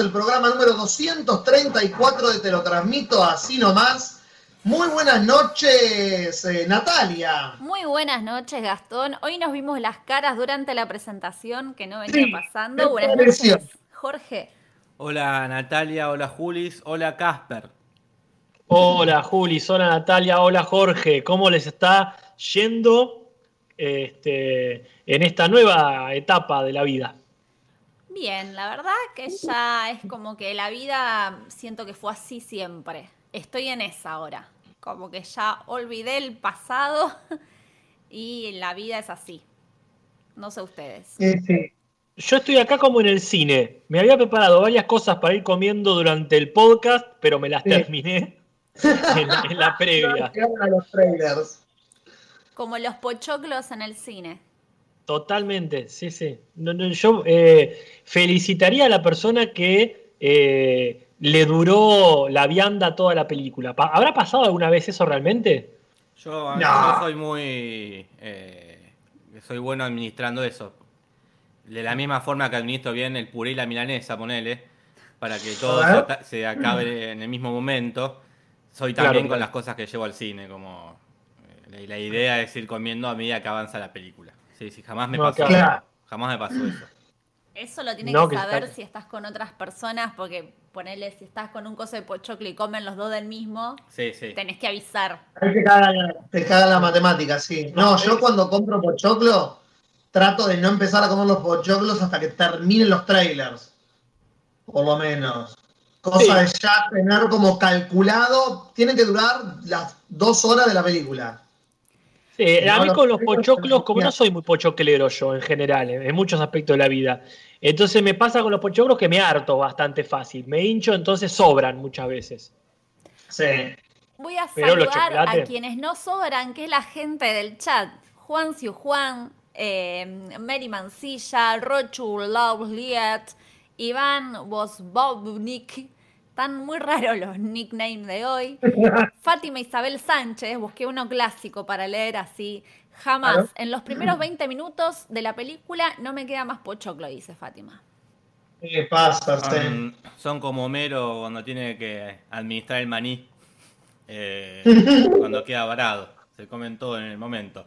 el programa número 234 de Te lo transmito así nomás. Muy buenas noches, eh, Natalia. Muy buenas noches, Gastón. Hoy nos vimos las caras durante la presentación que no venía pasando. Buenas noches, Jorge. Hola Natalia, hola Julis, hola Casper. Hola Julis, hola Natalia, hola Jorge. ¿Cómo les está yendo este, en esta nueva etapa de la vida? Bien, la verdad que ya es como que la vida siento que fue así siempre. Estoy en esa ahora. Como que ya olvidé el pasado y la vida es así. No sé ustedes. Sí, sí. Yo estoy acá como en el cine. Me había preparado varias cosas para ir comiendo durante el podcast, pero me las terminé en, la previa. Como los pochoclos en el cine. Totalmente, sí, sí. yo eh, felicitaría a la persona que eh, le duró la vianda toda la película. ¿Habrá pasado alguna vez eso realmente? Yo, soy muy... Eh, soy bueno administrando eso. De la misma forma que administro bien el puré y la milanesa, ponele, para que todo se, acabe en el mismo momento. Soy también con las cosas que llevo al cine, como la idea es ir comiendo a medida que avanza la película. Sí, sí, jamás me pasó. Jamás me pasó eso. Eso lo tienes que saber si estás con otras personas, porque ponele, si estás con un coso de pochoclo y comen los dos del mismo, sí, sí. tenés que avisar. Te caga, la matemática, sí. No, yo cuando compro pochoclo, trato de no empezar a comer los pochoclos hasta que terminen los trailers. Por lo menos. Cosa de ya tener como calculado, tienen que durar las dos horas de la película. Sí, a mí con los pochoclos, como no soy muy pochoclero yo en general, en muchos aspectos de la vida, entonces me pasa con los pochoclos que me harto bastante fácil. Me hincho, entonces sobran muchas veces. Sí. Voy a saludar a quienes no sobran, que es la gente del chat. Juan Siu Juan, eh, Mary Mancilla, Rochu Love Liet, Iván Vosbovnik, están muy raros los nicknames de hoy. Fátima Isabel Sánchez, busqué uno clásico para leer así. Jamás, en los primeros 20 minutos de la película no me queda más pochoclo, dice Fátima. ¿Qué pasa? Son, como Homero cuando tiene que administrar el maní, eh, cuando queda varado. Se comen todo en el momento.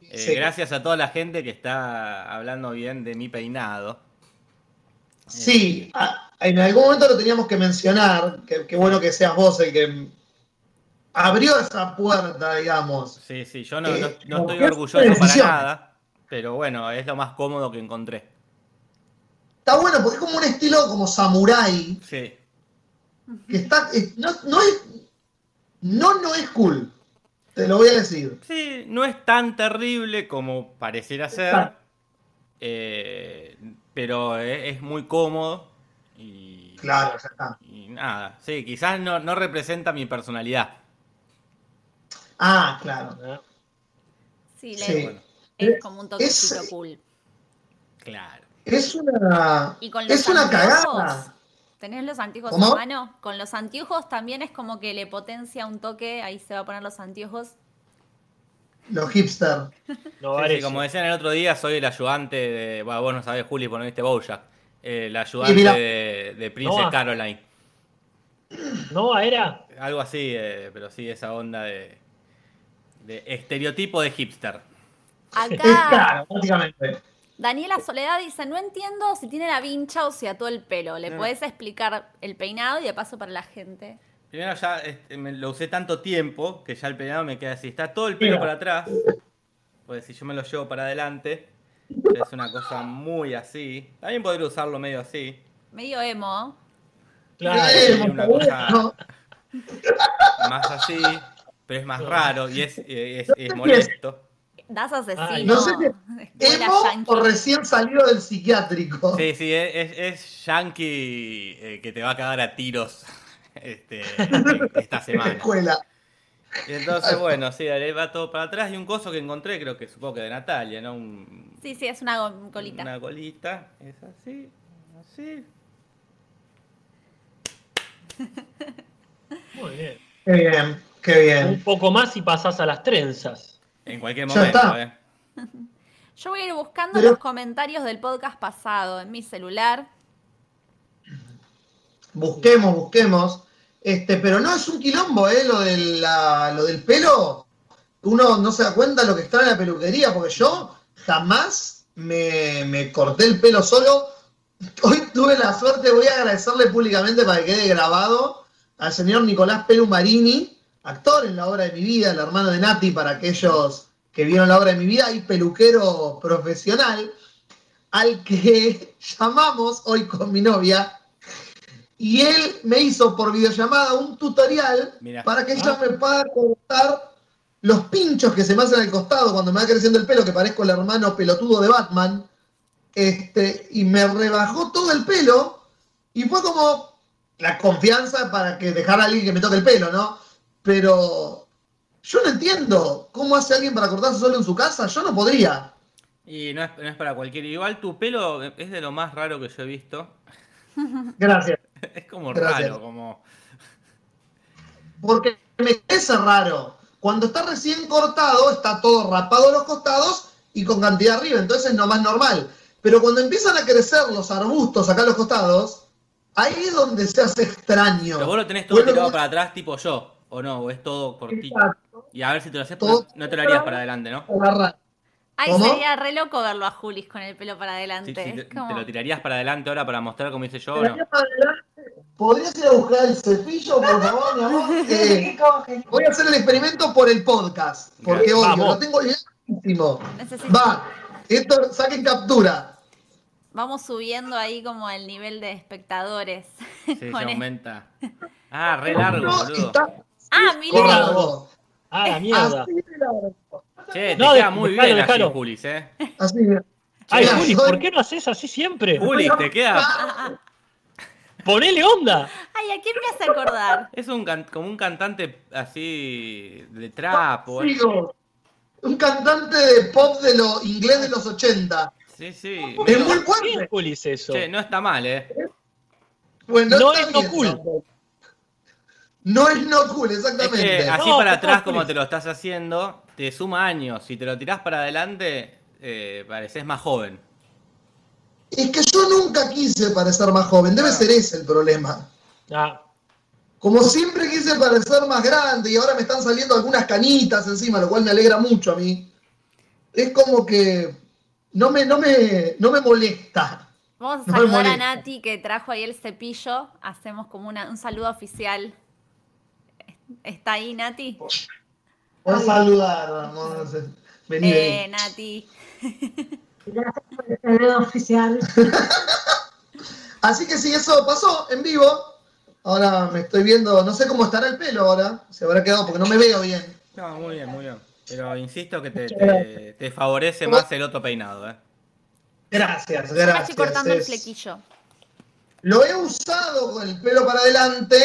Eh, gracias a toda la gente que está hablando bien de mi peinado. Sí, en algún momento lo teníamos que mencionar, que, bueno que seas vos el que abrió esa puerta, digamos. Sí, sí, yo no, eh, estoy orgulloso para nada, pero bueno, es lo más cómodo que encontré. Está bueno, porque es como un estilo como samurai. Sí. Que está, no, no, es, no, no es cool, te lo voy a decir. Sí, no es tan terrible como pareciera ser. Eh, pero es, muy cómodo. Y, claro, ya está. Y nada, sí, quizás no, no representa mi personalidad. Ah, claro. Sí, es como un toquecito cool. Claro. Es una, es una cagada. ¿Tenés los anteojos en mano? Con los anteojos también es como que le potencia un toque, ahí se va a poner los anteojos los hipster. como decían el otro día, soy el ayudante de. Bueno, vos no sabés, Juli, por no viste Bojack. El ayudante de, de, Princess Caroline. ¿No era? Algo así, eh, pero sí, esa onda de, de estereotipo de hipster. Acá. Daniela Soledad dice: No entiendo si tiene la vincha o si a todo el pelo. ¿Le podés explicar el peinado y de paso para la gente? Primero ya este, lo usé tanto tiempo que ya el peinado me queda así. Está todo el pelo para atrás. Pues si yo me lo llevo para adelante, es una cosa muy así. También podría usarlo medio así. Medio emo. Claro, una cosa más así, pero es más raro y es, es, molesto. Das asesino. no sé si emo o recién salido del psiquiátrico. Sí, sí, es, es yankee eh, que te va a cagar a tiros este, esta semana. Escuela. Y entonces, bueno, sí, va todo para atrás y un coso que encontré, creo que supongo que de Natalia, ¿no? Sí, sí, es una colita. Una colita, es así, así. Muy bien. Qué bien, qué bien. Un poco más y pasás a las trenzas. En cualquier momento, ¿eh? Yo voy a ir buscando los comentarios del podcast pasado en mi celular. Busquemos, busquemos. Este, pero no es un quilombo, ¿eh? Lo, lo del pelo. Uno no se da cuenta de lo que está en la peluquería, porque yo jamás me, me corté el pelo solo. Hoy tuve la suerte, voy a agradecerle públicamente para que quede grabado al señor Nicolás Pelumarini, actor en la obra de mi vida, el hermano de Nati, para aquellos que vieron la obra de mi vida, y peluquero profesional, al que llamamos hoy con mi novia, y él me hizo por videollamada un tutorial para que ella me pueda cortar los pinchos que se me hacen al costado cuando me va creciendo el pelo, que parezco el hermano pelotudo de Batman, este, y me rebajó todo el pelo, y fue como la confianza para que dejara a alguien que me toque el pelo, ¿no? Pero yo no entiendo cómo hace alguien para cortarse solo en su casa, yo no podría. Y no es, para cualquiera. Igual tu pelo es de lo más raro que yo he visto. Gracias. es como raro, como. Porque me parece raro. Cuando está recién cortado, está todo rapado a los costados y con cantidad arriba, entonces es no más normal. Pero cuando empiezan a crecer los arbustos acá a los costados, ahí es donde se hace extraño. Pero vos lo tenés todo tirado para atrás, tipo yo, o no, o es todo cortito. Y a ver si te lo haces, no te lo harías para adelante, ¿no? Ay, sería re loco verlo a Julis con el pelo para adelante. te, lo tirarías para adelante ahora para mostrar como hice yo? ¿no? ¿Podrías ir a buscar el cepillo, por favor, mi amor? Eh, voy a hacer el experimento por el podcast. Porque hoy lo tengo larguísimo. Va, esto saquen captura. Vamos subiendo ahí como el nivel de espectadores. Sí, se aumenta. Ah, re largo, boludo. Ah, mira. Ah, la mierda. Che, te no, queda muy bien así, Julis, ¿eh? Así, Ay, Julis, ¿por qué no haces así siempre? Julis, te queda... Ponele onda. Ay, ¿a quién me hace acordar? Es un como un cantante así de trap. O... Un cantante de pop de lo inglés de los 80. Sí, sí. Es muy fuerte. Julis eso? Che, no está mal, ¿eh? Bueno, no es no cool. No es no cool, exactamente. así para atrás, como te lo estás haciendo, te suma años. Si te lo tirás para adelante, eh, pareces más joven. Es que yo nunca quise parecer más joven, debe ah. ser ese el problema. Ah. Como siempre quise parecer más grande y ahora me están saliendo algunas canitas encima, lo cual me alegra mucho a mí. Es como que no me, no me, no me molesta. Vamos a saludar a Nati que trajo ahí el cepillo. Hacemos como un saludo oficial. ¿Está ahí, Nati? Voy a saludar, vamos. Vení, eh, Nati. Gracias por el saludo oficial. Así que sí, eso pasó en vivo. Ahora me estoy viendo, no sé cómo estará el pelo ahora. Se habrá quedado porque no me veo bien. No, muy bien, muy bien. Pero insisto que te, te, favorece más el otro peinado, ¿eh? Gracias, gracias. estoy cortando el flequillo. Lo he usado con el pelo para adelante,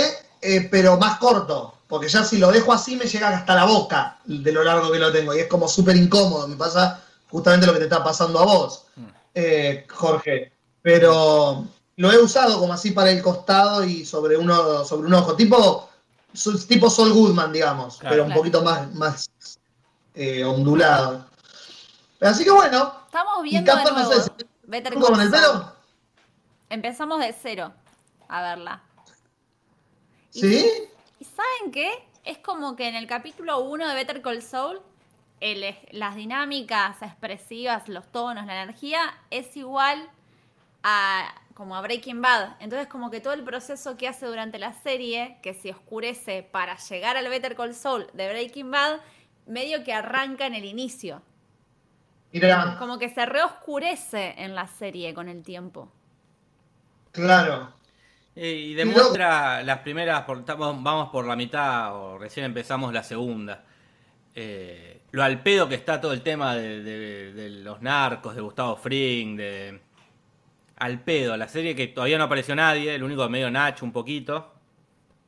eh, pero más corto. Porque ya si lo dejo así me llega hasta la boca de lo largo que lo tengo. Y es como súper incómodo. Me pasa justamente lo que te está pasando a vos, mm. eh, Jorge. Pero lo he usado como así para el costado y sobre uno, sobre un ojo. Tipo, tipo Sol Goodman, digamos. pero un poquito más, más eh, ondulado. Así que bueno. Estamos viendo de nuevo. Better con el pelo? Empezamos de cero a verla. ¿Sí? ¿Y saben qué? Es como que en el capítulo 1 de Better Call Saul, las dinámicas expresivas, los tonos, la energía, es igual a como a Breaking Bad. Entonces como que todo el proceso que hace durante la serie, que se oscurece para llegar al Better Call Saul de Breaking Bad, medio que arranca en el inicio. Como que se reoscurece en la serie con el tiempo. Claro. Y demuestra las primeras, vamos por la mitad o recién empezamos la segunda. Eh, lo al pedo que está todo el tema de, los narcos, de Gustavo Fring, de al pedo, la serie que todavía no apareció nadie, el único medio Nacho un poquito,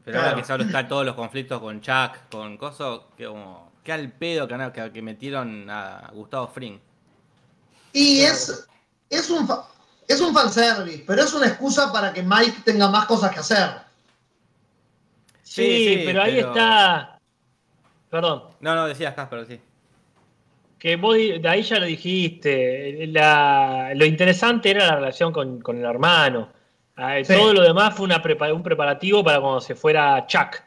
pero ahora que solo están todos los conflictos con Chuck, con Coso, que como, que al pedo que, que metieron a Gustavo Fring. Y es, es un es un fanservice, pero es una excusa para que Mike tenga más cosas que hacer. Sí, pero ahí está. Perdón. No, no, decías Casper, sí. que vos de ahí ya lo dijiste, lo interesante era la relación con, el hermano. Ah, todo lo demás fue una un preparativo para cuando se fuera Chuck,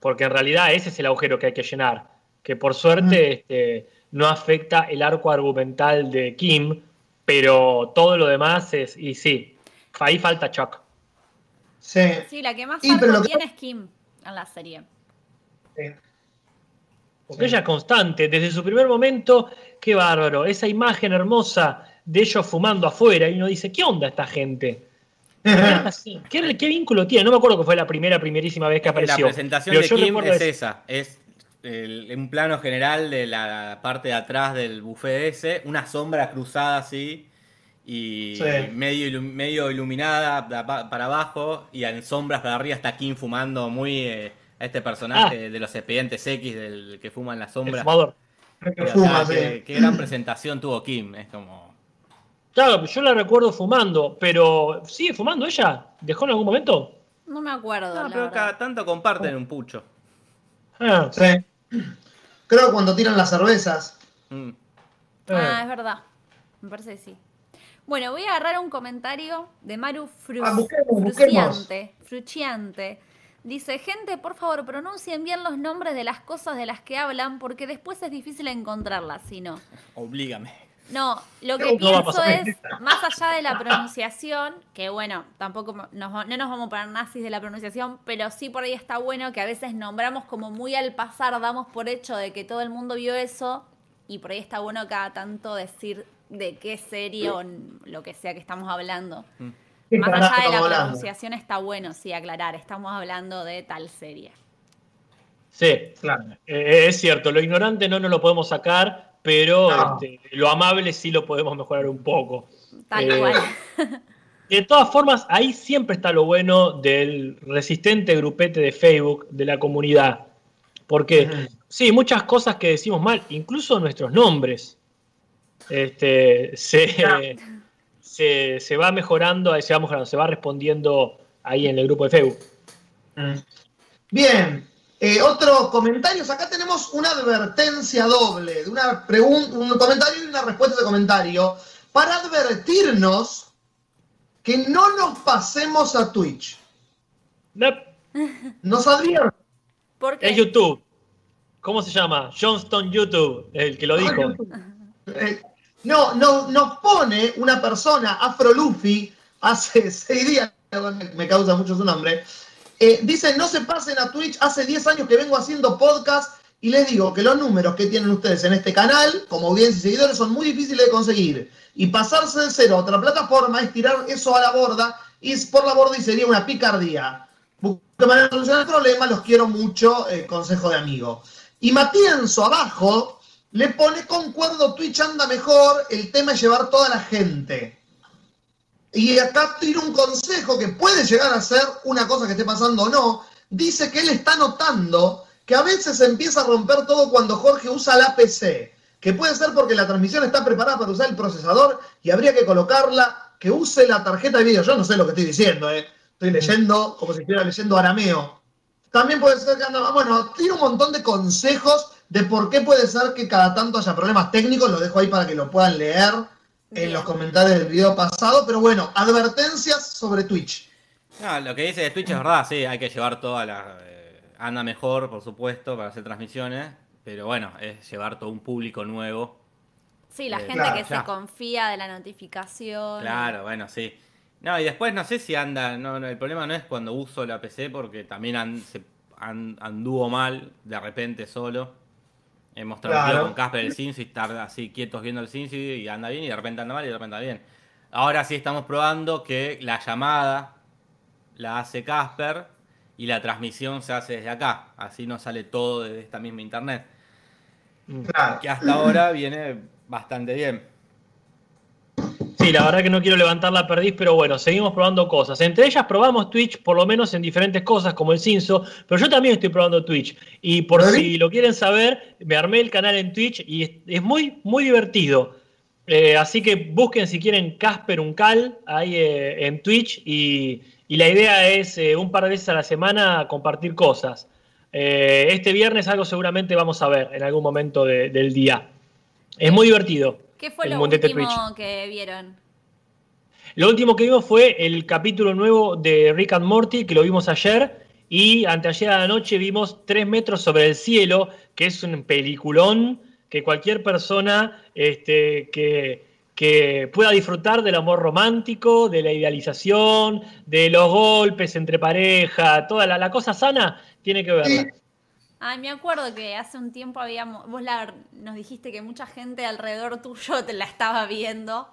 porque en realidad ese es el agujero que hay que llenar, que por suerte este, no afecta el arco argumental de Kim, pero todo lo demás es, y sí, ahí falta Chuck. Sí, la que más arco tiene es Kim en la serie. Sí. Porque ella es constante, desde su primer momento, qué bárbaro, esa imagen hermosa de ellos fumando afuera, y uno dice, ¿qué onda esta gente? ¿Qué, vínculo tiene? No me acuerdo que fue la primera, primerísima vez que apareció. La presentación de Kim es esa, es un plano general de la parte de atrás del buffet ese, una sombra cruzada así, y medio, medio iluminada para abajo, y en sombras para arriba está Kim fumando muy... Eh, este personaje ah. de los expedientes X del que fuma en la sombra. qué, gran presentación tuvo Kim, es como. Claro, yo la recuerdo fumando, pero ¿sigue fumando ella? ¿Dejó en algún momento? No me acuerdo. No, pero cada tanto comparten un pucho. Ah. Sí. Creo que cuando tiran las cervezas. Mm. Ah, es verdad. Me parece que sí. Bueno, voy a agarrar un comentario de Maru Fru ah, Fruchiante. Dice, gente, por favor, pronuncien bien los nombres de las cosas de las que hablan, porque después es difícil encontrarlas, si no. Oblígame. No, lo que pienso es, más allá de la pronunciación, que bueno, tampoco nos, no nos vamos a poner nazis de la pronunciación, pero sí por ahí está bueno que a veces nombramos como muy al pasar, damos por hecho de que todo el mundo vio eso, y por ahí está bueno cada tanto decir de qué serie o lo que sea que estamos hablando. Mm. Más allá de la pronunciación está bueno, sí, aclarar, estamos hablando de tal serie. Sí, claro. Eh, es cierto, lo ignorante no nos lo podemos sacar, pero este, lo amable sí lo podemos mejorar un poco. Tal eh, cual. De todas formas, ahí siempre está lo bueno del resistente grupete de Facebook, de la comunidad. Porque, sí, muchas cosas que decimos mal, incluso nuestros nombres, este, se, se, va mejorando, se va mejorando, se va respondiendo ahí en el grupo de Facebook. Mm. Bien, eh, otros comentarios. Acá tenemos una advertencia doble, de una pregunta, un comentario y una respuesta de comentario, para advertirnos que no nos pasemos a Twitch. Nos advierte. ¿Por qué? Es YouTube. ¿Cómo se llama? Johnston YouTube, el que lo dijo. No, no, nos pone una persona, Afro Luffy, hace seis días, me causa mucho su nombre, eh, dice, no se pasen a Twitch, hace 10 años que vengo haciendo podcast y les digo que los números que tienen ustedes en este canal, como audiencia y seguidores, son muy difíciles de conseguir. Y pasarse de cero a otra plataforma es tirar eso a la borda, y por la borda y sería una picardía. Busque manera de solucionar el problema, los quiero mucho, eh, consejo de amigo. Y Matienzo abajo le pone concuerdo, Twitch anda mejor, el tema es llevar toda la gente. Y acá tiro un consejo que puede llegar a ser una cosa que esté pasando o no. Dice que él está notando que a veces empieza a romper todo cuando Jorge usa la PC. Que puede ser porque la transmisión está preparada para usar el procesador y habría que colocarla, que use la tarjeta de video. Yo no sé lo que estoy diciendo, ¿eh? estoy leyendo como si estuviera leyendo arameo. También puede ser que anda. Bueno, tiro un montón de consejos de por qué puede ser que cada tanto haya problemas técnicos, lo dejo ahí para que lo puedan leer en los comentarios del video pasado, pero bueno, advertencias sobre Twitch. No, lo que dice de Twitch es verdad, sí, hay que llevar toda la... Eh, anda mejor, por supuesto, para hacer transmisiones, pero bueno, es llevar todo un público nuevo. Sí, la eh, gente que se confía de la notificación. Claro, bueno, sí. No, y después no sé si anda, no, el problema no es cuando uso la PC, porque también se, anduvo mal de repente solo. Hemos trabajado con Casper el Cincy, estar así quietos viendo el Cincy y anda bien y de repente anda mal y de repente anda bien. Ahora sí estamos probando que la llamada la hace Casper y la transmisión se hace desde acá. Así nos sale todo desde esta misma internet. Que hasta ahora viene bastante bien. Sí, la verdad que no quiero levantar la perdiz, pero bueno, seguimos probando cosas. Entre ellas probamos Twitch, por lo menos en diferentes cosas, como el Cinso, pero yo también estoy probando Twitch. Y por si lo quieren saber, me armé el canal en Twitch y es, muy, muy divertido. Eh, así que busquen si quieren Casper Uncal ahí eh, en Twitch y, la idea es eh, un par de veces a la semana compartir cosas. este viernes algo seguramente vamos a ver en algún momento del día. Es muy divertido. ¿Qué fue lo último que vieron? Lo último que vimos fue el capítulo nuevo de Rick and Morty, que lo vimos ayer, y anteayer a la noche vimos Tres metros sobre el cielo, que es un peliculón que cualquier persona este, que, que pueda disfrutar del amor romántico, de la idealización, de los golpes entre pareja, toda la, cosa sana, tiene que verla. Ay, me acuerdo que hace un tiempo habíamos, vos nos dijiste que mucha gente alrededor tuyo te la estaba viendo.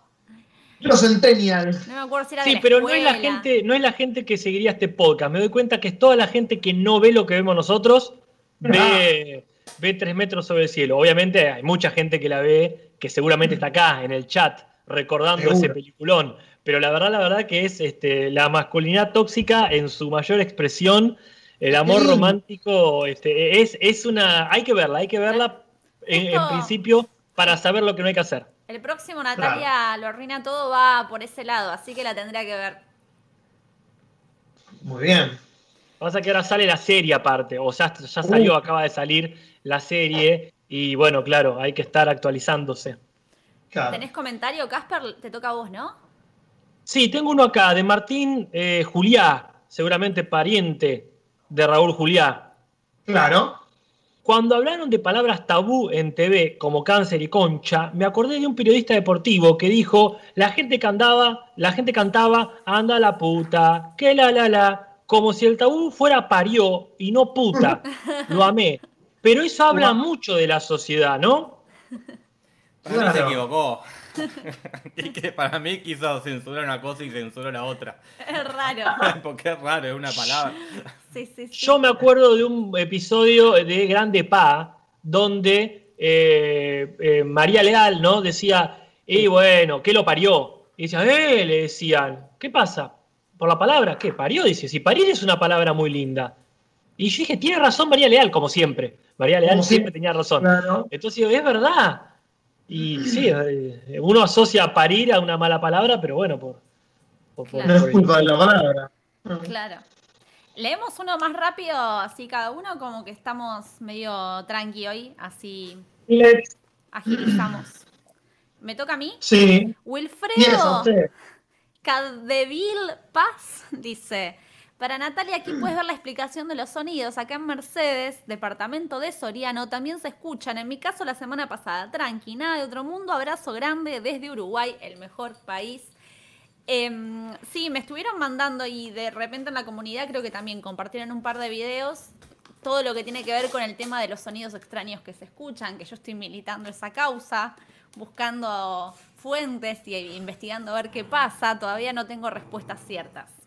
Los centennials. No me acuerdo si era Sí, pero no es, la gente, no es la gente que seguiría este podcast. Me doy cuenta que es toda la gente que no ve lo que vemos nosotros, ve, ve tres metros sobre el cielo. Obviamente hay mucha gente que la ve, que seguramente está acá en el chat, recordando ese peliculón. Pero la verdad, la verdad que es este, la masculinidad tóxica en su mayor expresión. El amor romántico este, es, es una. Hay que verla, hay que verla en principio para saber lo que no hay que hacer. El próximo Natalia lo arruina todo va por ese lado, así que la tendría que ver. Muy bien. Pasa que ahora sale la serie aparte, o sea, ya salió, uh. acaba de salir la serie y bueno, claro, hay que estar actualizándose. ¿Tenés comentario, Casper? Te toca a vos, ¿no? Sí, tengo uno acá de Martín eh, Juliá, seguramente pariente de Raúl Juliá. Claro. Cuando hablaron de palabras tabú en TV como cáncer y concha, me acordé de un periodista deportivo que dijo, la gente cantaba, la gente cantaba, anda la puta, que la la la, como si el tabú fuera parió y no puta. Lo amé. Pero eso habla mucho de la sociedad, ¿no? Para mí se equivocó. y que para mí quiso censurar una cosa y censuró la otra. Es raro. Porque es raro, es una palabra. Yo me acuerdo de un episodio de Grande Pa donde eh, eh, María Leal ¿no? decía, y bueno, ¿qué lo parió? Y decía, eh, le decían, ¿qué pasa? Por la palabra, ¿qué? ¿Parió? Dice, si parir es una palabra muy linda. Y yo dije, tiene razón María Leal, como siempre. María Leal siempre tenía razón. Entonces, es verdad. Y sí, uno asocia parir a una mala palabra, pero bueno, por. no es culpa de la palabra. Claro. Leemos uno más rápido, así cada uno, como que estamos medio tranqui hoy, así agilizamos. ¿Me toca a mí? Sí. Wilfredo Cadevil Paz dice: Para Natalia, aquí puedes ver la explicación de los sonidos. Acá en Mercedes, departamento de Soriano, también se escuchan. En mi caso, la semana pasada. Tranqui, nada de otro mundo. Abrazo grande desde Uruguay, el mejor país Em, sí, me estuvieron mandando y de repente en la comunidad creo que también compartieron un par de videos. Todo lo que tiene que ver con el tema de los sonidos extraños que se escuchan, que yo estoy militando esa causa, buscando fuentes y investigando a ver qué pasa. Todavía no tengo respuestas ciertas.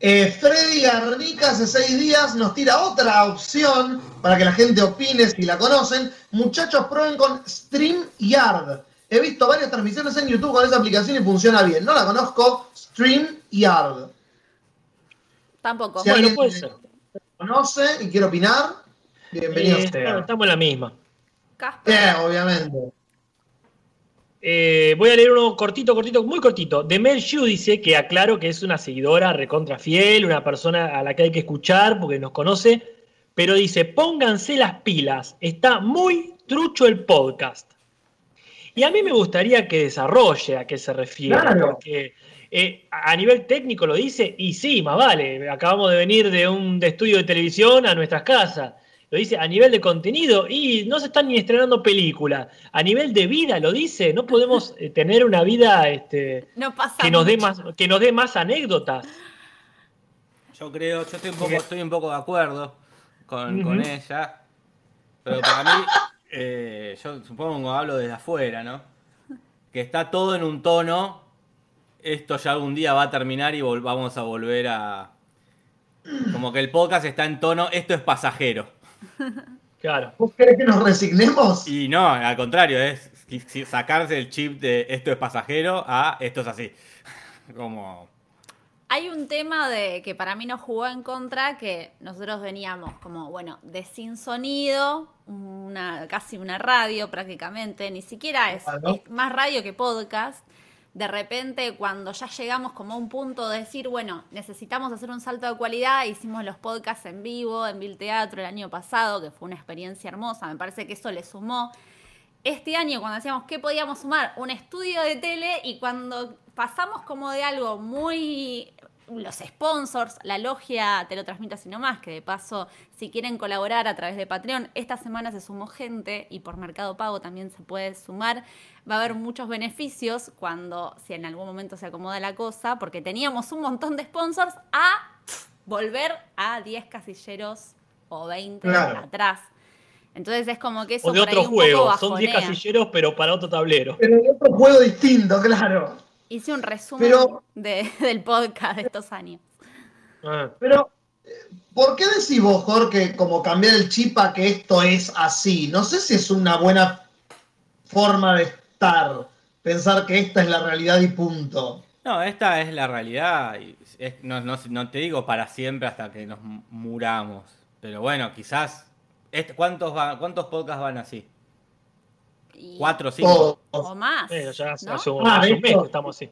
Eh, Freddy Garnica hace seis días nos tira otra opción para que la gente opine si la conocen. Muchachos, prueben con StreamYard. He visto varias transmisiones en YouTube con esa aplicación y funciona bien. No la conozco, StreamYard. Tampoco. Si bueno, puede ser. conoce y quiere opinar, bienvenido eh, Estamos en la misma. Eh, obviamente. Eh, voy a leer uno cortito, cortito, muy cortito. De Mel Yu dice que aclaro que es una seguidora recontra fiel, una persona a la que hay que escuchar porque nos conoce, pero dice, pónganse las pilas, está muy trucho el podcast. Y a mí me gustaría que desarrolle a qué se refiere, porque eh, a nivel técnico lo dice, y sí, más vale, acabamos de venir de un estudio de televisión a nuestras casas. Lo dice a nivel de contenido y no se están ni estrenando películas. A nivel de vida lo dice, no podemos eh, tener una vida este, que, nos dé más, que nos dé más anécdotas. Yo creo, yo estoy un poco, estoy un poco de acuerdo con, con ella, pero para mí eh, yo supongo, hablo desde afuera, ¿no? Que está todo en un tono, esto ya algún día va a terminar y vamos a volver a... Como que el podcast está en tono, esto es pasajero. Claro. ¿Vos querés que nos resignemos? Y no, al contrario, es sacarse el chip de esto es pasajero a esto es así. Como hay un tema de que para mí nos jugó en contra, que nosotros veníamos como, bueno, de sin sonido, una, casi una radio prácticamente, ni siquiera es, más radio que podcast, de repente cuando ya llegamos como a un punto de decir, bueno, necesitamos hacer un salto de cualidad, hicimos los podcasts en vivo en Vil Teatro el año pasado, que fue una experiencia hermosa, me parece que eso le sumó. Este año cuando decíamos qué podíamos sumar, un estudio de tele y cuando pasamos como de algo muy los sponsors, la logia Te lo transmito así nomás, que de paso, si quieren colaborar a través de Patreon, esta semana se sumó gente y por Mercado Pago también se puede sumar. Va a haber muchos beneficios cuando, si en algún momento se acomoda la cosa, porque teníamos un montón de sponsors a volver a 10 casilleros o 20 atrás. Entonces es como que eso. O de otro juego, son 10 casilleros, pero para otro tablero. Pero de otro juego distinto, claro. Hice un resumen del podcast de estos años. Ah. Pero, ¿por qué decís vos, Jorge, como cambiar el chip a que esto es así? No sé si es una buena forma de estar, pensar que esta es la realidad y punto. No, esta es la realidad. no, te digo para siempre hasta que nos muramos. Pero bueno, quizás. ¿cuántos, ¿Cuántos podcasts van así? ¿Cuatro, cinco? O más. ya hace un, ah, mes que estamos así.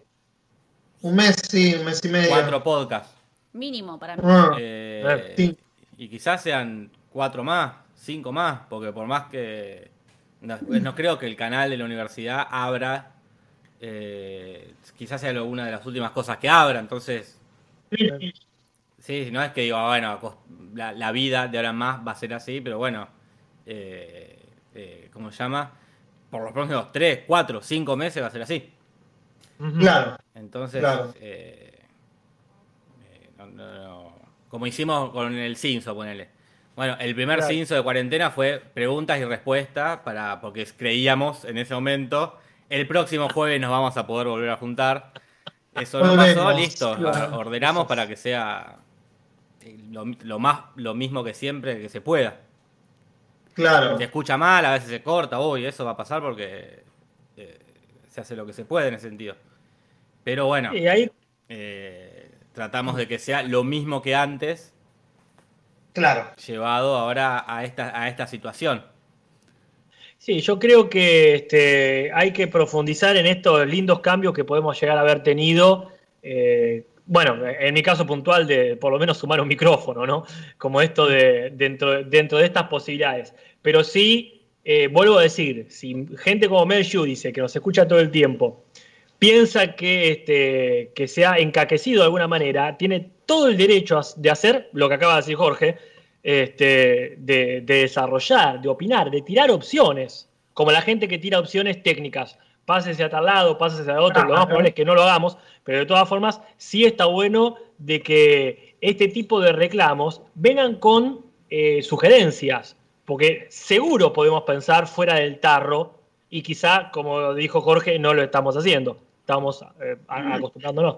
Un mes, sí, un mes y medio. Cuatro podcasts. Mínimo para mí. Ah. Eh, y quizás sean cuatro más, cinco más, porque por más que. No, pues no creo que el canal de la universidad abra. Eh, quizás sea una de las últimas cosas que abra, entonces. Sí, no es que digo, bueno, la, vida de ahora en más va a ser así, pero bueno. Eh, eh ¿Cómo se llama? Por los próximos 3, 4, 5 meses va a ser así. Claro. Entonces, eh, eh, como hicimos con el Cinso, ponele. Bueno, el primer Cinso de cuarentena fue preguntas y respuestas, para, porque creíamos en ese momento, el próximo jueves nos vamos a poder volver a juntar. Eso no pasó, listo. Ordenamos para que sea lo, más, lo mismo que siempre que se pueda. Claro. Se escucha mal, a veces se corta, uy, eso va a pasar porque eh, se hace lo que se puede en ese sentido. Pero bueno, eh, tratamos de que sea lo mismo que antes. Claro. Llevado ahora a esta, a esta situación. Sí, yo creo que este, hay que profundizar en estos lindos cambios que podemos llegar a haber tenido. Eh, bueno, en mi caso puntual de por lo menos sumar un micrófono, ¿no? Como esto de dentro, dentro de estas posibilidades. Pero sí, eh, vuelvo a decir, si gente como Mel dice que nos escucha todo el tiempo, piensa que, este, que se ha encaquecido de alguna manera, tiene todo el derecho de hacer lo que acaba de decir Jorge, este, de, desarrollar, de opinar, de tirar opciones, como la gente que tira opciones técnicas. Pásese a tal lado, pásese a otro, lo más probable es que no lo hagamos, pero de todas formas sí está bueno de que este tipo de reclamos vengan con eh, sugerencias, porque seguro podemos pensar fuera del tarro y quizá, como dijo Jorge, no lo estamos haciendo, estamos eh, acostumbrándonos.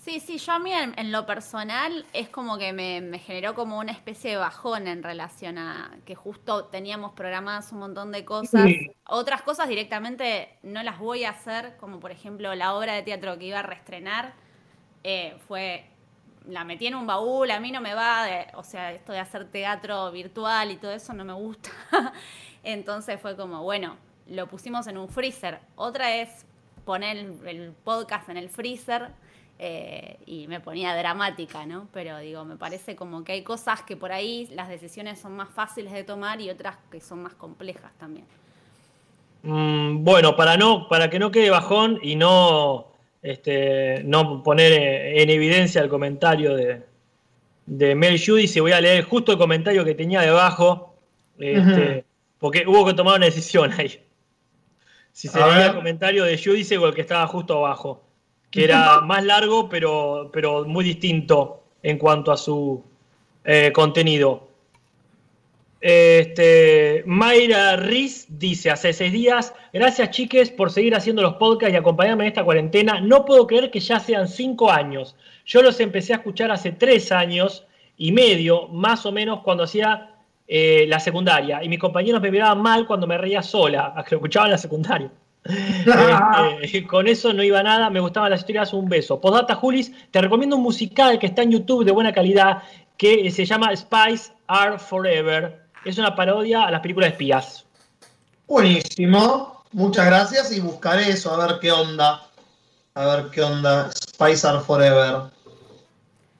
Sí, sí, yo a mí en, lo personal es como que me, generó como una especie de bajón en relación a que justo teníamos programadas un montón de cosas. Otras cosas directamente no las voy a hacer, como por ejemplo la obra de teatro que iba a reestrenar, eh, fue, la metí en un baúl, a mí no me va, o sea, esto de hacer teatro virtual y todo eso no me gusta. Entonces fue como, bueno, lo pusimos en un freezer. Otra es poner el podcast en el freezer eh, y me ponía dramática, ¿no? Pero digo, me parece como que hay cosas que por ahí las decisiones son más fáciles de tomar y otras que son más complejas también. Mm, bueno, para no, para que no quede bajón y no, este, no poner en evidencia el comentario de, de Mel Judy, se voy a leer justo el comentario que tenía debajo, este, porque hubo que tomar una decisión ahí. Si se leía el comentario de Judy o el que estaba justo abajo que era más largo, pero, pero muy distinto en cuanto a su eh, contenido. Este, Mayra Riz dice, hace seis días, gracias chiques por seguir haciendo los podcasts y acompañarme en esta cuarentena. No puedo creer que ya sean cinco años. Yo los empecé a escuchar hace tres años y medio, más o menos, cuando hacía eh, la secundaria. Y mis compañeros me miraban mal cuando me reía sola, a que lo escuchaba en la secundaria. Este, con eso no iba nada, me gustaban las historias, un beso. Postdata Julis, te recomiendo un musical que está en YouTube de buena calidad que se llama Spice Are Forever. Es una parodia a las películas de espías. Buenísimo. Muchas gracias y buscaré eso, a ver qué onda. A ver qué onda. Spicer Forever.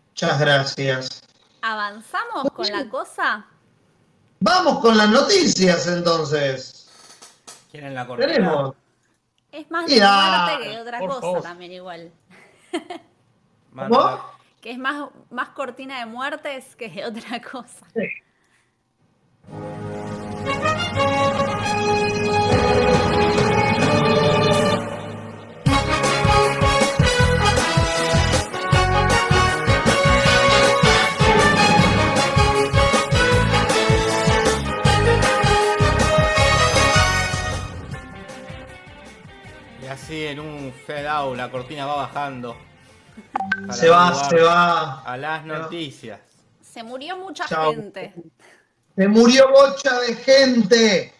Muchas gracias. ¿Avanzamos con la cosa? Vamos con las noticias entonces. ¿Quieren la cortina? Tenemos. Es más de muerte que otra cosa también igual. ¿Cómo? Que es más, más cortina de muertes que otra cosa. Sí. La cortina va bajando. Se va, se va. A las noticias. Se murió mucha gente. Se murió bocha de gente.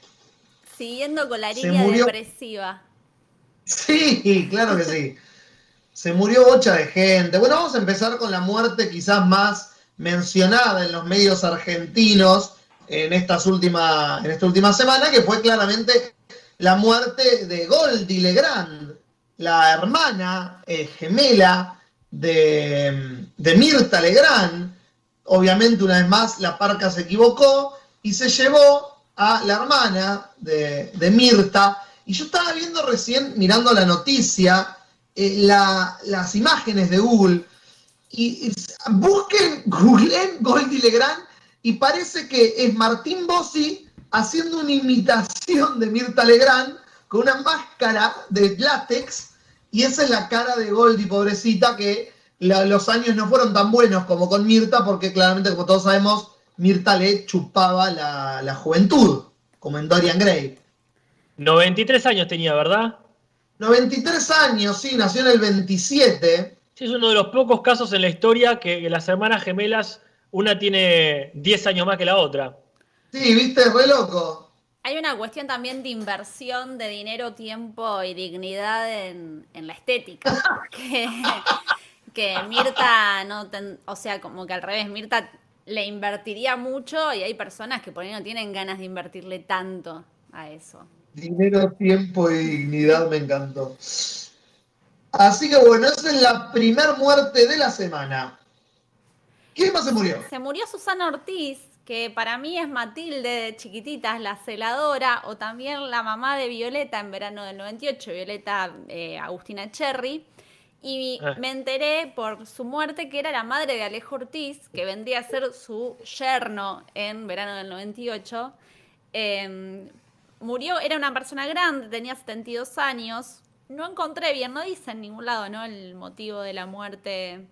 Siguiendo con la línea depresiva. Sí, claro que sí. Se murió bocha de gente. Bueno, vamos a empezar con la muerte quizás más mencionada en los medios argentinos en, estas última, en esta última semana, que fue claramente la muerte de Goldie Legrand, la hermana eh, gemela de, Mirta Legrand. Obviamente, una vez más, la parca se equivocó y se llevó a la hermana de, Mirta. Y yo estaba viendo recién, mirando la noticia, eh, las imágenes de Google. Y, busquen, googleen Goldie Legrand y parece que es Martín Bossi haciendo una imitación de Mirta Legrand con una máscara de látex y esa es la cara de Goldie, pobrecita, que los años no fueron tan buenos como con Mirta porque claramente, como todos sabemos, Mirta le chupaba la, juventud, como en Dorian Gray. 93 años tenía, ¿verdad? 93 años, sí, nació en el 27. Sí, es uno de los pocos casos en la historia que, que las hermanas gemelas, una tiene 10 años más que la otra. Sí, viste, re loco. Hay una cuestión también de inversión de dinero, tiempo y dignidad en, la estética. que, Mirta no, o sea, como que al revés, Mirta le invertiría mucho y hay personas que por ahí no tienen ganas de invertirle tanto a eso. Dinero, tiempo y dignidad me encantó. Así que bueno, esa es la primer muerte de la semana. ¿Quién más se murió? Se murió Susana Ortiz, que para mí es Matilde de chiquititas, la celadora, o también la mamá de Violeta en verano del 98, Violeta eh, Agustina Cherry. Y ah. me enteré por su muerte que era la madre de Alejo Ortiz, que vendría a ser su yerno en verano del 98. Em, murió, era una persona grande, tenía 72 años. No encontré bien, no dice en ningún lado, ¿no? El motivo de la muerte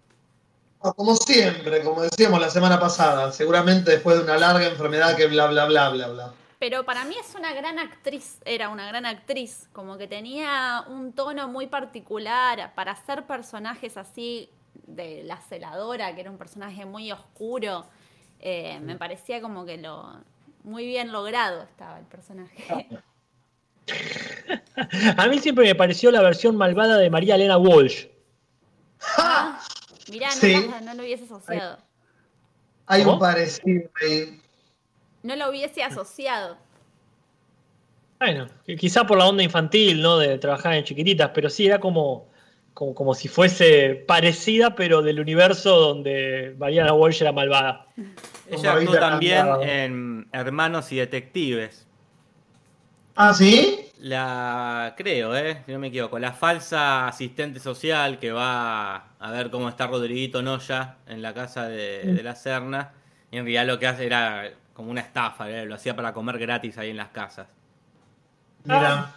como siempre, como decíamos la semana pasada, seguramente después de una larga enfermedad que bla, bla, bla, bla, bla. Pero para mí es una gran actriz, era una gran actriz, como que tenía un tono muy particular para hacer personajes así de la celadora, que era un personaje muy oscuro. Eh, me parecía como que lo muy bien logrado estaba el personaje. A mí siempre me pareció la versión malvada de María Elena Walsh. Ah, Mirá, no, lo hubiese asociado. Hay, un parecido ahí. No lo hubiese asociado. Bueno, quizá por la onda infantil, ¿no? De trabajar en chiquititas, pero sí era como, como, si fuese parecida, pero del universo donde Mariana Walsh era malvada. Ella actuó también en Hermanos y Detectives. ¿Ah, sí? La, creo, ¿eh? si no me equivoco, la falsa asistente social que va a ver cómo está Rodriguito Noya en la casa de, mm. la Serna. Y en realidad lo que hace era como una estafa, ¿eh? lo hacía para comer gratis ahí en las casas. Mira.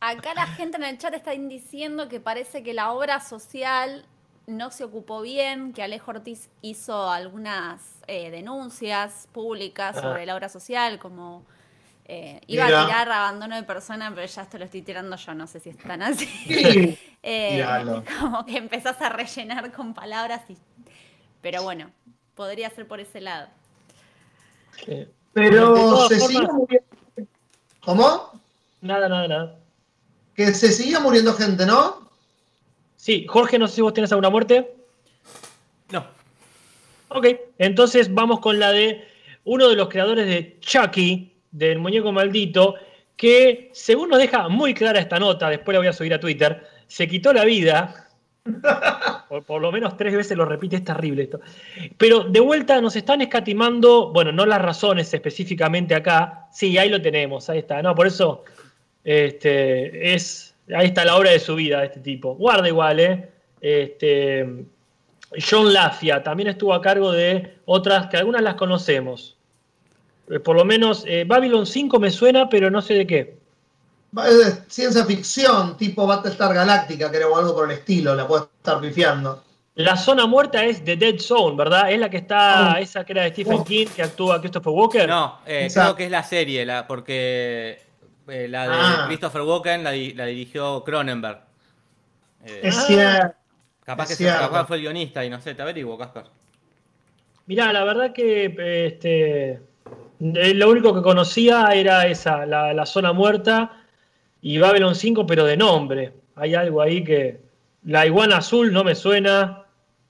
Acá la gente en el chat está diciendo que parece que la obra social no se ocupó bien, que Alejo Ortiz hizo algunas eh, denuncias públicas ah. sobre la obra social, como eh, iba a tirar abandono de persona, pero ya esto lo estoy tirando yo, no sé si están así. Eh, como que empezás a rellenar con palabras, y... pero bueno, podría ser por ese lado. Pero se sigue muriendo. ¿Cómo? Nada, nada, nada. Que se sigue muriendo gente, ¿no? Sí, Jorge, no sé si vos tienes alguna muerte. No. Ok, entonces vamos con la de uno de los creadores de Chucky, del muñeco maldito, que, según nos deja muy clara esta nota, después la voy a subir a Twitter, se quitó la vida. Por, lo menos tres veces lo repite, es terrible esto. Pero de vuelta nos están escatimando, bueno, no las razones específicamente acá. Sí, ahí lo tenemos, ahí está. No, por eso este, es, ahí está la obra de su vida de este tipo. Guarda igual, ¿eh? Este, John Lafia también estuvo a cargo de otras que algunas las conocemos. Eh, por lo menos eh, Babylon 5 me suena, pero no sé de qué. Es de ciencia ficción, tipo Battlestar Galáctica, que era algo por el estilo, la puedo estar pifiando. La zona muerta es The Dead Zone, ¿verdad? Es la que está, oh. esa que era de Stephen oh. King, que actúa Christopher Walker. No, eh, creo que es la serie, la, porque la de ah. Christopher Walker la, dirigió Cronenberg. es cierto. Capaz que capaz fue el guionista y no sé, te averiguo, Casper. Mirá, la verdad que este, eh, lo único que conocía era esa, la, zona muerta y Babylon 5, pero de nombre. Hay algo ahí que. La iguana azul no me suena.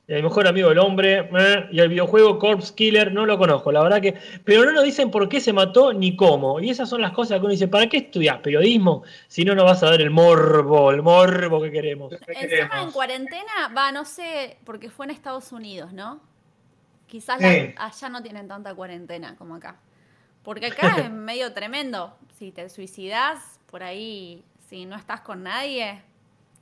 El mejor amigo del hombre. Eh, y el videojuego Corpse Killer no lo conozco, la verdad que. Pero no nos dicen por qué se mató ni cómo. Y esas son las cosas que uno dice: ¿para qué estudias periodismo si no nos vas a dar el morbo, el morbo que queremos? Encima en cuarentena, va, no sé, porque fue en Estados Unidos, ¿no? Quizás allá no tienen tanta cuarentena como acá. Porque acá es medio tremendo. Si te suicidas, por ahí, si no estás con nadie,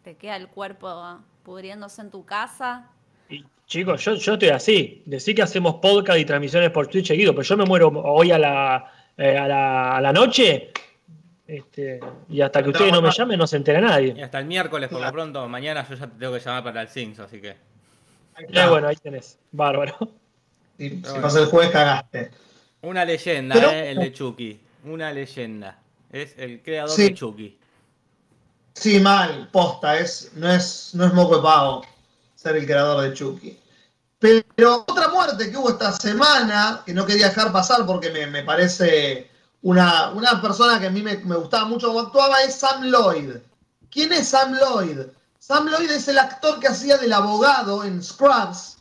te queda el cuerpo pudriéndose en tu casa. Y, chicos, yo, yo estoy así. Decir que hacemos podcast y transmisiones por Twitch seguido, pero yo me muero hoy a la, eh, a la, noche. Este, y hasta que ustedes no me llamen, no se entera nadie. Y hasta el miércoles, por lo pronto, mañana yo ya tengo que llamar para el Sims, así que. Eh, bueno, ahí tenés. Bárbaro. Si, pasa el jueves, cagaste. Una leyenda, eh, el de Chucky. Una leyenda. Es el creador de Chucky. Sí, mal, posta, es, no, es, no es moco de pavo ser el creador de Chucky. Pero otra muerte que hubo esta semana, que no quería dejar pasar porque me, parece una, una, persona que a mí me, me, gustaba mucho como actuaba, es Sam Lloyd. ¿Quién es Sam Lloyd? Sam Lloyd es el actor que hacía del abogado en Scrubs,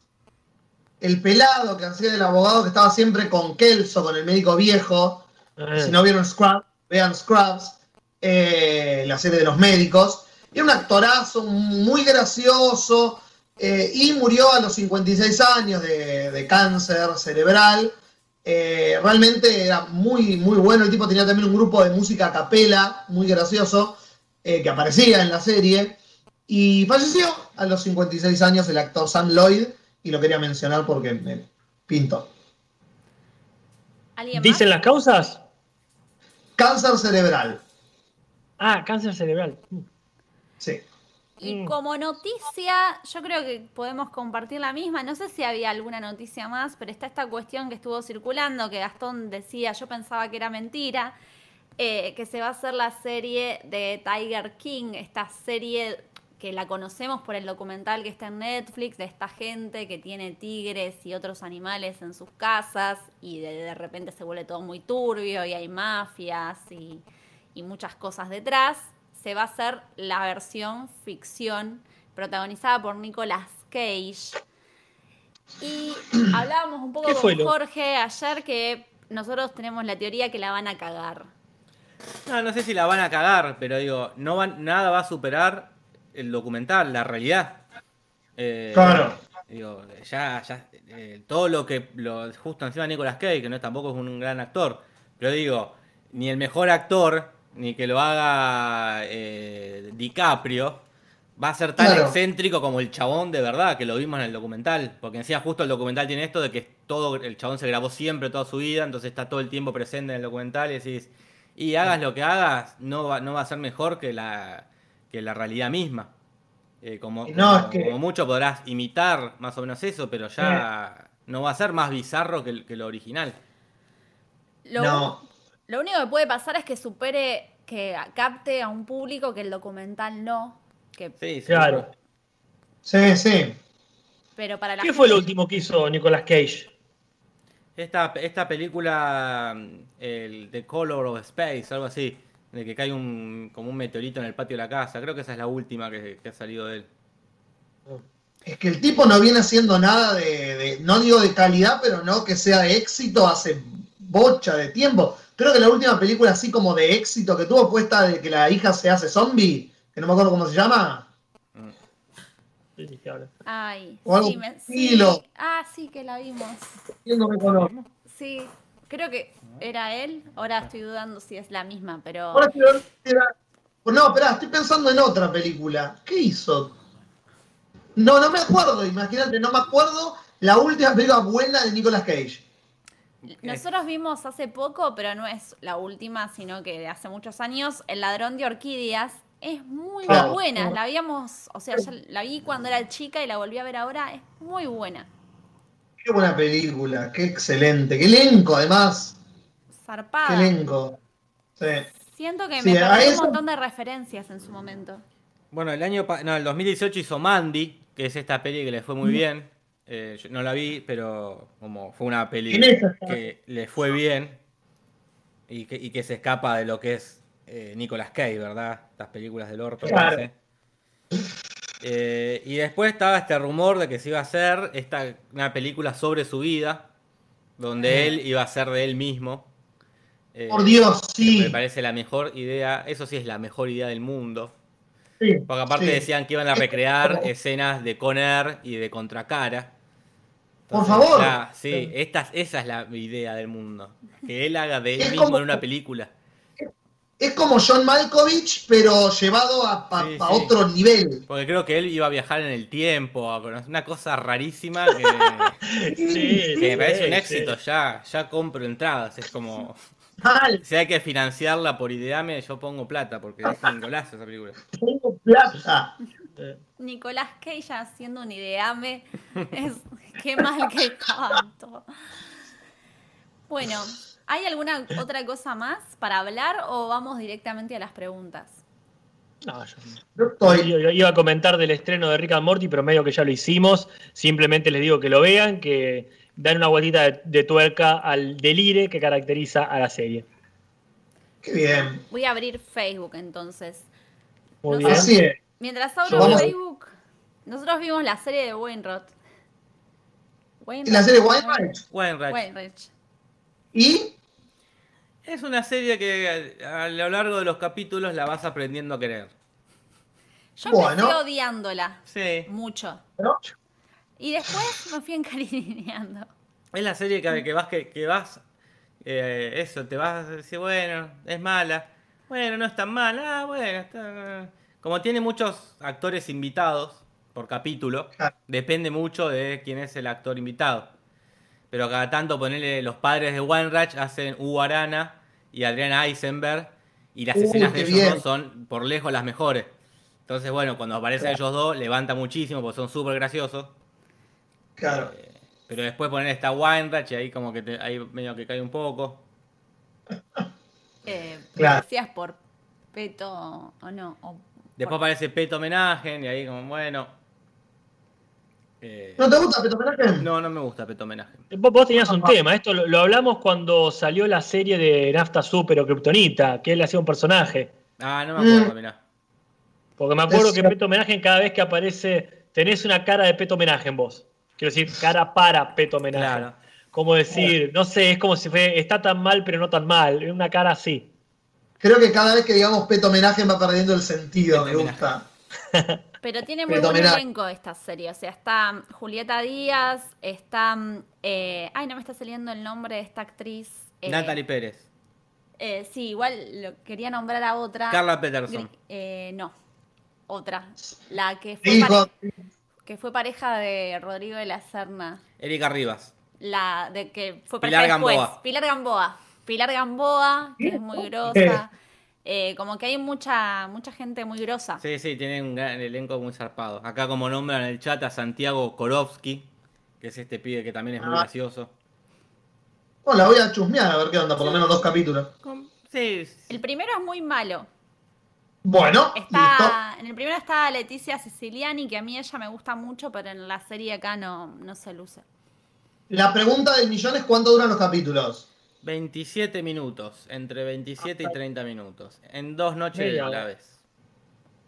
el pelado que hacía del abogado que estaba siempre con Kelso, con el médico viejo. Eh. Si no vieron Scrubs, vean Scrubs, eh, la serie de los médicos. Era un actorazo muy gracioso eh, y murió a los 56 años de, cáncer cerebral. realmente era muy, muy bueno. El tipo tenía también un grupo de música a capela, muy gracioso, que aparecía en la serie. Y falleció a los 56 años el actor Sam Lloyd y lo quería mencionar porque me pinto. ¿Dicen las causas? Cáncer cerebral. Ah, cáncer cerebral. Sí. Y mm. como noticia, yo creo que podemos compartir la misma. No sé si había alguna noticia más, pero está esta cuestión que estuvo circulando, que Gastón decía, yo pensaba que era mentira, eh, que se va a hacer la serie de Tiger King, esta serie que la conocemos por el documental que está en Netflix, de esta gente que tiene tigres y otros animales en sus casas y de, repente se vuelve todo muy turbio y hay mafias y, muchas cosas detrás, se va a hacer la versión ficción protagonizada por Nicolas Cage. Y hablábamos un poco con Jorge ayer que nosotros tenemos la teoría que la van a cagar. No, no sé si la van a cagar, pero digo, no van, nada va a superar el documental, la realidad. Eh, claro. Digo, ya, ya, eh, todo lo que, lo, justo encima de Nicolas Cage, que no tampoco es un gran actor, pero digo, ni el mejor actor, ni que lo haga eh, DiCaprio, va a ser tan excéntrico como el chabón de verdad, que lo vimos en el documental, porque encima justo el documental tiene esto de que todo, el chabón se grabó siempre toda su vida, entonces está todo el tiempo presente en el documental y decís, y hagas lo que hagas, no va, no va a ser mejor que la que la realidad misma. Eh, como, como, mucho podrás imitar más o menos eso, pero ya no va a ser más bizarro que, lo original. Lo, no. lo único que puede pasar es que supere, que capte a un público que el documental no. Que... Sí, claro. Sí, sí. Pero para ¿Qué fue lo último que hizo Nicolas Cage? Esta, esta película, el The Color of Space, algo así de que cae un, como un meteorito en el patio de la casa. Creo que esa es la última que, ha salido de él. Es que el tipo no viene haciendo nada de, no digo de calidad, pero no que sea de éxito hace bocha de tiempo. creo que la última película así como de éxito que tuvo fue esta de que la hija se hace zombie, que no me acuerdo cómo se llama. Ay, o algo sí, me- sí, Ah, sí, que la vimos. Yo no me conozco. Sí, creo que era él. Ahora estoy dudando si es la misma, pero. Ahora si era- No, espera, estoy pensando en otra película. ¿Qué hizo? No, no me acuerdo, imagínate, no me acuerdo la última película buena de Nicolas Cage. Nosotros vimos hace poco, pero no es la última, sino que de hace muchos años, El ladrón de orquídeas. Es muy Claro. buena. La habíamos, o sea, ya la vi cuando era chica y la volví a ver ahora. Es muy buena. Qué buena película, qué excelente, qué elenco además, qué Zarpada. Sí. Siento que Sí, me perdí eso- un montón de referencias en su momento. Bueno, el año no, el 2018 hizo Mandy, que es esta peli que le fue muy bien. Eh, yo no la vi, pero como fue una peli que le fue bien y que, y que se escapa de lo que es eh, Nicolas Cage, ¿verdad? Estas películas del orto. Claro. Eh, y después estaba este rumor de que se iba a hacer esta, una película sobre su vida, donde él iba a ser de él mismo. Eh, Por Dios, sí. Me parece la mejor idea, eso sí es la mejor idea del mundo. sí, Porque aparte sí. decían que iban a recrear escenas de Conner y de Contracara. Por favor. sí, esta- esa es la idea del mundo. Que él haga de él Es mismo como- en una película. Es como John Malkovich, pero llevado a, a- Sí, a sí. otro nivel. Porque creo que él iba a viajar en el tiempo, una cosa rarísima que, Sí, que me parece un éxito. Ya, ya compro entradas. Es como, Mal, si hay que financiarla por Ideame, yo pongo plata, porque es un golazo esa película. tengo plata. Nicolás Cage haciendo un ideame. Es qué mal que canto. Bueno, ¿hay alguna otra cosa más para hablar o vamos directamente a las preguntas? No, yo, yo- yo iba a comentar del estreno de Rick and Morty, pero medio que ya lo hicimos. Simplemente les digo que lo vean, que dan una vueltita de, de tuerca al delire que caracteriza a la serie. Qué bien. Voy a abrir Facebook entonces. Muy bien. Así es. Mientras abro Facebook, nosotros vimos la serie de Wainwright. ¿Y la serie Wainwright? Wainwright. Wainwright. ¿Y? Es una serie que a, a lo largo de los capítulos la vas aprendiendo a querer. Yo Bueno. empecé odiándola Sí. mucho. ¿No? Y después me fui encariñando. Es la serie que, que vas, que, que vas, eh, eso, te vas a decir, bueno, es mala, bueno, no es tan mala, ah, bueno, está... Como tiene muchos actores invitados por capítulo, Claro. depende mucho de quién es el actor invitado. Pero cada tanto ponerle los padres de Weinreich hacen Hugo Arana y Adriana Eisenberg y las Uy, escenas de ellos bien. dos son por lejos las mejores. Entonces, bueno, cuando aparecen ellos dos, levanta muchísimo porque son súper graciosos. Claro. Pero después poner esta Weinreich y ahí como que te- ahí medio que cae un poco. Eh, Claro. Decías por peto o no. o Después por- aparece Peto Homenaje y ahí como, bueno. eh, ¿No te gusta Peto Homenaje? no, no me gusta Peto Homenaje. Vos, vos tenías un tema, esto lo, lo hablamos cuando salió la serie de Nafta Super o Kryptonita, que él hacía un personaje. Ah, no me acuerdo, Mm. mirá. Porque me acuerdo Es- que Peto Homenaje, cada vez que aparece, tenés una cara de Peto Homenaje en vos. Quiero decir, cara para Peto Homenaje. Claro. Como decir, no sé, es como si fue, está tan mal, pero no tan mal. Es una cara así. Creo que cada vez que digamos Peto Homenaje va perdiendo el sentido, Peto me Homenaje. gusta. Pero tiene muy buen elenco esta serie. O sea, está Julieta Díaz, está. eh, ay, no me está saliendo el nombre de esta actriz. eh, Natalie Pérez. eh, sí, igual lo quería nombrar a otra. Carla Peterson. Eh, no, otra. La que fue, Hijo, pare- que fue pareja de Rodrigo de la Serna. Erika Rivas. La de que fue Pilar pareja después. Gamboa. Pilar Gamboa. Pilar Gamboa, que es muy grosa. Eh, como que hay mucha, mucha gente muy grosa. Sí, sí, tiene un gran elenco muy zarpado. Acá como nombran en el chat a Santiago Korovsky, que es este pibe que también es muy Ah. gracioso. Oh, la voy a chusmear a ver qué onda, por lo menos dos capítulos. Sí, sí. El primero es muy malo. Bueno, listo. Está, en el primero está Leticia Siciliani, que a mí ella me gusta mucho, pero en la serie acá no, no se luce. La pregunta del millón es cuánto duran los capítulos. 27 minutos, entre 27 y 30 minutos. En dos noches a la vez.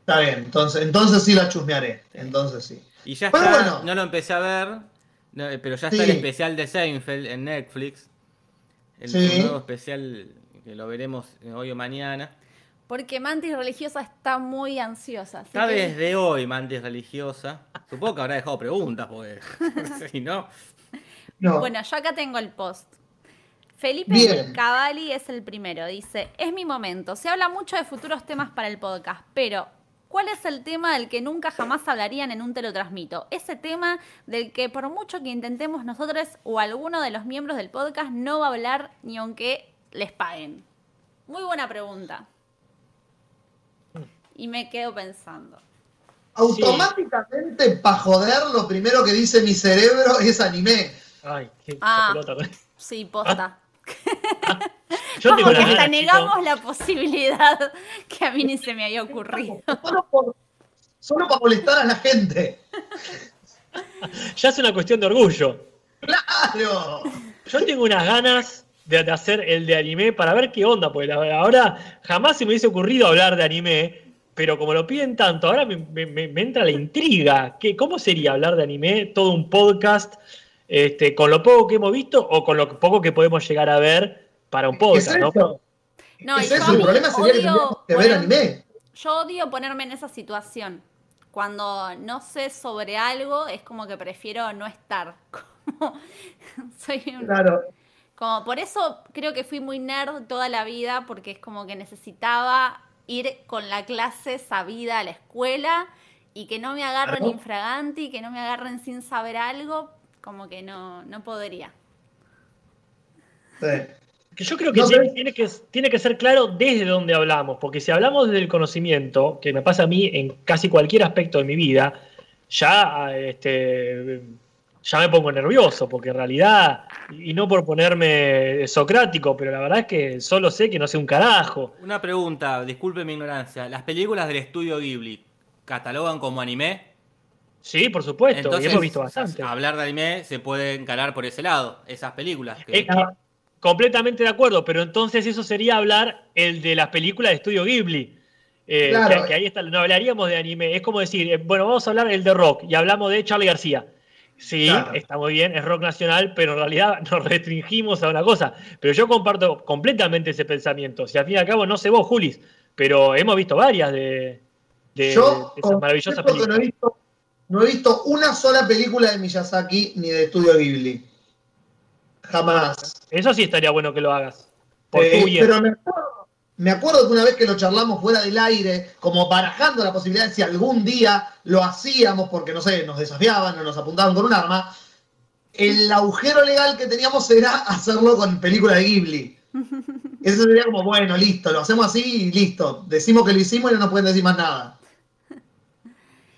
Está bien, entonces, entonces sí la chusmearé. Entonces sí. Y ya Pero está, bueno. no lo empecé a ver, no, pero ya está Sí. el especial de Seinfeld en Netflix. El Sí. nuevo especial que lo veremos hoy o mañana. Porque Mantis Religiosa está muy ansiosa. Está desde hoy Mantis Religiosa. Supongo que habrá dejado preguntas, porque si no... Bueno, yo acá tengo el post. Felipe Cavalli es el primero. Dice, es mi momento. Se habla mucho de futuros temas para el podcast, pero ¿cuál es el tema del que nunca jamás hablarían en un te lo transmito? Ese tema del que por mucho que intentemos nosotros o alguno de los miembros del podcast no va a hablar ni aunque les paguen. Muy buena pregunta. Y me quedo pensando. Automáticamente, para joder, lo primero que dice mi cerebro es anime. Ay, qué ah, pelota. Sí, posta. Yo Como que hasta negamos la posibilidad que a mí ni se me había ocurrido. Solo, para molestar a la gente. Ya es una cuestión de orgullo. ¡Claro! Yo tengo unas ganas de, hacer el de anime para ver qué onda, porque ahora jamás se me hubiese ocurrido hablar de anime, pero como lo piden tanto, ahora me, entra la intriga. ¿Qué, ¿Cómo sería hablar de anime? Todo un podcast este, con lo poco que hemos visto o con lo poco que podemos llegar a ver para un podcast, ¿no? No, ¿Es eso? El problema sería que ver anime. Yo odio ponerme en esa situación. Cuando no sé sobre algo, es como que prefiero no estar. soy Claro. Como por eso creo que fui muy nerd toda la vida, porque es como que necesitaba ir con la clase sabida a la escuela y que no me agarren infraganti, que no me agarren sin saber algo, como que no, no podría. Que yo creo que, tiene, que tiene que ser claro desde dónde hablamos, porque si hablamos desde el conocimiento, que me pasa a mí en casi cualquier aspecto de mi vida, ya, este, ya me pongo nervioso, porque en realidad, y no por ponerme socrático, pero la verdad es que solo sé que no sé un carajo. Una pregunta, disculpe mi ignorancia, ¿las películas del estudio Ghibli catalogan como anime? Sí, por supuesto, y hemos visto bastante. Hablar de anime se puede encarar por ese lado, esas películas. completamente de acuerdo, pero entonces eso sería hablar el de las películas de estudio Ghibli. Eh, que, ahí está, no hablaríamos de anime. Es como decir, eh, bueno, vamos a hablar el de rock y hablamos de Charlie García. Sí, está muy bien, es rock nacional, pero en realidad nos restringimos a una cosa. Pero yo comparto completamente ese pensamiento. Si al fin y al cabo, no sé vos, Julis, pero hemos visto varias de, de, esas maravillosas películas. No he visto una sola película de Miyazaki ni de Estudio Ghibli. Jamás. Eso sí estaría bueno que lo hagas. Eh, pero me acuerdo, que una vez que lo charlamos fuera del aire, como barajando la posibilidad de si algún día lo hacíamos, porque no sé, nos desafiaban o nos apuntaban con un arma, el agujero legal que teníamos era hacerlo con película de Ghibli. Eso sería como, bueno, listo, lo hacemos así y listo. Decimos que lo hicimos y no nos pueden decir más nada.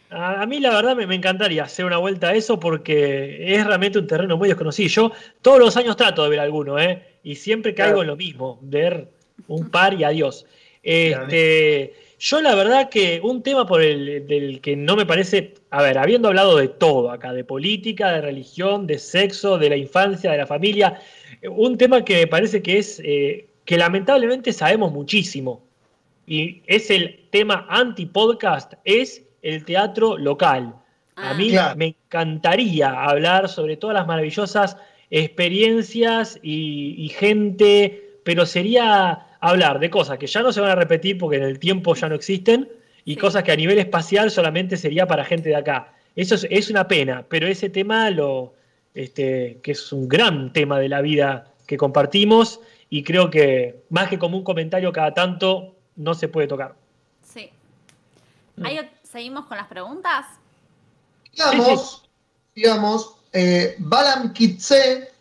A, mí la verdad me, encantaría hacer una vuelta a eso porque es realmente un terreno muy desconocido. Yo todos los años trato de ver alguno, ¿eh? Y siempre caigo en lo mismo, ver un par y adiós. Este, yo la verdad que un tema por el del que no me parece, a ver, habiendo hablado de todo acá, de política, de religión, de sexo, de la infancia, de la familia, un tema que me parece que es eh, que lamentablemente sabemos muchísimo y es el tema anti-podcast, es el teatro local. a ah. mí me encantaría hablar sobre todas las maravillosas experiencias y, gente, pero sería hablar de cosas que ya no se van a repetir porque en el tiempo ya no existen y cosas que a nivel espacial solamente sería para gente de acá. Eso es, una pena, pero ese tema, lo, este, que es un gran tema de la vida que compartimos y creo que más que como un comentario cada tanto no se puede tocar. Sí. Hay, ¿Seguimos con las preguntas? Digamos, digamos, eh, Balam Kitse,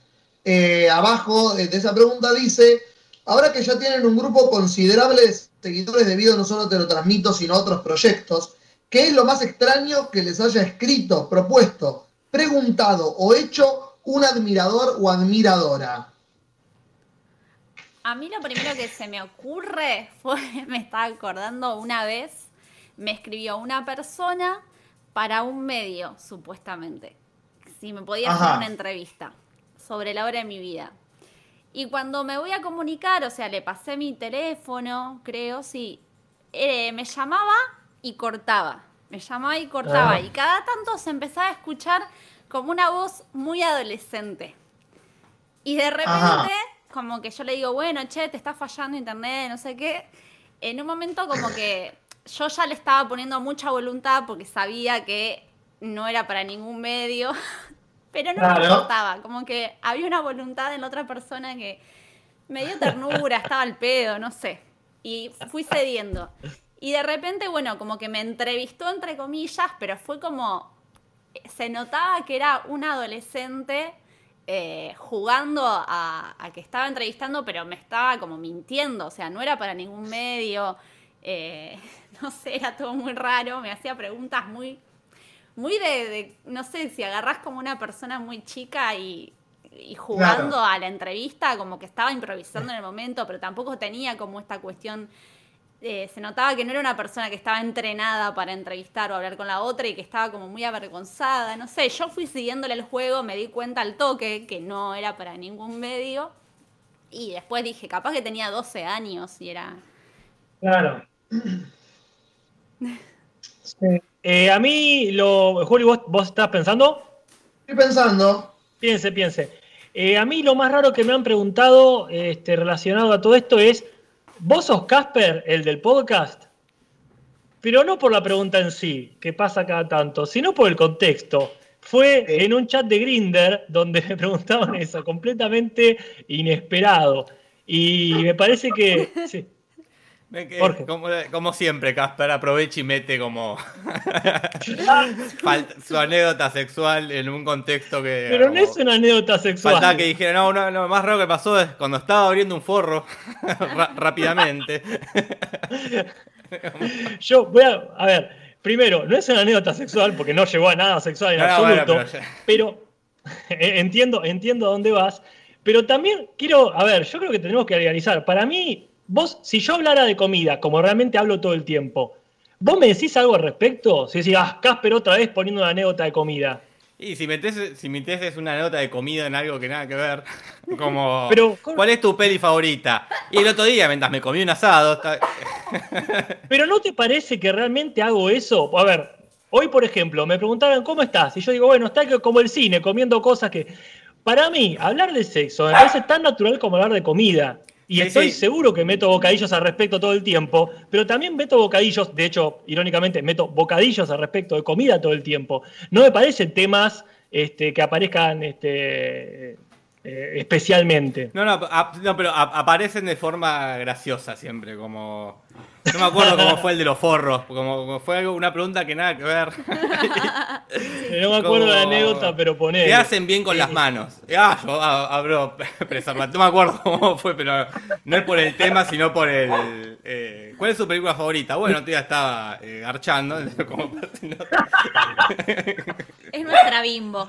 eh, abajo de esa pregunta dice, ahora que ya tienen un grupo considerable de seguidores debido no solo te lo transmito, sino a otros proyectos, ¿qué es lo más extraño que les haya escrito, propuesto, preguntado o hecho un admirador o admiradora? A mí lo primero que se me ocurre fue, me estaba acordando una vez me escribió una persona para un medio, supuestamente. Si me podía hacer una entrevista sobre la hora de mi vida. Y cuando me voy a comunicar, o sea, le pasé mi teléfono, creo, sí, eh, me llamaba y cortaba. Me llamaba y cortaba. Ah. Y cada tanto se empezaba a escuchar como una voz muy adolescente. Y de repente como que yo le digo, bueno, che, te está fallando internet, no sé qué. En un momento como que yo ya le estaba poniendo mucha voluntad porque sabía que no era para ningún medio, pero no me importaba, como que había una voluntad en la otra persona que me dio ternura, estaba al pedo, no sé. Y fui cediendo. Y de repente, bueno, como que me entrevistó entre comillas, pero fue como, se notaba que era un adolescente eh, jugando a, que estaba entrevistando, pero me estaba como mintiendo, o sea, no era para ningún medio, eh, no sé, era todo muy raro, me hacía preguntas muy, muy de, no sé, si agarrás como una persona muy chica y, jugando a la entrevista, como que estaba improvisando en el momento, pero tampoco tenía como esta cuestión eh, se notaba que no era una persona que estaba entrenada para entrevistar o hablar con la otra y que estaba como muy avergonzada, no sé, yo fui siguiéndole el juego, me di cuenta al toque que no era para ningún medio y después dije, capaz que tenía 12 años y era... Claro. Eh, a mí, lo, Juli, ¿vos, ¿vos, estás pensando? Estoy pensando. Piense, piense. Eh, a mí lo más raro que me han preguntado este, relacionado a todo esto es ¿Vos sos Casper, el del podcast? Pero no por la pregunta en sí, que pasa cada tanto, sino por el contexto. Fue en un chat de Grinder donde me preguntaban eso, completamente inesperado. Y me parece que. Sí. Como, siempre, Casper aprovecha y mete como su anécdota sexual en un contexto que. Pero no es una anécdota sexual. Falta que dijera, no, no, lo más raro que pasó es cuando estaba abriendo un forro rápidamente. Yo voy a. A ver, primero, no es una anécdota sexual porque no llegó a nada sexual en absoluto. pero, entiendo, entiendo a dónde vas. Pero también quiero, a ver, yo creo que tenemos que realizar. Para mí, Vos, si yo hablara de comida, como realmente hablo todo el tiempo, ¿vos me decís algo al respecto? Si decís, ah, Casper otra vez poniendo una anécdota de comida. Y si metes, si metes una anécdota de comida en algo que nada que ver, como, ¿cuál es tu peli favorita? Y el otro día, mientras me comí un asado... Pero ¿no te parece que realmente hago eso? A ver, hoy por ejemplo, me preguntaron, ¿cómo estás? Y yo digo, bueno, está como el cine, comiendo cosas que... Para mí, hablar de sexo me parece tan natural como hablar de comida. Y estoy seguro que meto bocadillos al respecto todo el tiempo, pero también meto bocadillos, de hecho, irónicamente, meto bocadillos al respecto de comida todo el tiempo. No me parecen temas este, que aparezcan este, eh, especialmente. No, no, no pero aparecen de forma graciosa siempre, como... No me acuerdo cómo fue el de los forros, como, fue una pregunta que nada que ver. no me acuerdo de la anécdota, pero poné. ¿Qué hacen bien con las manos? Ah, yo abro No me acuerdo cómo fue, pero no es por el tema, sino por el. Eh, ¿Cuál es su película favorita? Bueno, tía estaba eh, garchando. es nuestra bimbo.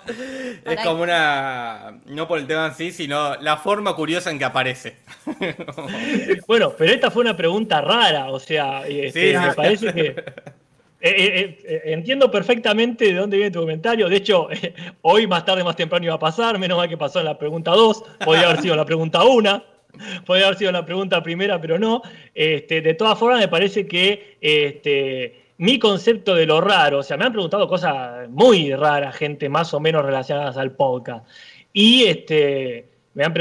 Es como una. No por el tema en sí, sino la forma curiosa en que aparece. bueno, pero esta fue una pregunta rara, o sea, este, me parece que. Eh, eh, eh, entiendo perfectamente de dónde viene tu comentario. De hecho, hoy más tarde, más temprano iba a pasar. Menos mal que pasó en la pregunta 2. Podría haber sido la pregunta 1. Podría haber sido la pregunta primera, pero no. Este, de todas formas, me parece que este, mi concepto de lo raro, o sea, me han preguntado cosas muy raras, gente más o menos relacionadas al podcast. Y este, me, han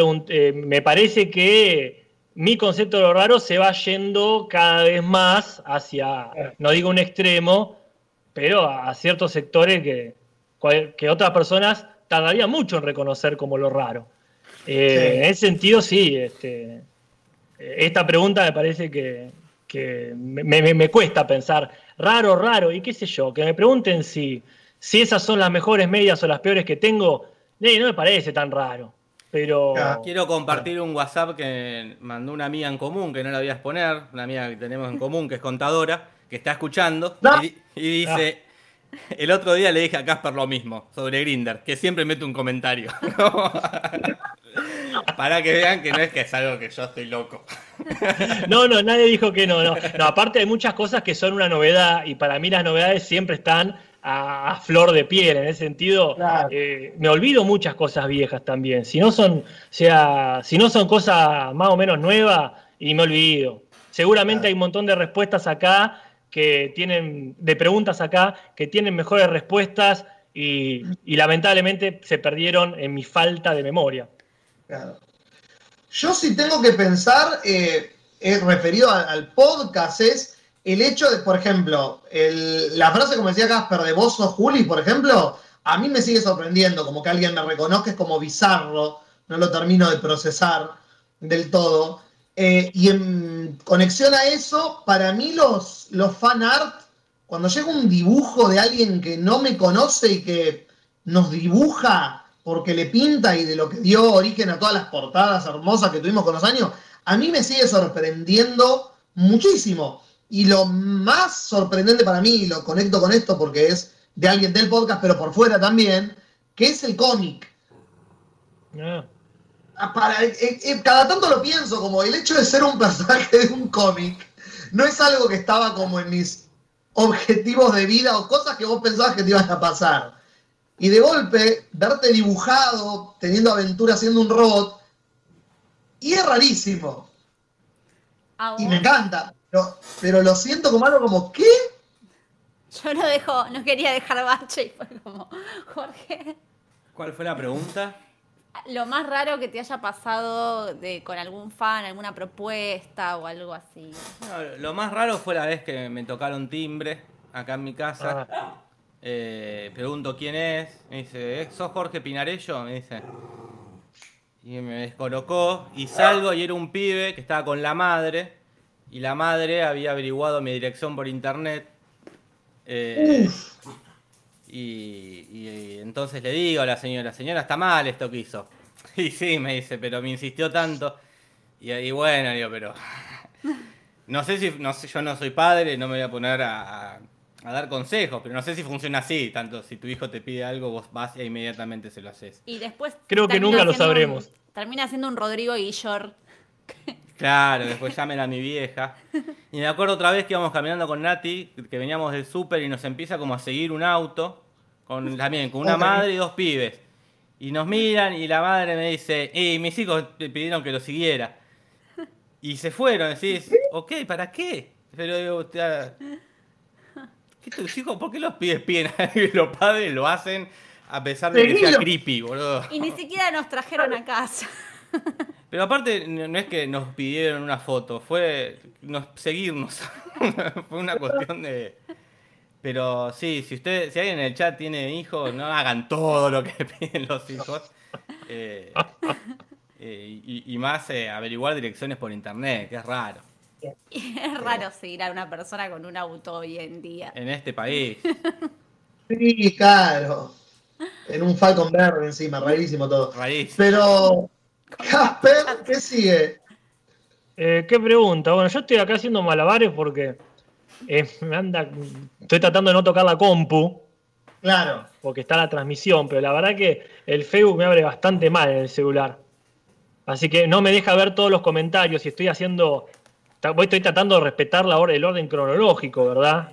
me parece que mi concepto de lo raro se va yendo cada vez más hacia, no digo un extremo, pero a ciertos sectores que, que otras personas tardarían mucho en reconocer como lo raro. Eh, en ese sentido, sí, este, esta pregunta me parece que, me, cuesta pensar, raro, raro, y qué sé yo, que me pregunten si, si esas son las mejores medias o las peores que tengo, no me parece tan raro. Pero. Quiero compartir un WhatsApp que mandó una amiga en común, que no la voy a exponer, una amiga que tenemos en común, que es contadora, que está escuchando, y, dice. El otro día le dije a Casper lo mismo sobre Grinder, que siempre mete un comentario. Para que vean que no es que es algo que yo estoy loco. No, no, nadie dijo que no, no. No, aparte hay muchas cosas que son una novedad y para mí las novedades siempre están a, flor de piel. En ese sentido, eh, me olvido muchas cosas viejas también. Si no son, sea, si no son cosas más o menos nuevas, y me olvido. Seguramente hay un montón de respuestas acá que tienen, de preguntas acá, que tienen mejores respuestas y, lamentablemente se perdieron en mi falta de memoria. Claro. Yo sí tengo que pensar, eh, referido al, podcast, es el hecho de, por ejemplo, la frase como decía Casper de vos sos Juli, por ejemplo, a mí me sigue sorprendiendo, como que alguien me reconozca, es como bizarro, no lo termino de procesar del todo. Eh, y en conexión a eso, para mí los, los fan art, cuando llega un dibujo de alguien que no me conoce y que nos dibuja porque le pinta y de lo que dio origen a todas las portadas hermosas que tuvimos con los años, a mí me sigue sorprendiendo muchísimo. Y lo más sorprendente para mí, y lo conecto con esto porque es de alguien del podcast, pero por fuera también, que es el cómic. Ah. Ah, eh, eh, eh, cada tanto lo pienso, como el hecho de ser un personaje de un cómic no es algo que estaba como en mis objetivos de vida o cosas que vos pensabas que te iban a pasar. Y de golpe, verte dibujado, teniendo aventura siendo un robot, y es rarísimo. Y me encanta, pero, lo siento como algo como, ¿qué? Yo no dejo, no quería dejar bache y fue como, Jorge. ¿Cuál fue la pregunta? Lo más raro que te haya pasado de, con algún fan, alguna propuesta o algo así. lo más raro fue la vez que me tocaron timbre acá en mi casa. Ah. Eh, pregunto quién es. Me dice, ¿sos Jorge Pinarello? Me dice. Y me descolocó. Y salgo y era un pibe que estaba con la madre. Y la madre había averiguado mi dirección por internet. Eh, y, entonces le digo a la señora, señora, está mal esto que hizo. Y sí, me dice, pero me insistió tanto. Y, ahí bueno, digo, pero... No sé si, no sé, yo no soy padre, no me voy a poner a a dar consejos, pero no sé si funciona así, tanto si tu hijo te pide algo, vos vas e inmediatamente se lo haces. Y después... Creo que nunca lo sabremos. termina siendo un Rodrigo Guillor. Claro, después llamen a mi vieja. Y me acuerdo otra vez que íbamos caminando con Nati, que veníamos del súper y nos empieza como a seguir un auto, con, también con una madre y dos pibes. Y nos miran y la madre me dice, y mis hijos te pidieron que lo siguiera. Y se fueron, decís, ok, ¿para qué? Pero digo, ¿Qué ¿Por qué los pibes piden y los padres lo hacen a pesar de que sea creepy, boludo? Y ni siquiera nos trajeron a casa. Pero aparte, no es que nos pidieron una foto, fue seguirnos. fue una cuestión de. Pero sí, si usted, si alguien en el chat tiene hijos, no hagan todo lo que piden los hijos. Eh, eh, y, más eh, averiguar direcciones por internet, que es raro. es raro seguir a una persona con un auto hoy en día. En este país. Sí, claro. En un Falcon Verde encima, rarísimo todo. Rarísimo. Pero, Casper, ¿qué sigue? Eh, ¿Qué pregunta? Bueno, yo estoy acá haciendo malabares porque eh, anda, estoy tratando de no tocar la compu. Claro. Porque está la transmisión, pero la verdad que el Facebook me abre bastante mal en el celular. Así que no me deja ver todos los comentarios y estoy haciendo estoy tratando de respetar la el orden cronológico, ¿verdad?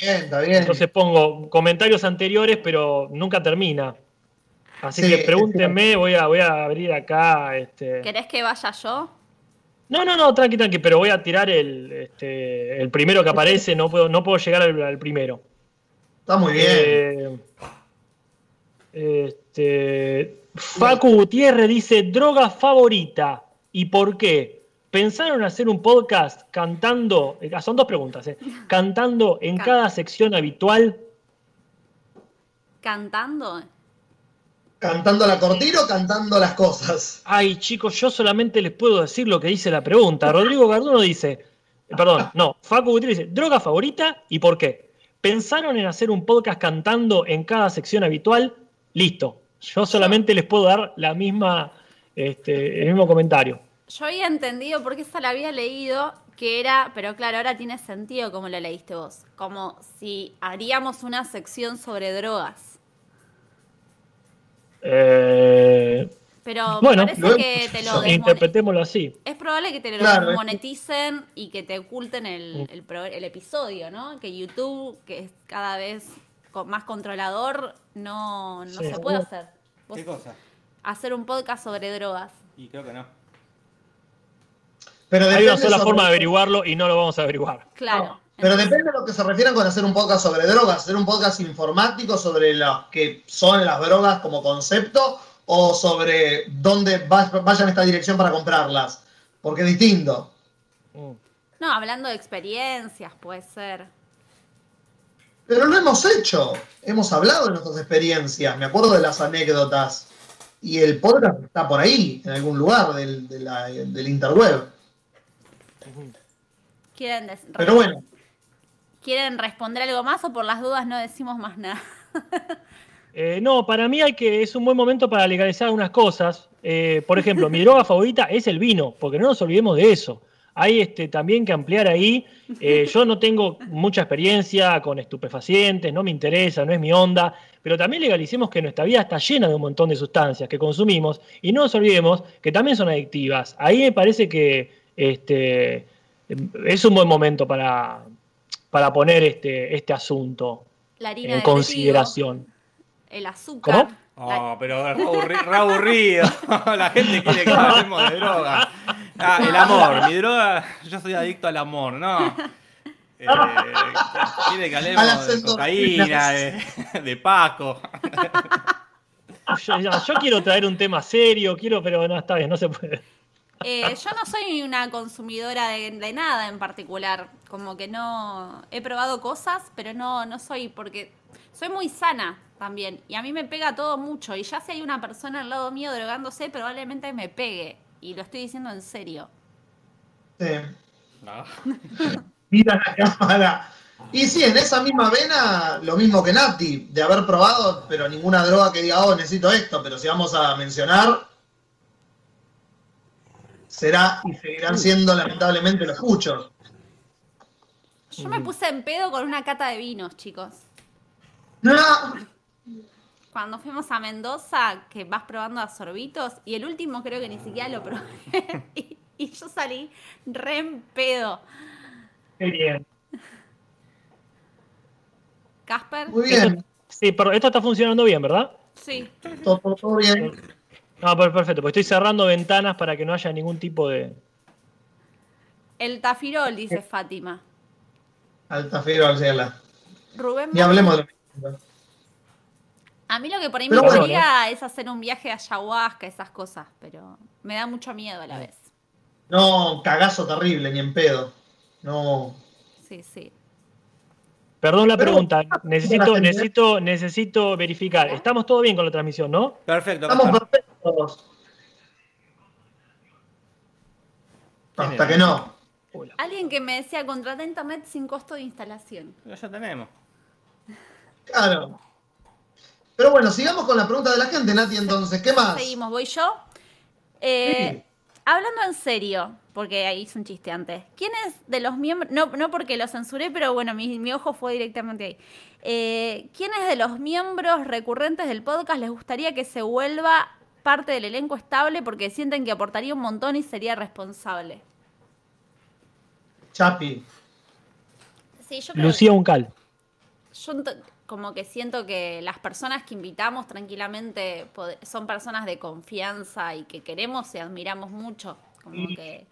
Bien, está bien. Entonces pongo comentarios anteriores, pero nunca termina. Así que pregúntenme, voy a, voy a abrir acá. Este... ¿Querés que vaya yo? No, no, no, tranqui, tranqui, pero voy a tirar el, este, el primero que aparece, no puedo, no puedo llegar al, primero. Está muy bien. Eh, este, Facu Gutiérrez dice, droga favorita. ¿Y por qué? ¿Pensaron hacer un podcast cantando, eh, son dos preguntas, eh, cantando en cada sección habitual? ¿Cantando? ¿Cantando la cortina o cantando las cosas? Ay, chicos, yo solamente les puedo decir lo que dice la pregunta. Rodrigo Garduno dice, perdón, no, Facu Gutiérrez dice, ¿droga favorita y por qué? ¿Pensaron en hacer un podcast cantando en cada sección habitual? Listo. Yo solamente les puedo dar la misma, este, el mismo comentario. Yo había entendido, porque esa la había leído, que era, pero claro, ahora tiene sentido como lo leíste vos, como si haríamos una sección sobre drogas. Eh, pero bueno, parece que te lo interpretémoslo así. Es probable que te lo moneticen y que te oculten el, el, episodio, ¿no? Que YouTube, que es cada vez más controlador, no, no se puede hacer. ¿Qué cosa? Hacer un podcast sobre drogas. Y creo que no. Pero Hay una sola forma de averiguarlo y no lo vamos a averiguar. Claro. Pero depende de lo que se refieran con hacer un podcast sobre drogas, hacer un podcast informático sobre lo que son las drogas como concepto, o sobre dónde vayan esta dirección para comprarlas, porque es distinto. Mm. No, hablando de experiencias, puede ser. Pero lo hemos hecho, hemos hablado de nuestras experiencias, me acuerdo de las anécdotas. Y el podcast está por ahí, en algún lugar del, del interweb. ¿Quieren Pero bueno. ¿Quieren responder algo más o por las dudas no decimos más nada? Eh, no, para mí hay que, es un buen momento para legalizar unas cosas. Eh, por ejemplo, mi droga favorita es el vino, porque no nos olvidemos de eso. Hay este, también que ampliar ahí. Eh, yo no tengo mucha experiencia con estupefacientes, no me interesa, no es mi onda, pero también legalicemos que nuestra vida está llena de un montón de sustancias que consumimos y no nos olvidemos que también son adictivas. Ahí me parece que este, es un buen momento para, para poner este, este asunto en consideración. el azúcar. ¿Cómo? Oh, pero re aburrido. La gente quiere que hablemos de droga. Ah, el amor, mi droga, yo soy adicto al amor, ¿no? Eh, quiere que hablemos de cocaína, de, Paco. Yo, quiero traer un tema serio, quiero, pero no, está bien, no se puede. Eh, yo no soy una consumidora de, de, nada en particular. Como que no. He probado cosas, pero no, no soy. Porque soy muy sana también. Y a mí me pega todo mucho. Y ya si hay una persona al lado mío drogándose, probablemente me pegue. Y lo estoy diciendo en serio. Sí. Mira la cámara. Y sí, en esa misma vena, lo mismo que Nati, de haber probado, pero ninguna droga que diga, oh, necesito esto, pero si vamos a mencionar, será y seguirán siendo lamentablemente los muchos. Yo me puse en pedo con una cata de vinos, chicos. No cuando fuimos a Mendoza, que vas probando a sorbitos, y el último creo que ni siquiera lo probé. y, yo salí re en pedo. Qué bien. Casper. Muy bien. sí, pero esto está funcionando bien, ¿verdad? Sí. Todo, bien. No, perfecto, pues estoy cerrando ventanas para que no haya ningún tipo de. El tafirol, dice Fátima. Al tafirol, sí, Rubén. Y hablemos de a mí lo que por ahí me gustaría es hacer un viaje a ayahuasca, esas cosas, pero me da mucho miedo a la vez. No, cagazo terrible, ni en pedo. No. Sí, sí. Perdón la pregunta, necesito, necesito, necesito verificar. Estamos todo bien con la transmisión, ¿no? Perfecto. Estamos Hasta que no. Alguien que me decía contrata internet sin costo de instalación. ya tenemos. Claro. Pero bueno, sigamos con la pregunta de la gente, Nati, entonces, ¿qué más? Seguimos, voy yo. Eh, hablando en serio, porque ahí hice un chiste antes. ¿Quiénes de los miembros, no, no porque lo censuré, pero bueno, mi, ojo fue directamente ahí. Eh, ¿Quiénes de los miembros recurrentes del podcast les gustaría que se vuelva parte del elenco estable porque sienten que aportaría un montón y sería responsable? Chapi. Sí, yo Lucía Uncal. Yo como que siento que las personas que invitamos tranquilamente son personas de confianza y que queremos y admiramos mucho. Como que,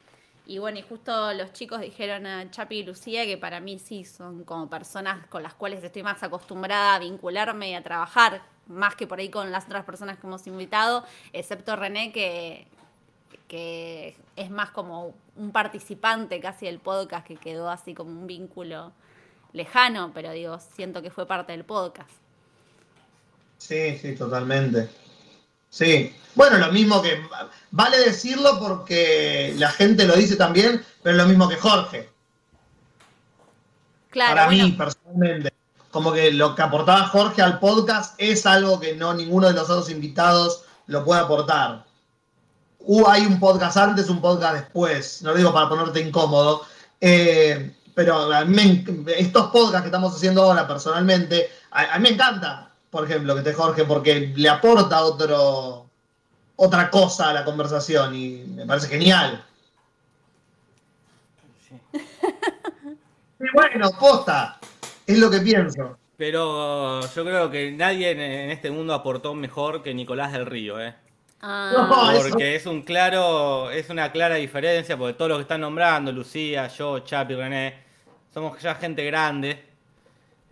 y bueno, y justo los chicos dijeron a Chapi y Lucía que para mí sí son como personas con las cuales estoy más acostumbrada a vincularme y a trabajar, más que por ahí con las otras personas que hemos invitado, excepto René que, que es más como un participante casi del podcast que quedó así como un vínculo lejano, pero digo, siento que fue parte del podcast. Sí, sí, totalmente. Sí, bueno, lo mismo que, vale decirlo porque la gente lo dice también, pero es lo mismo que Jorge. Claro, Para mí, personalmente, como que lo que aportaba Jorge al podcast es algo que no ninguno de los otros invitados lo puede aportar. Uh, hay un podcast antes, un podcast después, no lo digo para ponerte incómodo, eh, pero a mí estos podcasts que estamos haciendo ahora personalmente, a, mí me encanta, por ejemplo, que te Jorge, porque le aporta otro, otra cosa a la conversación y me parece genial. Y bueno, posta, es lo que pienso. Pero yo creo que nadie en este mundo aportó mejor que Nicolás del Río, ¿eh? Ah. porque es un claro, es una clara diferencia, porque todos los que están nombrando, Lucía, yo, Chapi, René, somos ya gente grande.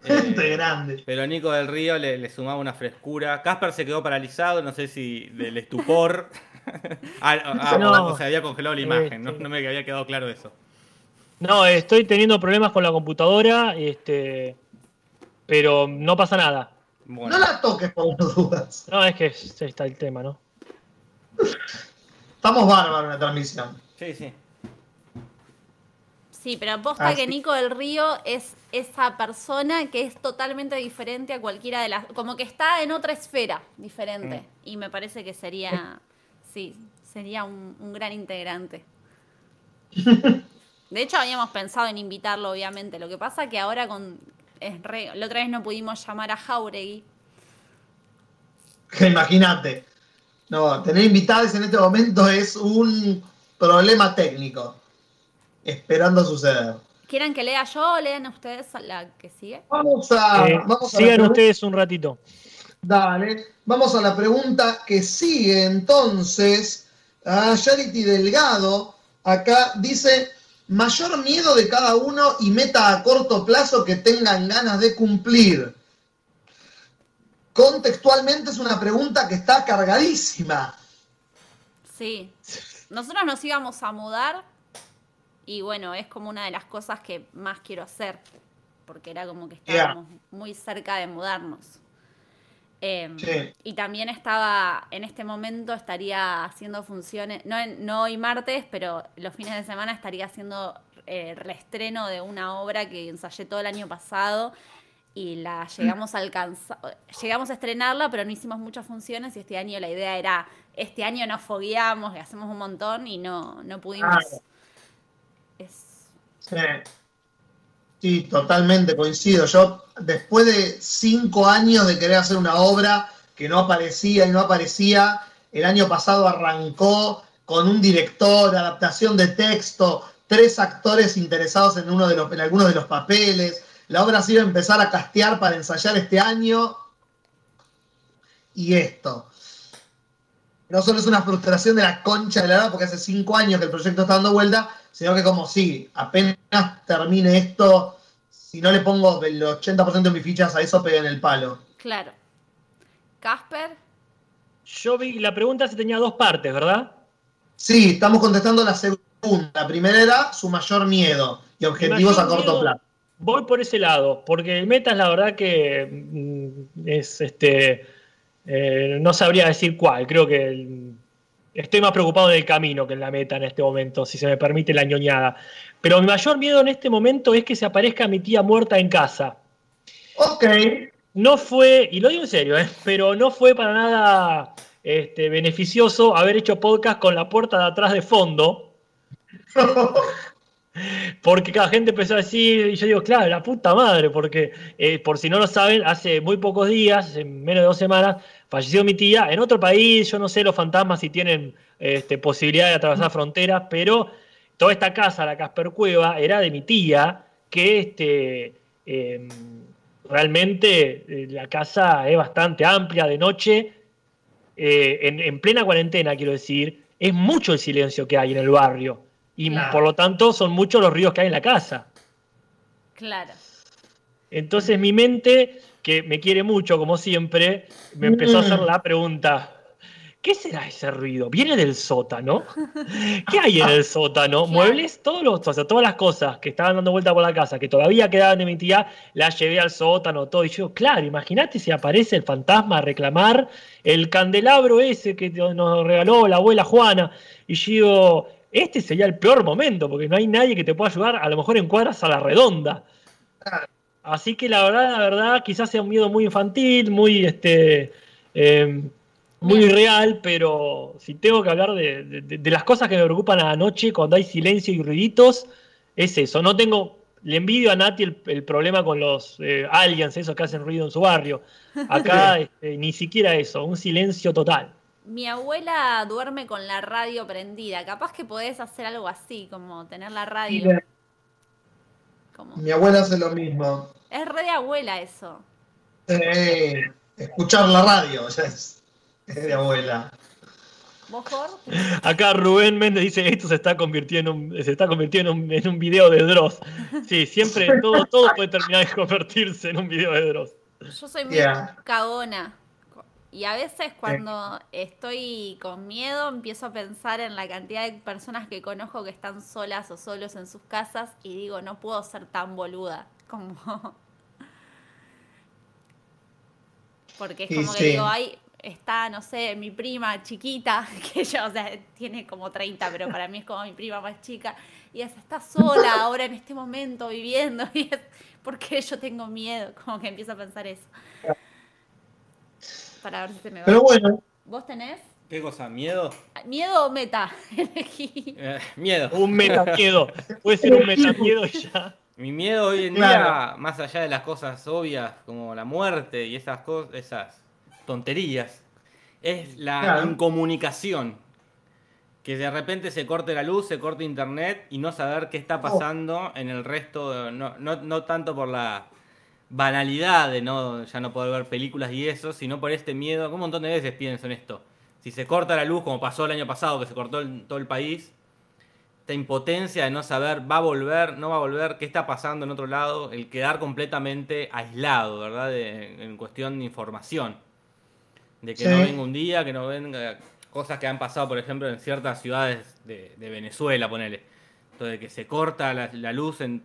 Gente grande. Pero Nico del Río le, sumaba una frescura. Casper se quedó paralizado, no sé si del estupor. ah, ah o se había congelado la imagen, no, me había quedado claro eso. No, estoy teniendo problemas con la computadora, este, pero no pasa nada. No la toques por las dudas. No, es que está el tema, ¿no? Estamos bárbaros en la transmisión. Sí, sí. Sí, pero aposta ah, que Nico del Río es esa persona que es totalmente diferente a cualquiera de las. Como que está en otra esfera diferente. Mm. Y me parece que sería. Sí, sería un, gran integrante. De hecho, habíamos pensado en invitarlo, obviamente. Lo que pasa que ahora con. Es la otra vez no pudimos llamar a Jauregui. Imagínate. No, tener invitados en este momento es un problema técnico esperando suceder. ¿Quieren que lea yo o lean ustedes la que sigue? Vamos a. Eh, sigan ustedes un ratito. Dale. Vamos a la pregunta que sigue entonces. A Charity Delgado, acá dice: mayor miedo de cada uno y meta a corto plazo que tengan ganas de cumplir. Contextualmente es una pregunta que está cargadísima. Sí. Nosotros nos íbamos a mudar y bueno, es como una de las cosas que más quiero hacer, porque era como que estábamos muy cerca de mudarnos. Em, y también estaba, en este momento estaría haciendo funciones, no, no hoy martes, pero los fines de semana estaría haciendo el eh, reestreno de una obra que ensayé todo el año pasado y la llegamos a alcanzar, llegamos a estrenarla, pero no hicimos muchas funciones y este año la idea era, este año nos fogueamos y hacemos un montón y no, no pudimos. Sí. Totalmente coincido. Yo, después de cinco años de querer hacer una obra que no aparecía y no aparecía, el año pasado arrancó con un director, adaptación de texto, tres actores interesados en, uno de los, en algunos de los papeles. La obra se iba a empezar a castear para ensayar este año. Y esto. No solo es una frustración de la concha de la edad, porque hace cinco años que el proyecto está dando vuelta, sino que como si apenas termine esto, si no le pongo el 80% de mis fichas a eso, en el palo. Claro. Casper. Yo vi, la pregunta se tenía dos partes, ¿verdad? Sí, estamos contestando la segunda. La primera era su mayor miedo y objetivos a corto plazo. Voy por ese lado, porque el meta es la verdad que mm, es este. Eh, no sabría decir cuál, creo que el, estoy más preocupado del camino que en la meta en este momento, si se me permite la ñoñada. Pero mi mayor miedo en este momento es que se aparezca mi tía muerta en casa. Ok. No fue, y lo digo en serio, ¿eh? pero no fue para nada este, beneficioso haber hecho podcast con la puerta de atrás de fondo. Porque cada gente empezó a decir, y yo digo, claro, la puta madre, porque eh, por si no lo saben, hace muy pocos días, en menos de dos semanas, falleció mi tía en otro país, yo no sé los fantasmas si tienen este, posibilidad de atravesar fronteras, pero toda esta casa, la Casper Cueva, era de mi tía, que este, em, realmente eh, la casa es bastante amplia de noche, eh, en, plena cuarentena, quiero decir, es mucho el silencio que hay en el barrio y por lo tanto son muchos los ríos que hay en la casa. Claro. Entonces mi mente que me quiere mucho, como siempre, me empezó a hacer mm. la pregunta. ¿Qué será ese ruido? ¿Viene del sótano? ¿Qué hay en el sótano? ¿Muebles? Todos los, o sea, todas las cosas que estaban dando vuelta por la casa, que todavía quedaban de mi tía, las llevé al sótano, todo. Y yo, claro, imagínate si aparece el fantasma a reclamar el candelabro ese que nos regaló la abuela Juana. Y yo digo, este sería el peor momento, porque no hay nadie que te pueda ayudar, a lo mejor en cuadras a la redonda. Así que la verdad, la verdad, quizás sea un miedo muy infantil, muy este eh, muy real, pero si tengo que hablar de, las cosas que me preocupan a la noche cuando hay silencio y ruiditos, es eso. No tengo, le envidio a Nati el, problema con los eh, aliens, esos que hacen ruido en su barrio. Acá este, ni siquiera eso, un silencio total. Mi abuela duerme con la radio prendida. Capaz que podés hacer algo así, como tener la radio. Mi abuela hace lo mismo. Es re de abuela eso. escuchar la radio, es, de abuela. Acá Rubén Méndez dice, esto se está convirtiendo, se está convirtiendo en un, video de Dross. Sí, siempre todo, todo puede terminar de convertirse en un video de Dross. Yo soy muy cagona. Y a veces cuando estoy con miedo empiezo a pensar en la cantidad de personas que conozco que están solas o solos en sus casas y digo, no puedo ser tan boluda como... Porque es como que digo, hay, está, no sé, mi prima chiquita, que ella, o sea, tiene como 30, pero para mí es como mi prima más chica, y ella está sola ahora en este momento viviendo, y es porque yo tengo miedo, como que empiezo a pensar eso. Para ver si se me va. Pero bueno. ¿Vos tenés? ¿Qué cosa? ¿Miedo? ¿Miedo o meta? Eh, miedo. Un meta miedo. Puede ser un meta miedo ya. Mi miedo hoy en día, más allá de las cosas obvias como la muerte y esas cosas, esas tonterías, es la incomunicación. Que de repente se corte la luz, se corte internet y no saber qué está oh. pasando en el resto, no, no, no tanto por la banalidad de no ya no poder ver películas y eso, sino por este miedo. Un montón de veces pienso en esto. Si se corta la luz, como pasó el año pasado, que se cortó en todo el país, esta impotencia de no saber, va a volver, no va a volver, qué está pasando en otro lado, el quedar completamente aislado, ¿verdad? en cuestión de información. De que no venga un día, que no venga cosas que han pasado, por ejemplo, en ciertas ciudades de, Venezuela, ponele. Entonces, que se corta la, la luz en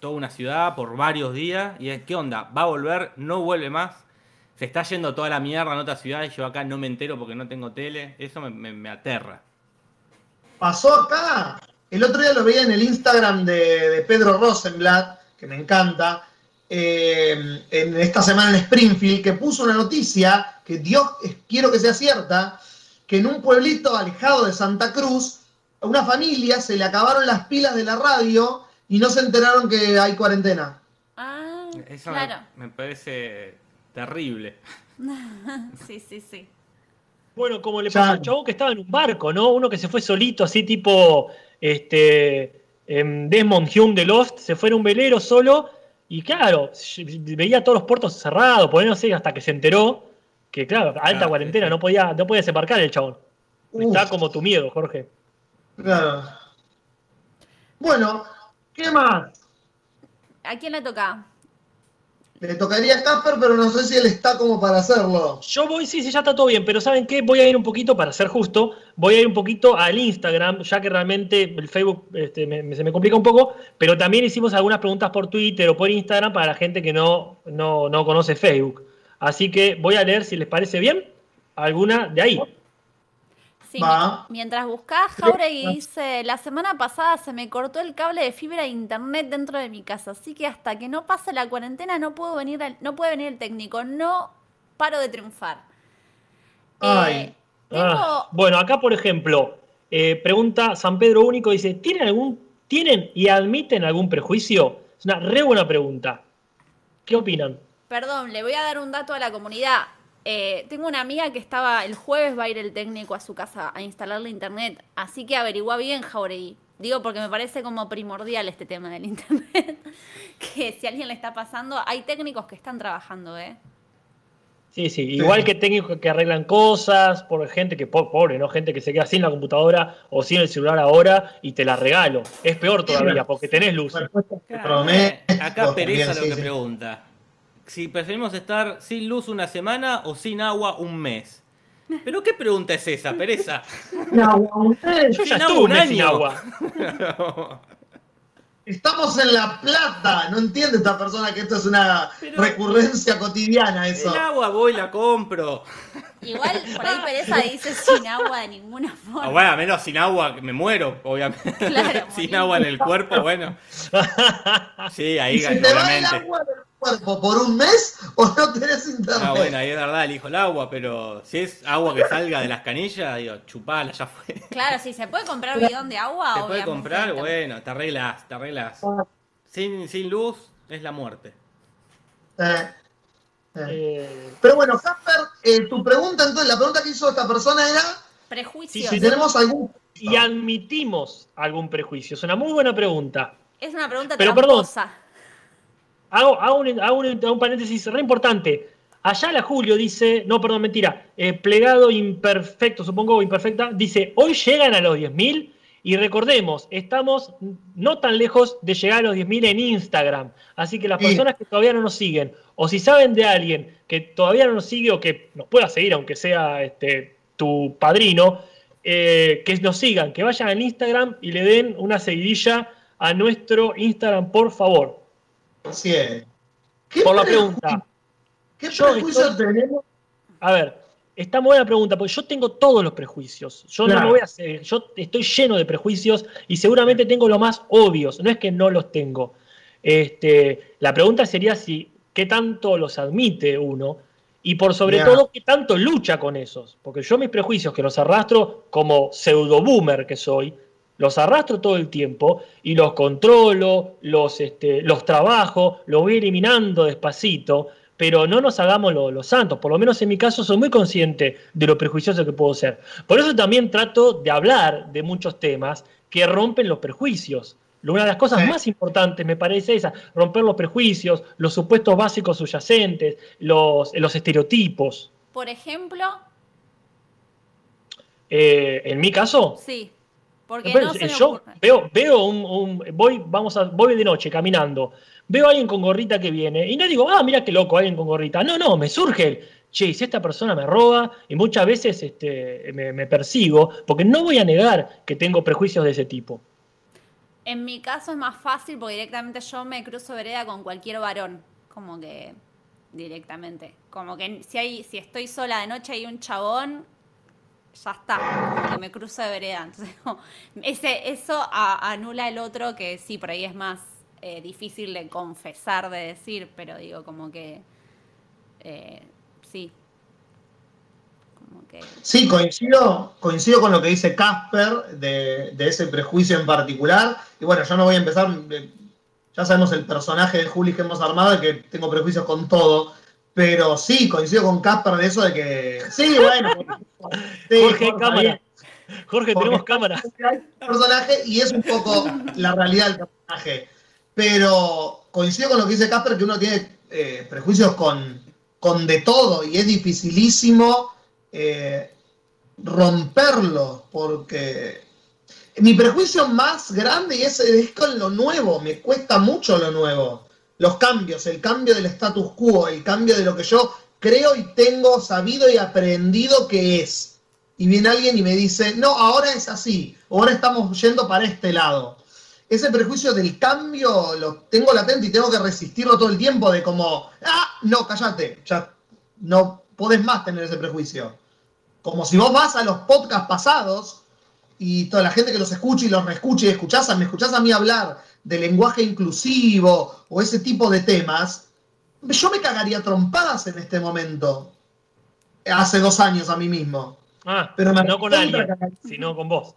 toda una ciudad por varios días y es, ¿qué onda? ¿Va a volver? ¿No vuelve más? Se está yendo toda la mierda en otra ciudad y yo acá no me entero porque no tengo tele. Eso me, aterra. Pasó acá. El otro día lo veía en el Instagram de, Pedro Rosenblatt, que me encanta, eh, en esta semana en Springfield, que puso una noticia que Dios, quiero que sea cierta, que en un pueblito alejado de Santa Cruz, a una familia se le acabaron las pilas de la radio y no se enteraron que hay cuarentena. Ah, Eso claro. me, parece terrible. sí, sí, sí. Bueno, como le pasó al chavo que estaba en un barco, ¿no? Uno que se fue solito, así tipo este Desmond Hume de Lost, se fue en un velero solo y claro, veía todos los puertos cerrados, por no sé, hasta que se enteró que, claro, alta cuarentena, no podía, no podía desembarcar el chabón. Está como tu miedo, Jorge. Claro. Bueno, ¿Qué más? ¿A quién le toca? Le tocaría a Casper, pero no sé si él está como para hacerlo. Yo voy, sí, sí, ya está todo bien, pero ¿saben qué? Voy a ir un poquito, para ser justo, voy a ir un poquito al Instagram, ya que realmente el Facebook este, se me complica un poco, pero también hicimos algunas preguntas por Twitter o por Instagram para la gente que no, no, no conoce Facebook. Así que voy a leer, si les parece bien, alguna de ahí mientras buscás, Jauregui dice, la semana pasada se me cortó el cable de fibra de internet dentro de mi casa, así que hasta que no pase la cuarentena no puedo venir no puede venir el técnico, no paro de triunfar. Eh, ah, bueno, acá por ejemplo, eh, pregunta San Pedro Único, dice, ¿tienen algún, tienen y admiten algún prejuicio? Es una re buena pregunta. ¿Qué opinan? Perdón, le voy a dar un dato a la comunidad. Eh, tengo una amiga que estaba, el jueves va a ir el técnico a su casa a instalarle internet, así que averigua bien, Jauregui. Digo porque me parece como primordial este tema del internet, que si a alguien le está pasando, hay técnicos que están trabajando, ¿eh? Sí, sí, igual que técnicos que arreglan cosas, por gente que, pobre, ¿no? Gente que se queda sin la computadora o sin el celular ahora y te la regalo. Es peor todavía, porque tenés luz. acá pereza lo que pregunta si preferimos estar sin luz una semana o sin agua un mes. ¿Pero qué pregunta es esa, Pereza? Sin agua, un mes. Yo ya un año. Sin agua. Estamos en La Plata. No entiende esta persona que esto es una recurrencia cotidiana eso. El agua voy la compro. Igual por ahí Pereza dice sin agua de ninguna forma. O bueno, menos sin agua me muero, obviamente. Claro, sin agua en el cuerpo, bueno. Sí, ahí ¿Y te va el agua cuerpo por un mes o no tenés internet. Ah, bueno, ahí es verdad, elijo el agua, pero si es agua que salga de las canillas, digo, chupala, ya fue. Claro, si se puede comprar bidón de agua. Se puede comprar, bueno, te arreglas, te arreglas. Sin, sin luz es la muerte. Eh, eh. Pero bueno, Casper, eh, tu pregunta, entonces, la pregunta que hizo esta persona era. Prejuicios. Si tenemos algún. Y admitimos algún prejuicio. Es una muy buena pregunta. Es una pregunta Pero tramposa. Hago, un, paréntesis re importante. Allá la Julio dice, no, perdón, mentira, eh, plegado imperfecto, supongo imperfecta, dice, hoy llegan a los 10.000 y recordemos, estamos no tan lejos de llegar a los 10.000 en Instagram. Así que las personas que todavía no nos siguen, o si saben de alguien que todavía no nos sigue o que nos pueda seguir, aunque sea este, tu padrino, eh, que nos sigan, que vayan al Instagram y le den una seguidilla a nuestro Instagram, por favor. Así es. Por la pregunta. ¿Qué prejuicios tenemos? A ver, Está buena pregunta, porque yo tengo todos los prejuicios. Yo no me voy a hacer, yo estoy lleno de prejuicios y seguramente tengo los más obvios. No es que no los tengo. Este, la pregunta sería si qué tanto los admite uno y por sobre todo qué tanto lucha con esos. Porque yo mis prejuicios que los arrastro como pseudo boomer que soy, los arrastro todo el tiempo y los controlo, los, este, los trabajo, los voy eliminando despacito pero no nos hagamos los santos. Por lo menos en mi caso soy muy consciente de lo prejuicioso que puedo ser. Por eso también trato de hablar de muchos temas que rompen los prejuicios. Una de las cosas más importantes me parece esa, romper los prejuicios, los supuestos básicos subyacentes, los, los estereotipos. Por ejemplo. Eh, en mi caso. Sí. Porque no yo veo, veo un, voy, vamos a, voy de noche caminando veo a alguien con gorrita que viene y no digo, ah, mira qué loco, alguien con gorrita. No, no, me surge che, si esta persona me roba y muchas veces este, me, persigo, porque no voy a negar que tengo prejuicios de ese tipo. En mi caso es más fácil porque directamente yo me cruzo vereda con cualquier varón, como que directamente, como que si hay si estoy sola de noche y hay un chabón, ya está, como que me cruzo de vereda. Entonces, ese, eso anula el otro que sí, por ahí es más eh, difícil de confesar, de decir, pero digo, como que eh, sí. Sí, coincido, coincido con lo que dice Casper de, ese prejuicio en particular. Y bueno, yo no voy a empezar. Eh, ya sabemos el personaje de Juli que hemos armado, que tengo prejuicios con todo. Pero sí, coincido con Casper de eso de que. Sí, bueno. Jorge, cámara. Jorge, tenemos cámara. Personaje y es un poco la realidad del personaje. Pero coincido con lo que dice Casper, que uno tiene eh, prejuicios con, con, de todo y es dificilísimo eh, romperlo, porque mi prejuicio más grande y es, es con lo nuevo, me cuesta mucho lo nuevo. Los cambios, el cambio del status quo, el cambio de lo que yo creo y tengo sabido y aprendido que es. Y viene alguien y me dice, no, ahora es así, ahora estamos yendo para este lado ese prejuicio del cambio lo tengo latente y tengo que resistirlo todo el tiempo de como, ah, no, cállate, ya no podés más tener ese prejuicio. Como si vos vas a los podcasts pasados y toda la gente que los escucha y los reescucha y escuchás me escuchás a mí hablar de lenguaje inclusivo o ese tipo de temas, yo me cagaría trompadas en este momento. Hace dos años a mí mismo. Ah, pero no con alguien, sino con vos.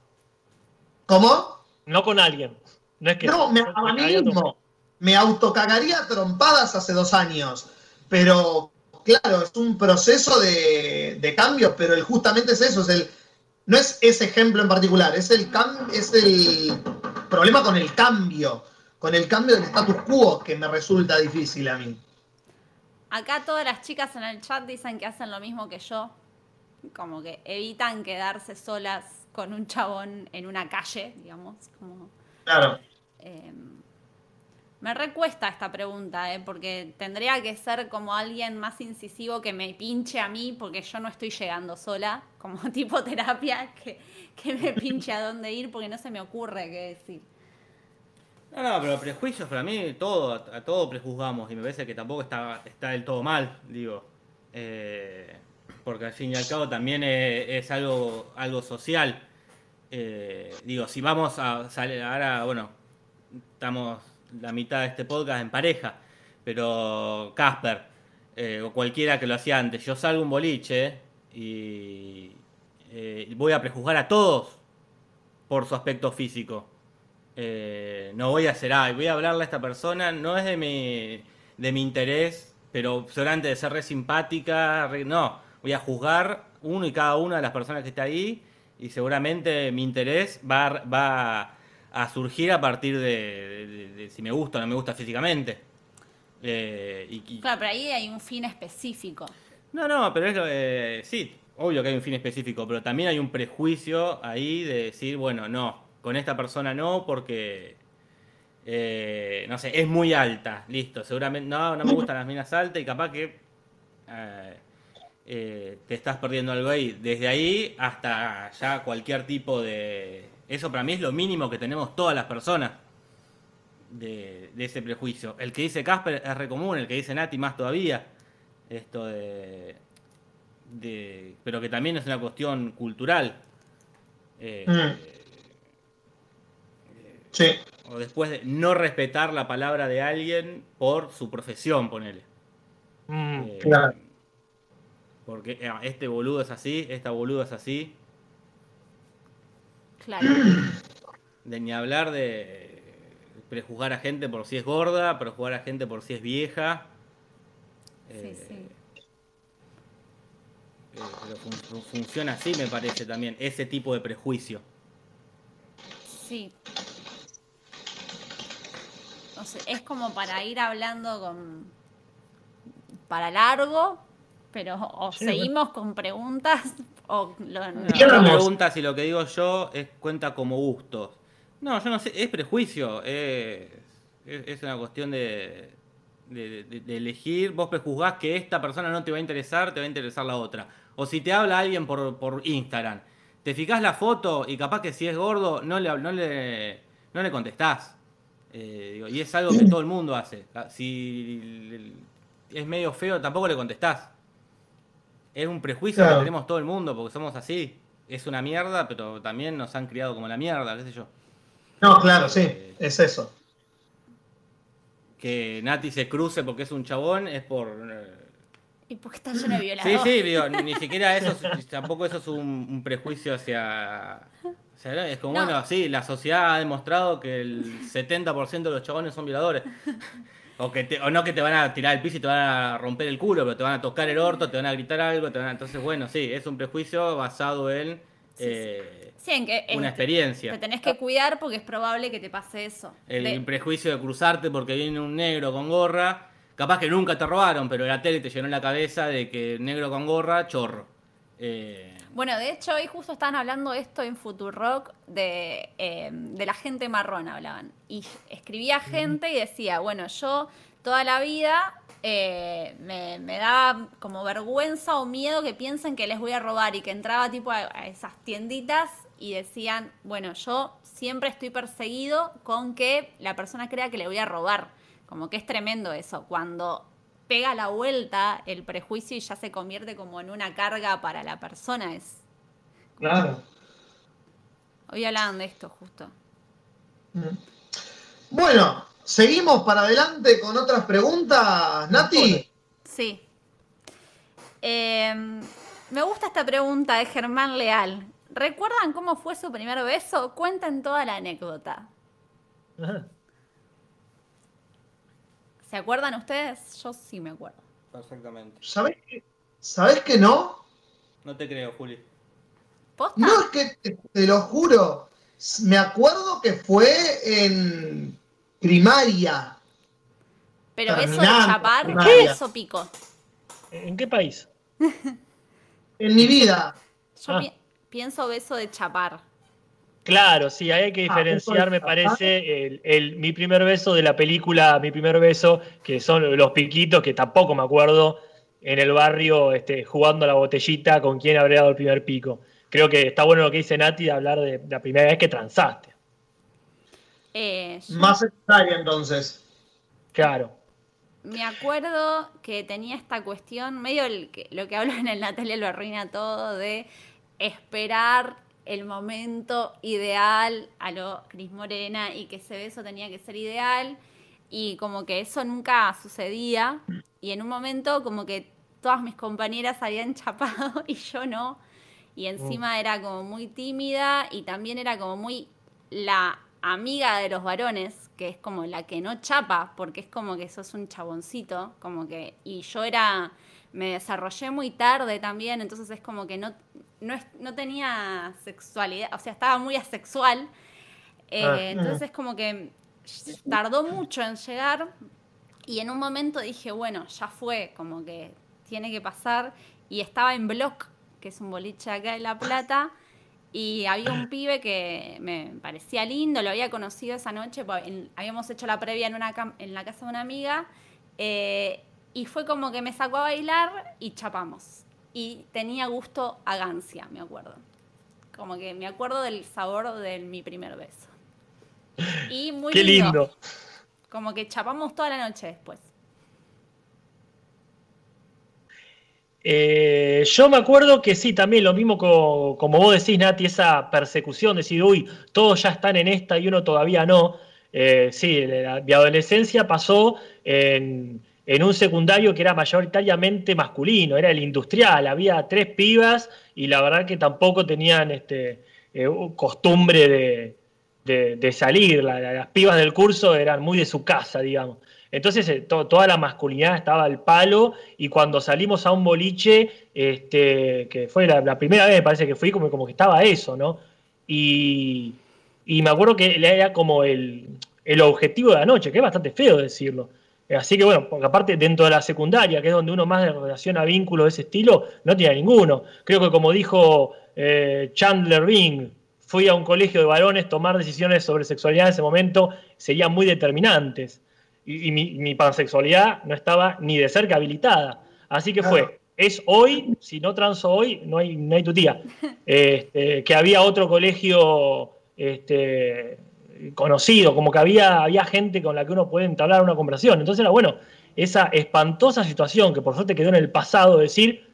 ¿Cómo? No con alguien. No, me, a mí mismo. Me autocagaría trompadas hace dos años. Pero, claro, es un proceso de, cambio, pero el, justamente es eso, es el. No es ese ejemplo en particular, es el, es el problema con el cambio, con el cambio del status quo que me resulta difícil a mí. Acá todas las chicas en el chat dicen que hacen lo mismo que yo, como que evitan quedarse solas con un chabón en una calle, digamos. Como... Claro. Em, me recuesta esta pregunta, ¿eh? porque tendría que ser como alguien más incisivo que me pinche a mí, porque yo no estoy llegando sola, como tipo terapia, que, me pinche a dónde ir, porque no se me ocurre qué decir. No, no, pero prejuicios para mí, todo, a, todo prejuzgamos, y me parece que tampoco está, está del todo mal, digo. Eh, porque al fin y al cabo también es, algo, algo social. Eh, digo, si vamos a salir ahora, bueno, estamos la mitad de este podcast en pareja, pero Casper eh, o cualquiera que lo hacía antes, yo salgo un boliche y eh, voy a prejuzgar a todos por su aspecto físico. Eh, no voy a hacer, ay, voy a hablarle a esta persona, no es de mi, de mi interés, pero seguramente de ser re simpática, no, voy a juzgar uno y cada una de las personas que está ahí y seguramente mi interés va, va a surgir a partir de, si me gusta o no me gusta físicamente. Eh, claro, pero ahí hay un fin específico. No, no, pero es lo, eh, sí, obvio que hay un fin específico, pero también hay un prejuicio ahí de decir, bueno, no, con esta persona no, porque, eh, no sé, es muy alta, listo, seguramente, no, no me gustan las minas altas y capaz que te estás perdiendo algo ahí. Desde ahí hasta ya cualquier tipo de... Eso para mí es lo mínimo que tenemos todas las personas de, ese prejuicio. El que dice Casper es re común, el que dice Nati más todavía. Esto de, pero que también es una cuestión cultural. Eh, mm. sí. O después de no respetar la palabra de alguien por su profesión, ponele. Mm, eh, claro. Porque eh, este boludo es así, esta boludo es así. Claro. De ni hablar de prejuzgar a gente por si es gorda, prejuzgar a gente por si es vieja. Sí, eh, sí. Eh, pero funciona así, me parece también, ese tipo de prejuicio. Sí. O sea, es como para ir hablando con. para largo, pero o seguimos con preguntas o lo, no. preguntas y lo que digo yo es cuenta como gustos. No, yo no sé, es prejuicio, es, es una cuestión de, de, elegir, vos prejuzgás que esta persona no te va a interesar, te va a interesar la otra. O si te habla alguien por, por Instagram, te fijás la foto y capaz que si es gordo no le, no le, no le contestás. Eh, y es algo que todo el mundo hace. Ah, si es medio feo, tampoco le contestás. Es un prejuicio que tenemos todo el mundo porque somos así. Es una mierda, pero también nos han criado como la mierda, qué sé yo. No, claro, sí, es eso. Que Nati se cruce porque es un chabón es por. Eh, y porque está lleno de violadores. Sí, sí, digo, ni siquiera eso, tampoco eso es un, prejuicio hacia. es como, bueno, sí, la sociedad ha demostrado que el 70% de los chabones son violadores. O, que o no que te van a tirar el piso y te van a romper el culo, pero te van a tocar el orto, te van a gritar algo. Te van Entonces, bueno, sí, es un prejuicio basado en. Eh, una experiencia. Te tenés que cuidar porque es probable que te pase eso. El prejuicio de cruzarte porque viene un negro con gorra. Capaz que nunca te robaron, pero la tele te llenó la cabeza de que negro con gorra, chorro. Eh, bueno, de hecho, hoy justo estaban hablando esto en Futurock de, eh, de la gente marrón, hablaban. Y escribía gente y decía, bueno, yo toda la vida eh, me, da como vergüenza o miedo que piensen que les voy a robar y que entraba tipo a, esas tienditas y decían, bueno, yo siempre estoy perseguido con que la persona crea que le voy a robar. Como que es tremendo eso, cuando pega la vuelta el prejuicio y ya se convierte como en una carga para la persona. Es... Claro. Hoy hablaban de esto justo. Mm. Bueno, Seguimos para adelante con otras preguntas, Nati. Sí. Em, me gusta esta pregunta de Germán Leal. ¿Recuerdan cómo fue su primer beso? Cuenten toda la anécdota. ¿Se acuerdan ustedes? Yo sí me acuerdo. Perfectamente. ¿Sabes que, ¿Sabes que no? No te creo, Juli. No, es que te lo juro. Me acuerdo que fue en primaria. Pero beso de chapar, ¿qué beso pico? ¿En qué país? en mi vida. Yo ah. pienso beso de chapar. Claro, sí, hay que ah, diferenciar, me parece, el, mi primer beso de la película Mi primer beso, que son los piquitos, que tampoco me acuerdo, en el barrio este, jugando a la botellita con quién habría dado el primer pico. Creo que está bueno lo que dice Nati de hablar de la primera vez que transaste. Eh, Más secundaria entonces. Claro. Me acuerdo que tenía esta cuestión, medio lo que hablo en el Natalia lo arruina todo, de esperar el momento ideal a lo Cris Morena y que ese beso tenía que ser ideal y como que eso nunca sucedía y en un momento como que todas mis compañeras habían chapado y yo no y encima mm. era como muy tímida y también era como muy la amiga de los varones, que es como la que no chapa, porque es como que sos un chaboncito, como que, y yo era, me desarrollé muy tarde también, entonces es como que no, no, tenía sexualidad, o sea, estaba muy asexual, eh, ah. entonces es como que tardó mucho en llegar Y en un momento dije, bueno, ya fue, como que tiene que pasar. Y estaba en Block, que es un boliche acá en La Plata. Y había un pibe que me parecía lindo, lo había conocido esa noche, habíamos hecho la previa en, una en la casa de una amiga. Eh, y fue como que me sacó a bailar y chapamos. Y tenía gusto a gancia, me acuerdo. Como que me acuerdo del sabor de mi primer beso. Y muy Qué lindo. Como que chapamos toda la noche después. Eh, yo me acuerdo que sí, también lo mismo como vos decís, Nati, esa persecución, decir, uy, todos ya están en esta y uno todavía no. Eh, sí, mi adolescencia pasó en, un secundario que era mayoritariamente masculino, era el industrial, había tres pibas y la verdad que tampoco tenían este, eh, costumbre de, de, salir. las pibas del curso eran muy de su casa, digamos. Entonces eh, toda la masculinidad estaba al palo y cuando salimos a un boliche, este, que fue la, primera vez, me parece que fui, como, como que estaba eso, ¿no? Y, me acuerdo que era como el, objetivo de la noche, que es bastante feo decirlo. Así que bueno, porque aparte dentro de la secundaria, que es donde uno más relaciona vínculos de ese estilo, no tiene ninguno. Creo que como dijo eh, Chandler Bing, fui a un colegio de varones, tomar decisiones sobre sexualidad en ese momento serían muy determinantes. Y, mi, pansexualidad no estaba ni de cerca habilitada. Así que fue, es hoy, si no transo hoy, no hay, no hay tu tía. Este, que había otro colegio este, conocido, como que había, había gente con la que uno puede entablar una conversación. Entonces era bueno, esa espantosa situación que por suerte quedó en el pasado, decir,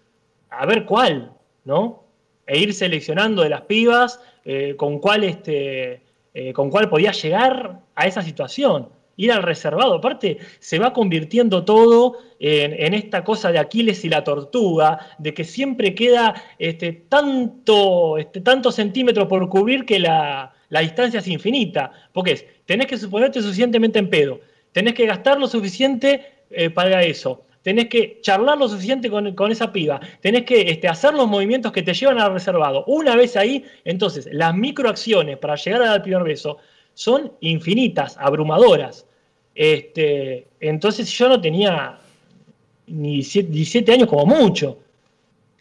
a ver cuál, ¿no? E ir seleccionando de las pibas eh, con, cuál este, eh, con cuál podía llegar a esa situación. Ir al reservado. Aparte, se va convirtiendo todo en, esta cosa de Aquiles y la tortuga, de que siempre queda este, tanto, este, tanto centímetro por cubrir que la, distancia es infinita. Porque es, tenés que suponerte suficientemente en pedo, tenés que gastar lo suficiente eh, para eso tenés que charlar lo suficiente con, esa piba, tenés que este, hacer los movimientos que te llevan al reservado. Una vez ahí, entonces, las microacciones para llegar al primer beso son infinitas, abrumadoras. Este, entonces yo no tenía ni 17, años como mucho,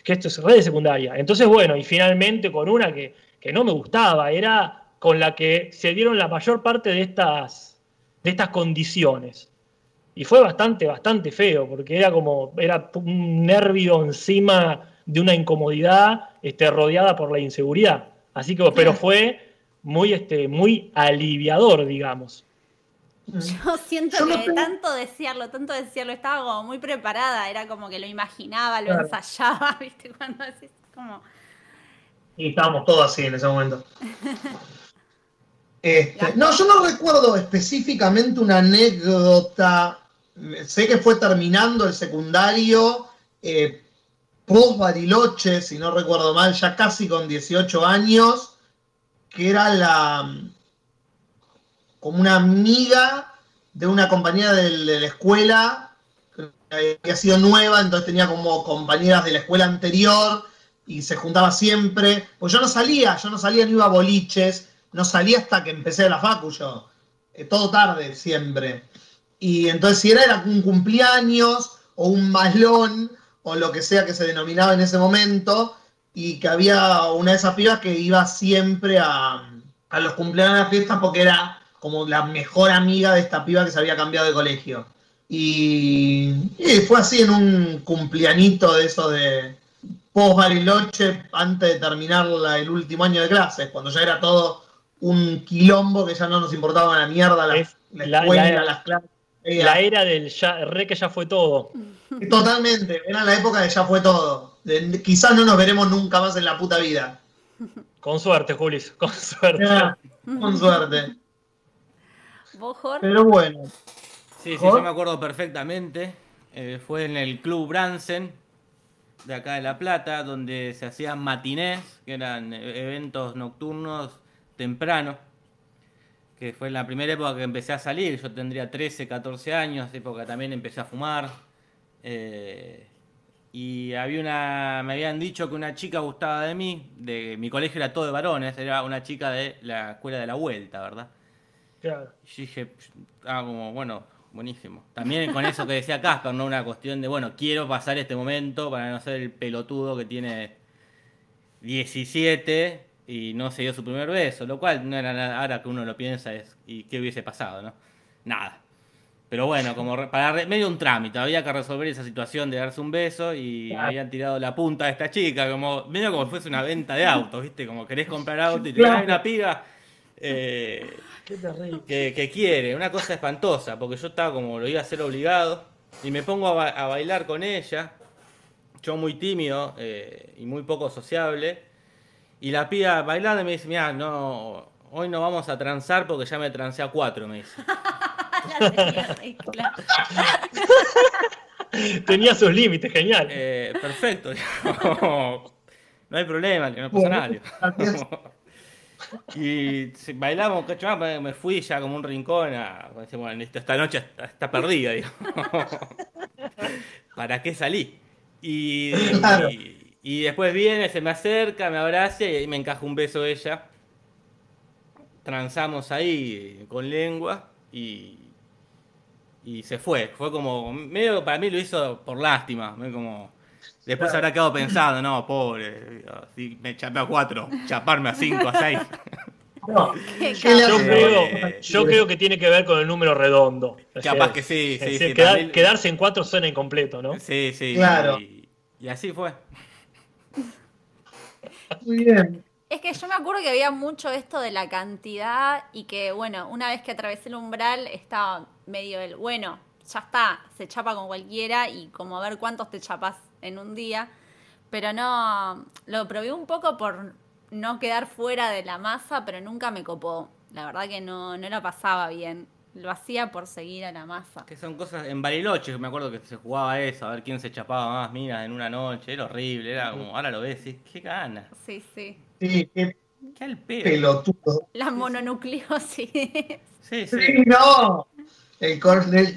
que esto es red de secundaria. Entonces, bueno, y finalmente con una que, que no me gustaba, era con la que se dieron la mayor parte de estas, de estas condiciones. Y fue bastante, bastante feo, porque era como, era un nervio encima de una incomodidad este, rodeada por la inseguridad. Así que, pero fue muy, este, muy aliviador, digamos. Yo siento que tanto desearlo, tanto desearlo, estaba como muy preparada, era como que lo imaginaba, lo ensayaba, ¿viste? Cuando decís, como... Y estábamos todos así en ese momento. Este, no, yo no recuerdo específicamente una anécdota sé que fue terminando el secundario, eh, post Bariloche, si no recuerdo mal, ya casi con 18 años, que era la como una amiga de una compañera de, la escuela, que había sido nueva, entonces tenía como compañeras de la escuela anterior y se juntaba siempre. Pues yo no salía, yo no salía ni iba a boliches, no salía hasta que empecé la facu yo. Eh, todo tarde siempre. Y entonces si era, un cumpleaños o un malón o lo que sea que se denominaba en ese momento, y que había una de esas pibas que iba siempre a, los cumpleaños de las fiestas porque era como la mejor amiga de esta piba que se había cambiado de colegio. Y, fue así en un cumpleañito de eso de post Bariloche antes de terminar el último año de clases, cuando ya era todo un quilombo que ya no nos importaba la mierda la, escuela, las clases. La era del ya, re que ya fue todo. Totalmente, era la época de ya fue todo. quizás no nos veremos nunca más en la puta vida. Con suerte, Julis, con suerte. con suerte. ¿Vos, Jorge? Pero bueno. Sí, sí, yo me acuerdo perfectamente. Eh, fue en el Club Bransen, de acá de La Plata, donde se hacían matinés, que eran eventos nocturnos temprano que fue la primera época que empecé a salir, yo tendría 13, 14 años, época también empecé a fumar. Eh, y había una, me habían dicho que una chica gustaba de mí, de mi colegio era todo de varones, era una chica de la escuela de la vuelta, ¿verdad? Claro. Y dije, ah, como, bueno, buenísimo. También con eso que decía Casper, ¿no? Una cuestión de, bueno, quiero pasar este momento para no ser el pelotudo que tiene 17 y no se dio su primer beso, lo cual no era nada, ahora que uno lo piensa es, ¿y qué hubiese pasado, no? Nada. Pero bueno, como para medio un trámite, había que resolver esa situación de darse un beso y habían tirado la punta de esta chica, como medio como si fuese una venta de autos, ¿viste? Como querés comprar auto y te claro. una piga eh, que, quiere, una cosa espantosa, porque yo estaba como lo iba a hacer obligado y me pongo a, bailar con ella, yo muy tímido eh, y muy poco sociable, y la piba bailando y me dice, mira, no, hoy no vamos a transar porque ya me transé a cuatro, me dice. tenía, sus límites, genial. Eh, perfecto. no hay problema, no pasa nada. y bailamos, me fui ya como un rincón a, bueno, esta noche está, perdida, digo. ¿Para qué salí? Y, y, después viene, se me acerca, me abraza y ahí me encaja un beso ella. Transamos ahí con lengua y, y se fue. Fue como, medio para mí lo hizo por lástima, como... Después habrá quedado pensando, no, pobre, si me chapé a cuatro, chaparme a cinco, a seis. yo, creo, que tiene que ver con el número redondo. Capaz que sí, sí, Quedarse en cuatro suena incompleto, ¿no? Sí, sí. Claro. y así fue. Muy bien. Es que yo me acuerdo que había mucho esto de la cantidad y que, bueno, una vez que atravesé el umbral estaba medio el, bueno, ya está, se chapa con cualquiera y como a ver cuántos te chapas en un día. Pero no, lo probé un poco por no quedar fuera de la masa, pero nunca me copó. La verdad que no, no la pasaba bien. Lo hacía por seguir a la masa. Que son cosas, en Bariloche me acuerdo que se jugaba eso, a ver quién se chapaba más minas en una noche, era horrible, era como, ahora lo ves, y qué ganas. Sí, sí. Sí, qué, pelotudo. La mononucleosis. Sí, sí. no. El,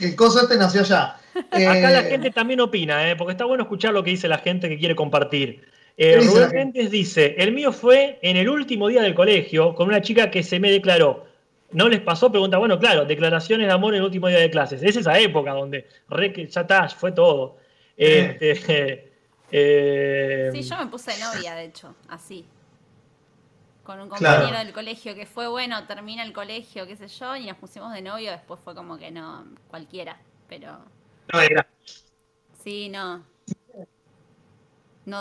el, coso este nació ya. Acá la eh, gente también opina, ¿eh? porque está bueno escuchar lo que dice la gente que quiere compartir. Eh, Rubén Méndez dice, el mío fue en el último día del colegio con una chica que se me declaró. ¿No les pasó? Pregunta, bueno, claro, declaraciones de amor en el último día de clases. Es esa época donde re, ya está, fue todo. Este, eh, sí, yo me puse novia, de hecho, así con un compañero del colegio que fue bueno, termina el colegio, qué sé yo, y nos pusimos de novio, después fue como que no, cualquiera, pero... No era. Sí, no.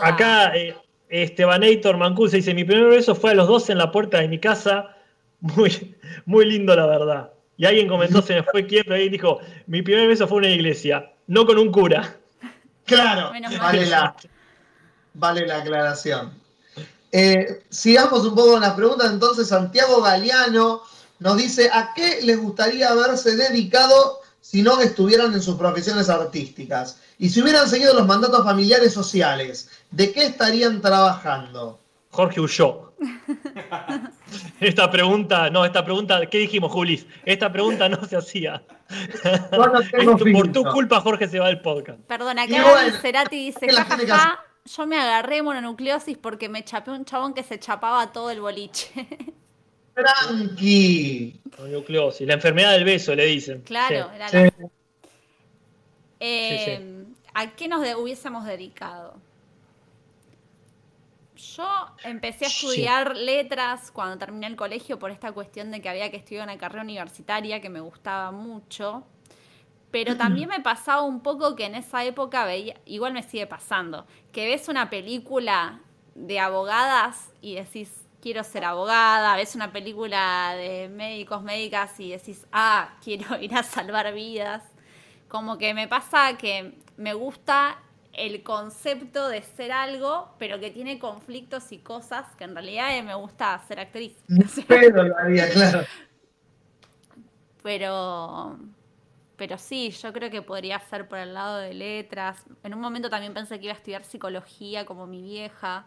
Acá eh, Estebanetor Mancuse dice, mi primer beso fue a los 12 en la puerta de mi casa, muy, muy lindo la verdad. Y alguien comentó, se me fue quieto ahí y dijo, mi primer beso fue en una iglesia, no con un cura. Claro, vale la, vale la aclaración. Eh, sigamos un poco con las preguntas. Entonces, Santiago Galeano nos dice: ¿a qué les gustaría haberse dedicado si no estuvieran en sus profesiones artísticas? Y si hubieran seguido los mandatos familiares sociales, ¿de qué estarían trabajando? Jorge huyó. Esta pregunta, no, esta pregunta, ¿qué dijimos, Julis? Esta pregunta no se hacía. por tu culpa, Jorge se va del podcast. Perdona, acá Cerati dice, jajaja, yo me agarré mononucleosis porque me chapé un chabón que se chapaba todo el boliche. Tranqui. Mononucleosis, la enfermedad del beso, le dicen. Claro, era la... Eh, ¿A qué nos hubiésemos dedicado? Yo empecé a estudiar letras cuando terminé el colegio por esta cuestión de que había que estudiar una carrera universitaria que me gustaba mucho. Pero también me pasaba un poco que en esa época veía, igual me sigue pasando, que ves una película de abogadas y decís, quiero ser abogada, ves una película de médicos, médicas y decís, ah, quiero ir a salvar vidas. Como que me pasa que me gusta el concepto de ser algo, pero que tiene conflictos y cosas que en realidad me gusta ser actriz. Pero lo haría, claro. Pero pero sí, yo creo que podría ser por el lado de letras. En un momento también pensé que iba a estudiar psicología como mi vieja.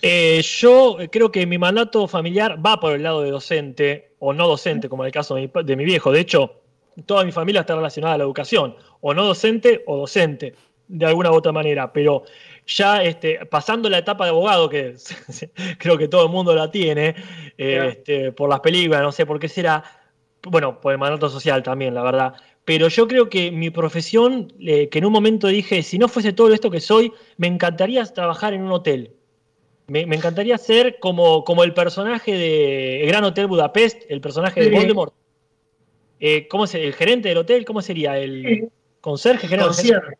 Eh, yo creo que mi mandato familiar va por el lado de docente o no docente, como en el caso de mi, viejo. De hecho, toda mi familia está relacionada a la educación, o no docente o docente, de alguna u otra manera. Pero ya este, pasando la etapa de abogado, que creo que todo el mundo la tiene, este, por las películas, no sé por qué será, bueno, por el mandato social también, la verdad. Pero yo creo que mi profesión, eh, que en un momento dije, si no fuese todo esto que soy, me encantaría trabajar en un hotel. Me, encantaría ser como, como el personaje de Gran Hotel Budapest, el personaje de Voldemort. Eh, ¿Cómo es el gerente del hotel? ¿Cómo sería? ¿El conserje? Conserje.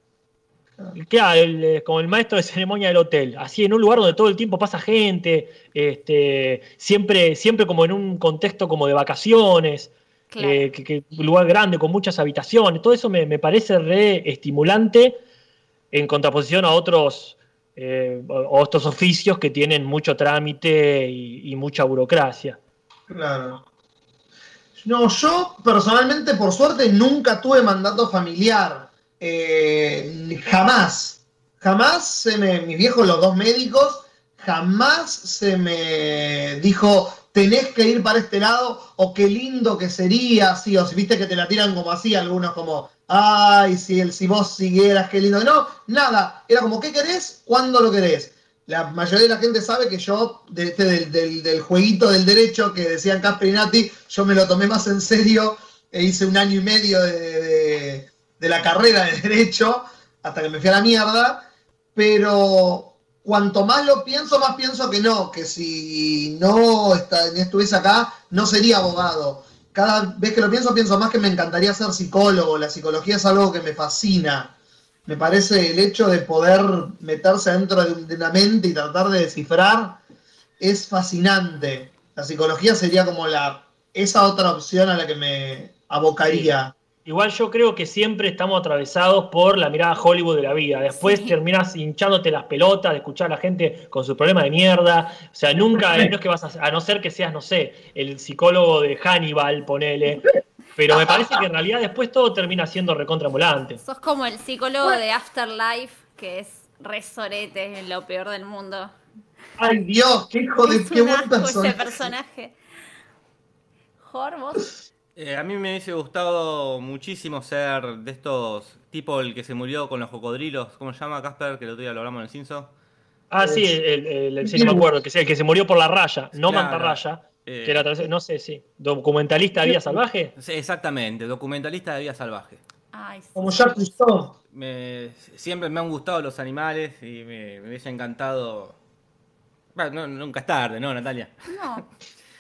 Claro, el, eh, como el maestro de ceremonia del hotel, así en un lugar donde todo el tiempo pasa gente, este, siempre, siempre como en un contexto como de vacaciones, eh, un lugar grande con muchas habitaciones, todo eso me, parece re estimulante en contraposición a otros, eh, otros oficios que tienen mucho trámite y, y mucha burocracia. Claro. No, yo personalmente, por suerte, nunca tuve mandato familiar. Eh, jamás, jamás se me, mis viejos, los dos médicos, jamás se me dijo, tenés que ir para este lado, o qué lindo que sería, así, o si viste que te la tiran como así, algunos como, ay, si, el, si vos siguieras, qué lindo. No, nada, era como, ¿qué querés? ¿Cuándo lo querés? La mayoría de la gente sabe que yo, este, del, del, jueguito del derecho que decían Casper y Nati, yo me lo tomé más en serio e hice un año y medio de de la carrera de derecho hasta que me fui a la mierda, pero cuanto más lo pienso, más pienso que no, que si no estuviese acá, no sería abogado. Cada vez que lo pienso, pienso más que me encantaría ser psicólogo. La psicología es algo que me fascina. Me parece el hecho de poder meterse dentro de una mente y tratar de descifrar es fascinante. La psicología sería como la esa otra opción a la que me abocaría. Igual yo creo que siempre estamos atravesados por la mirada Hollywood de la vida. Después terminas hinchándote las pelotas de escuchar a la gente con su problema de mierda. O sea, nunca, no es que vas a, a no ser que seas, no sé, el psicólogo de Hannibal, ponele. Pero me parece que en realidad después todo termina siendo recontramulante. Sos como el psicólogo de Afterlife, que es resorete, lo peor del mundo. Ay Dios, qué hijo de qué buen personaje. ese personaje. ¿Jorvos? Eh, a mí me hubiese gustado muchísimo ser de estos, tipo el que se murió con los cocodrilos, ¿cómo se llama Casper? Que el otro día lo hablamos en el Cinso. Ah, sí, el, el, no me acuerdo, que, el que se murió por la raya, no mantarraya. Eh, que era, no sé, sí, documentalista de vida salvaje. Sí, exactamente, documentalista de vida salvaje. Ay, Como ya gustó. siempre me han gustado los animales y me, hubiese encantado. Bueno, nunca es tarde, ¿no, Natalia? No,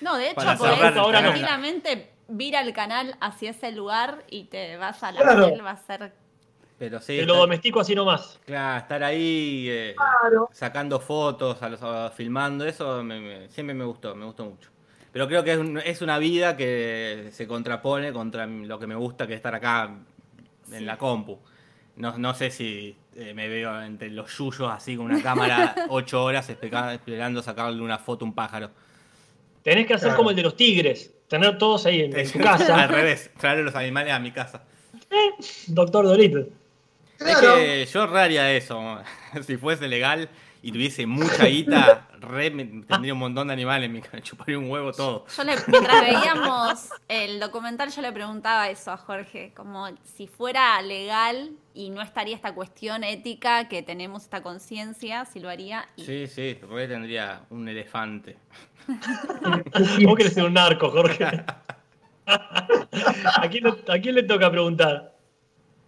no de hecho, podés ahora tranquilamente vira el canal hacia ese lugar y te vas a la claro. va a ser. Pero sí. Te lo domestico así nomás. Claro, estar ahí eh, sacando fotos, a los, filmando, eso siempre me gustó, me gustó mucho. Pero creo que es, una vida que se contrapone contra lo que me gusta, que es estar acá en la compu. No, sé si eh, me veo entre los yuyos así con una cámara ocho horas esperando sacarle una foto a un pájaro. Tenés que hacer como el de los tigres tener todos ahí en, su casa. Al revés, traer los animales a mi casa. Eh, doctor Dorito. Es que yo raría eso. si fuese legal y tuviese mucha guita, tendría un montón de animales, me chuparía un huevo todo. Yo le, mientras veíamos el documental, yo le preguntaba eso a Jorge, como si fuera legal y no estaría esta cuestión ética que tenemos esta conciencia, si lo haría. Sí, sí, porque tendría un elefante. Vos querés ser un narco, Jorge. ¿A quién, le toca preguntar?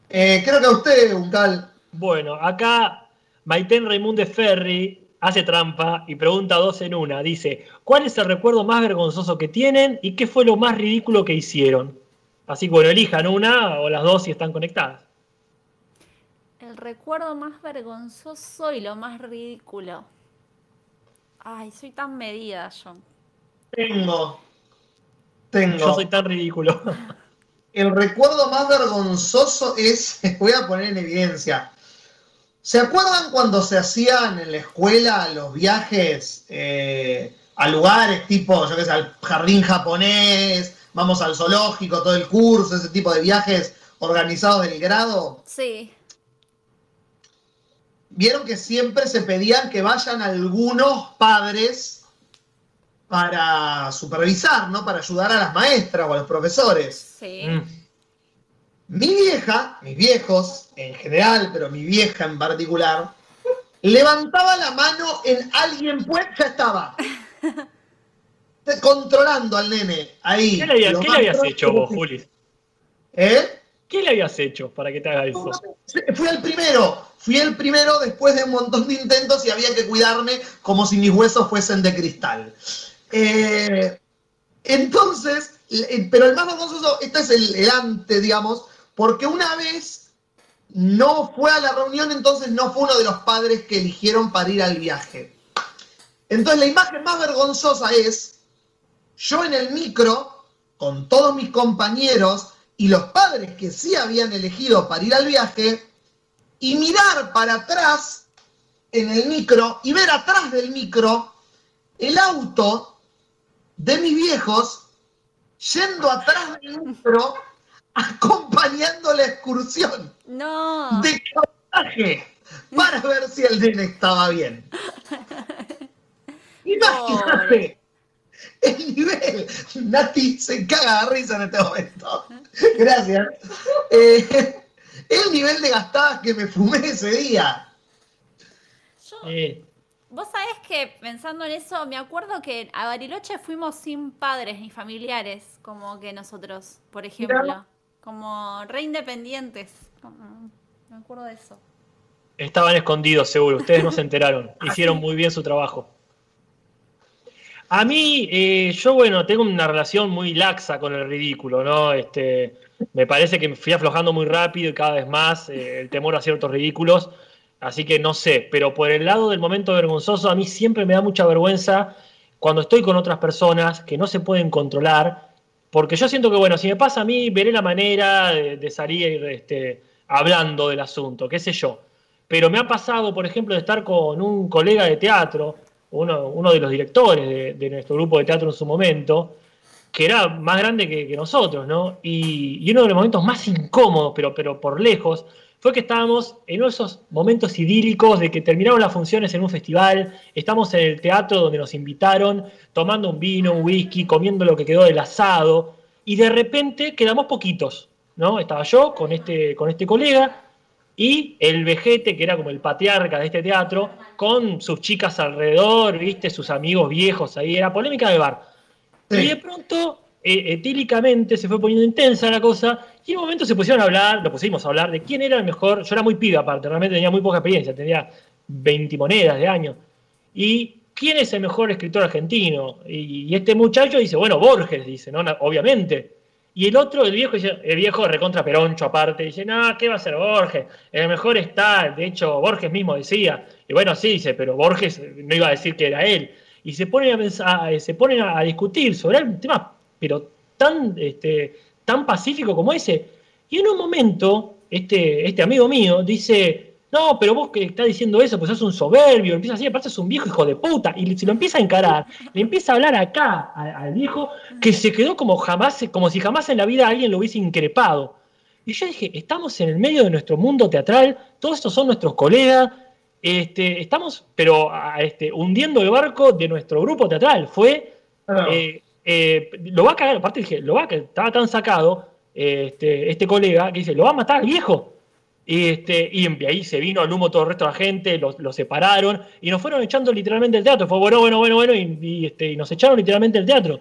Eh, creo que a usted, Uncal. Bueno, acá Maiten Raimunde Ferri hace trampa y pregunta dos en una. Dice, ¿cuál es el recuerdo más vergonzoso que tienen y qué fue lo más ridículo que hicieron? Así que bueno, elijan una o las dos si están conectadas. El recuerdo más vergonzoso y lo más ridículo. Ay, soy tan medida yo. Tengo. Tengo. Yo soy tan ridículo. El recuerdo más vergonzoso es, voy a poner en evidencia. ¿Se acuerdan cuando se hacían en la escuela los viajes eh, a lugares tipo, yo qué sé, al jardín japonés, vamos al zoológico, todo el curso, ese tipo de viajes organizados del grado? Sí vieron que siempre se pedían que vayan algunos padres para supervisar, ¿no? Para ayudar a las maestras o a los profesores. Sí. Mm. Mi vieja, mis viejos en general, pero mi vieja en particular, levantaba la mano en alguien pues ya estaba. controlando al nene ahí. ¿Qué le habías, hecho vos, Juli? ¿Eh? ¿Qué le habías hecho para que te haga eso? Fui el primero, fui el primero después de un montón de intentos y había que cuidarme como si mis huesos fuesen de cristal. Eh, entonces, eh, pero el más vergonzoso, este es el, el antes, digamos, porque una vez no fue a la reunión, entonces no fue uno de los padres que eligieron para ir al viaje. Entonces la imagen más vergonzosa es yo en el micro, con todos mis compañeros y los padres que sí habían elegido para ir al viaje, y mirar para atrás en el micro y ver atrás del micro el auto de mis viejos yendo atrás del micro acompañando la excursión no. de cabotaje para ver si el nene estaba bien. Imagínate el nivel. Nati se caga de risa en este momento. Gracias. Eh, el nivel de gastadas que me fumé ese día. Vos sabés que pensando en eso, me acuerdo que a Bariloche fuimos sin padres ni familiares, como que nosotros, por ejemplo como re independientes. Me acuerdo de eso. Estaban escondidos, seguro. Ustedes no se enteraron. Hicieron muy bien su trabajo. A mí, eh, yo, bueno, tengo una relación muy laxa con el ridículo, ¿no? Este, me parece que me fui aflojando muy rápido y cada vez más eh, el temor a ciertos ridículos. Así que no sé, pero por el lado del momento vergonzoso, a mí siempre me da mucha vergüenza cuando estoy con otras personas que no se pueden controlar porque yo siento que, bueno, si me pasa a mí, veré la manera de, salir este, hablando del asunto, qué sé yo. Pero me ha pasado, por ejemplo, de estar con un colega de teatro, uno, de los directores de, nuestro grupo de teatro en su momento, que era más grande que, nosotros, ¿no? Y, y, uno de los momentos más incómodos, pero, pero por lejos, fue que estábamos en esos momentos idílicos de que terminaron las funciones en un festival, estamos en el teatro donde nos invitaron, tomando un vino, un whisky, comiendo lo que quedó del asado, y de repente quedamos poquitos, ¿no? Estaba yo con este, con este colega y el vejete, que era como el patriarca de este teatro, con sus chicas alrededor, ¿viste? Sus amigos viejos ahí, era polémica de bar. Y de pronto eh, etílicamente se fue poniendo intensa la cosa y en un momento se pusieron a hablar, lo pusimos a hablar de quién era el mejor. Yo era muy piba aparte, realmente tenía muy poca experiencia, tenía 20 monedas de año. Y quién es el mejor escritor argentino. Y, este muchacho dice, bueno, Borges, dice, ¿no? Obviamente. Y el otro, el viejo, el viejo recontra peroncho aparte, dice, no, ¿qué va a ser Borges? El mejor está, de hecho, Borges mismo decía. Y bueno, sí, dice, pero Borges no iba a decir que era él. Y se ponen a, pensar, se ponen a discutir sobre el tema, pero tan este, tan pacífico como ese. Y en un momento, este, este amigo mío dice, no, pero vos que estás diciendo eso, pues sos un soberbio, empieza así, aparte es un viejo hijo de puta, y si lo empieza a encarar, le empieza a hablar acá al, viejo, que se quedó como jamás, como si jamás en la vida alguien lo hubiese increpado. Y yo dije, estamos en el medio de nuestro mundo teatral, todos estos son nuestros colegas, este, estamos, pero este, hundiendo el barco de nuestro grupo teatral. Fue eh, eh, lo va a cagar, aparte dije, lo va a cagar, estaba tan sacado este, este colega que dice, lo va a matar al viejo. Y, este, y ahí se vino al humo todo el resto de la gente, lo, separaron y nos fueron echando literalmente el teatro. Fue bueno, bueno, bueno, bueno, y, este, y nos echaron literalmente el teatro.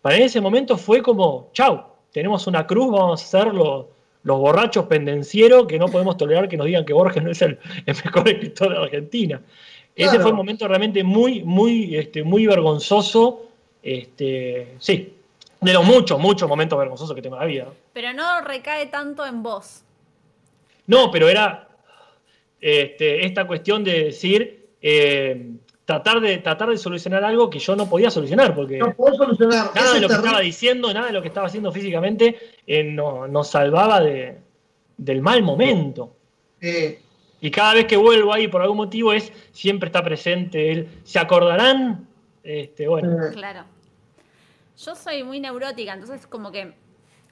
Para ese momento fue como, chau, tenemos una cruz, vamos a ser los, los borrachos pendencieros que no podemos tolerar que nos digan que Borges no es el, mejor escritor de Argentina. Ese fue un momento realmente muy, muy, este, muy vergonzoso este, sí, de los muchos, muchos momentos vergonzosos que tengo en la vida. Pero no recae tanto en vos. No, pero era este, esta cuestión de decir, eh, tratar, de, tratar de solucionar algo que yo no podía solucionar, porque no puedo solucionar. nada de lo que estaba diciendo, nada de lo que estaba haciendo físicamente eh, nos salvaba de, del mal momento. Y cada vez que vuelvo ahí por algún motivo es, siempre está presente él. ¿Se acordarán? Este, bueno. Claro. Yo soy muy neurótica, entonces como que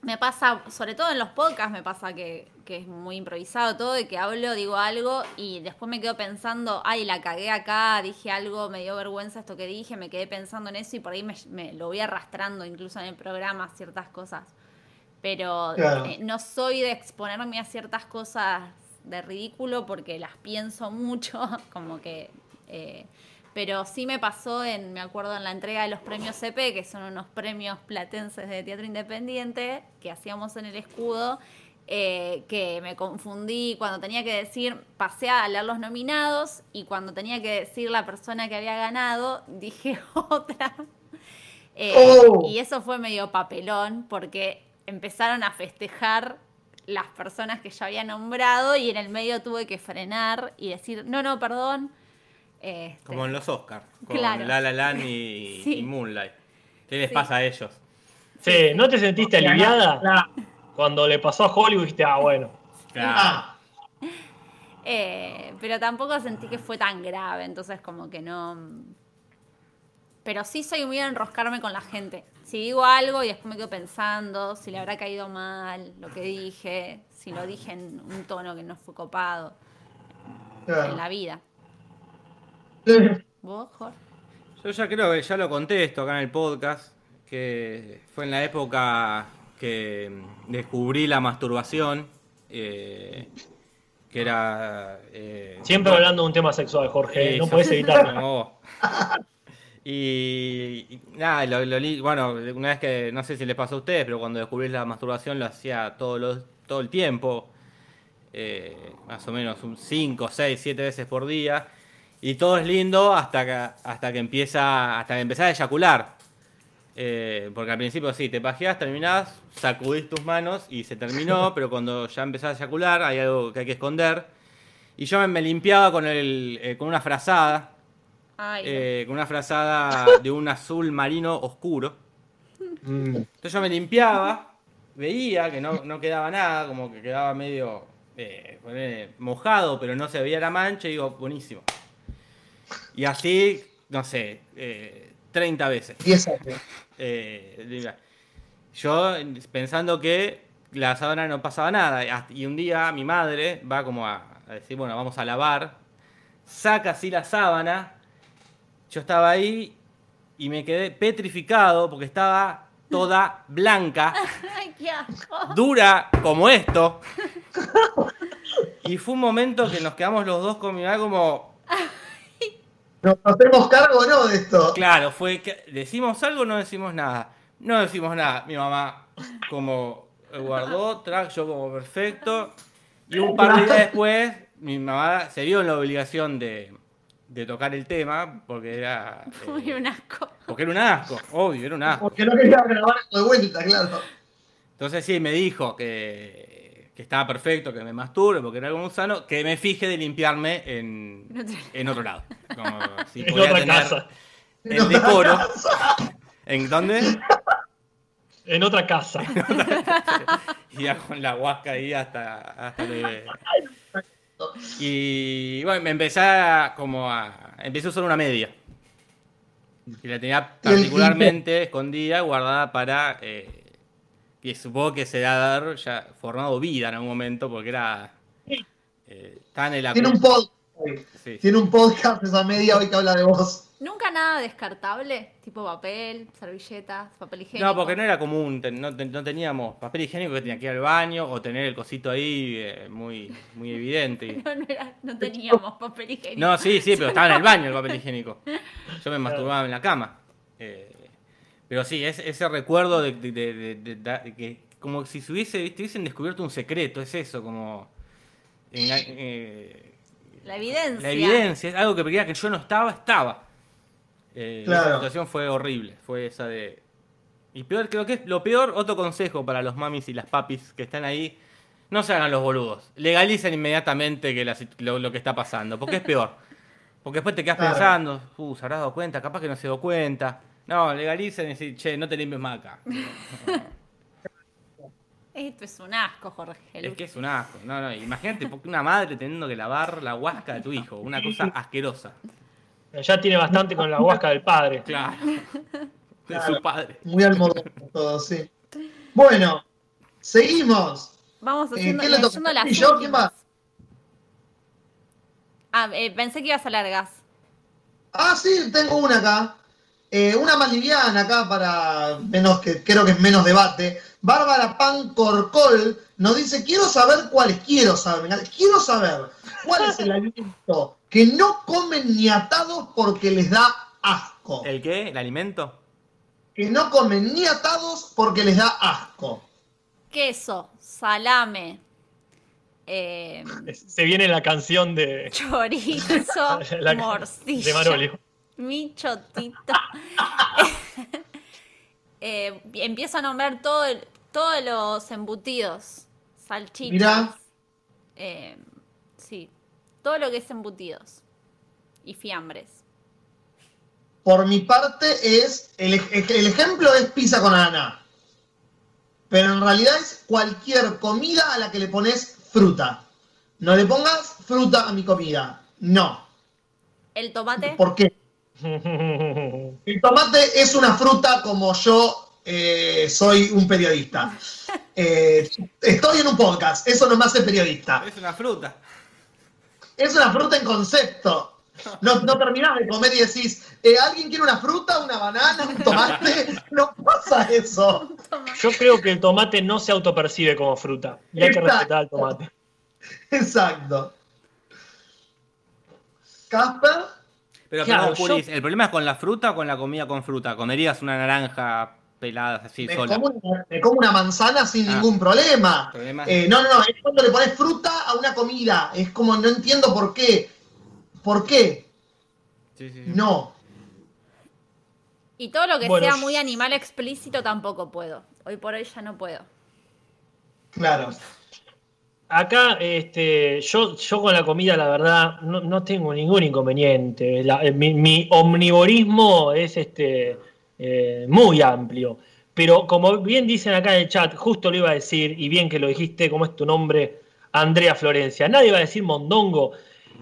me pasa, sobre todo en los podcasts, me pasa que, es muy improvisado todo y que hablo, digo algo y después me quedo pensando, ay, la cagué acá, dije algo, me dio vergüenza esto que dije, me quedé pensando en eso y por ahí me, lo voy arrastrando incluso en el programa, ciertas cosas. Pero eh, no soy de exponerme a ciertas cosas de ridículo porque las pienso mucho, como que... Eh, Pero sí me pasó en, me acuerdo, en la entrega de los premios CP, que son unos premios platenses de teatro independiente que hacíamos en el escudo, eh, que me confundí cuando tenía que decir, pasé a leer los nominados y cuando tenía que decir la persona que había ganado, dije otra. Eh, Oh. Y eso fue medio papelón porque empezaron a festejar las personas que yo había nombrado y en el medio tuve que frenar y decir, no, no, perdón. Este, Como en los Oscars, con Claro. La La Land y, Sí. y Moonlight. ¿Qué les Sí. pasa a ellos? Sí, ¿no te sentiste aliviada? Claro. Cuando le pasó a Hollywood dijiste, ah, bueno. Claro. Ah, Eh, pero tampoco sentí que fue tan grave, entonces como que no... Pero sí soy muy de enroscarme con la gente. Si digo algo y después me quedo pensando si le habrá caído mal lo que dije, si lo dije en un tono que no fue copado claro. en la vida. ¿Vos, Jorge? Yo ya creo que ya lo conté esto acá en el podcast, que fue en la época que descubrí la masturbación, eh, que era... eh, Siempre hablando de un tema sexual, Jorge, Sí, no puedes evitarlo. Y, y nada, lo, lo li- bueno, una vez que, no sé si les pasó a ustedes, pero cuando descubrí la masturbación lo hacía todo, los, todo el tiempo, eh, más o menos 5, 6, 7 veces por día, y todo es lindo hasta que, hasta que empieza, hasta que empezás a eyacular. Eh, porque al principio sí, te pajeás, terminás, sacudís tus manos y se terminó, pero cuando ya empezás a eyacular hay algo que hay que esconder. Y yo me, me limpiaba con, el, eh, con una frazada, Ay, eh, con una frazada de un azul marino oscuro. Mm. Entonces yo me limpiaba, veía que no, no quedaba nada, como que quedaba medio eh, mojado, pero no se veía la mancha, y digo, buenísimo. Y así, no sé, eh, 30 veces. 10 años. Eh, yo pensando que la sábana no pasaba nada. y un día mi madre va como a, a decir, bueno, vamos a lavar. Saca así la sábana. Yo estaba ahí y me quedé petrificado porque estaba toda blanca, Ay, qué asco. dura como esto. Y fue un momento que nos quedamos los dos con mi mamá como, ¿Nos hacemos cargo o no de esto? Claro, fue que decimos algo o no decimos nada. No decimos nada. Mi mamá como guardó, trajo yo como perfecto. Y un par de días después, mi mamá se vio en la obligación de, de tocar el tema porque era. eh, Fue un asco. porque era un asco, obvio, era un asco. Porque no quería grabar esto de vuelta, claro. Entonces sí, me dijo que, que estaba perfecto, que me masturbe porque era algo muy sano, que me fije de limpiarme en, En otro- en otro lado. Como si En otra tener casa. el decoro. ¿En dónde? En otra casa. Iba con la huasca ahí hasta, Y bueno, me empecé a, como a... Empecé a usar una media. Y la tenía Y particularmente escondida, guardada para... eh, que supongo que se debe haber ya formado vida en algún momento, porque era... Eh, tan en la... Tiene un podcast. Sí. Tiene un podcast esa media hoy que habla de vos. Nunca nada descartable, tipo papel, servilletas, papel higiénico. No, porque no era común, ten- no, ten- no teníamos papel higiénico que tenía que ir al baño o tener el cosito ahí eh, muy, muy evidente. No, no, era- no teníamos papel higiénico. No, sí, sí, pero estaba en el baño el papel higiénico. Yo me masturbaba en la cama. Eh, pero sí, es- ese recuerdo de, de- de- de- de- de que como si se hubiese, ¿viste? hubiesen descubierto un secreto, es eso, como... en- eh, La evidencia. la evidencia, es algo que creía que yo no estaba, estaba. Eh, Claro. Esa situación fue horrible, fue esa de... Y peor, creo que es lo peor, otro consejo para los mamis y las papis que están ahí, no se hagan los boludos. Legalicen inmediatamente que la lo, lo que está pasando, porque es peor. Porque después te quedas Claro. pensando, uh, se habrá dado cuenta, capaz que no se dio cuenta. No, legalicen y decir, che, no te limpies más acá. Esto es un asco, Jorge. Es que es un asco. No, no, imagínate porque una madre teniendo que lavar la huasca de tu hijo, una cosa asquerosa. Ya tiene bastante con la huasca del padre. Claro. De Claro. su padre. Muy al modo todo, sí. Bueno, seguimos. Vamos Eh, haciendo, ¿qué le toca? leyendo las ¿Y yo? ¿Quién va? Ah, eh, pensé que ibas a largas. Ah, sí, tengo una acá. Eh, una más liviana acá para menos que creo que es menos debate. Bárbara Pan Corcol nos dice, quiero saber cuáles, quiero saber, quiero saber cuál es el alimento que no comen ni atados porque les da asco. ¿El qué? ¿El alimento? Que no comen ni atados porque les da asco. Queso, salame. Eh, Se viene la canción de, chorizo, la- morcilla. de Marolio. Mi chotito. Eh, empiezo a nombrar todo el- todos los embutidos. Salchichas. Mirá. Eh, sí, todo lo que es embutidos. Y fiambres. Por mi parte es, el ejemplo es pizza con ananá. Pero en realidad es cualquier comida a la que le pones fruta. No le pongas fruta a mi comida. No. El tomate. ¿Por qué? El tomate es una fruta como yo eh, soy un periodista. Eh, estoy en un podcast, eso no me hace periodista. Es una fruta. Es una fruta en concepto. No, no terminás de comer y decís, eh, ¿alguien quiere una fruta, una banana, un tomate? No pasa eso. Yo creo que el tomate no se autopercibe como fruta. Y hay que Exacto. respetar al tomate. Exacto. Casper, Pero Claro, ¿el problema es con la fruta o con la comida con fruta? ¿Comerías una naranja pelada así me sola? como, una, me como una manzana sin Ah. ningún problema. Problema- Eh, no, no, no, es cuando le pones fruta a una comida. Es como, no entiendo por qué. ¿Por qué? Sí, sí, sí. No. Y todo lo que Bueno, sea muy animal explícito tampoco puedo. Hoy por hoy ya no puedo. Claro. Acá, este, yo, yo con la comida, la verdad, no, no tengo ningún inconveniente. La- eh, mi, mi omnivorismo es este, eh, muy amplio. Pero como bien dicen acá en el chat, justo lo iba a decir, y bien que lo dijiste, ¿cómo es tu nombre? Andrea Florencia. Nadie va a decir mondongo.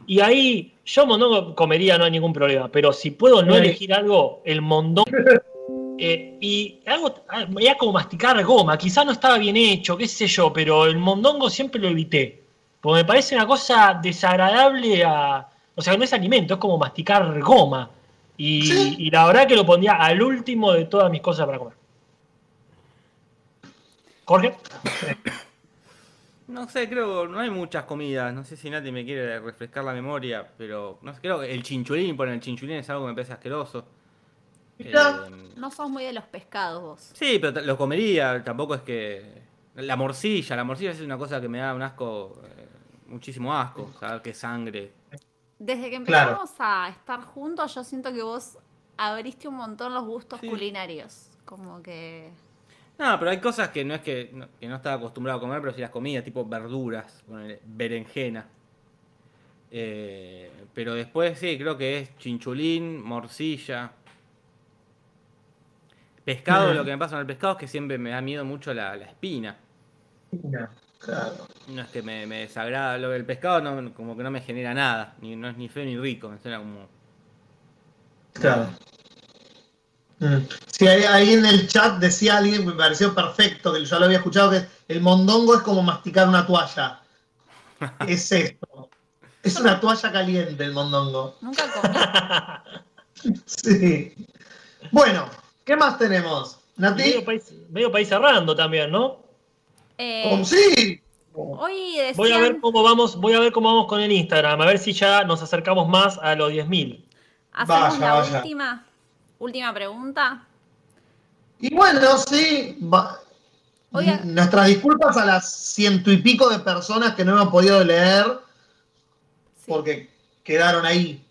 Y ahí, yo mondongo comería, no hay ningún problema. Pero si puedo no elegir algo, el mondongo. Eh, y algo, era como masticar goma, quizás no estaba bien hecho, qué sé yo, pero el mondongo siempre lo evité. Porque me parece una cosa desagradable a. O sea, no es alimento, es como masticar goma. Y, Sí. y la verdad que lo pondría al último de todas mis cosas para comer. Jorge, No sé, creo no hay muchas comidas. No sé si Nati me quiere refrescar la memoria, pero no sé, creo que el chinchulín, por el chinchulín es algo que me parece asqueroso. Eh, No sos muy de los pescados vos. sí, pero t- lo comería, tampoco es que... La morcilla, la morcilla es una cosa que me da un asco, eh, muchísimo asco, saber que sangre. Desde que Claro. empezamos a estar juntos, yo siento que vos abriste un montón los gustos Sí. culinarios. Como que. No, pero hay cosas que no es que no, que no estaba acostumbrado a comer, pero sí las comía, tipo verduras, berenjena. Eh, pero después sí, creo que es chinchulín, morcilla. Pescado, lo que me pasa con el pescado es que siempre me da miedo mucho la, la espina. Claro. No es que me, me desagrada. Lo del pescado no, como que no me genera nada. Ni, no es ni feo ni rico. Me suena como. Claro. Mm. Sí, ahí, ahí en el chat decía alguien, me pareció perfecto, que yo lo había escuchado, que el mondongo es como masticar una toalla. Es esto. Es una toalla caliente el mondongo. Nunca comí. Sí. Bueno, ¿qué más tenemos? medio país, medio país cerrando también, ¿no? Eh, Oh, sí. hoy decían. Voy a ver cómo vamos, voy a ver cómo vamos con el Instagram, a ver si ya nos acercamos más a los 10.000. Hacemos Vaya, la vaya. última. Última pregunta. Y bueno, sí. va- Oiga. Nuestras disculpas a las ciento y pico de personas que no hemos podido leer Sí. porque quedaron ahí.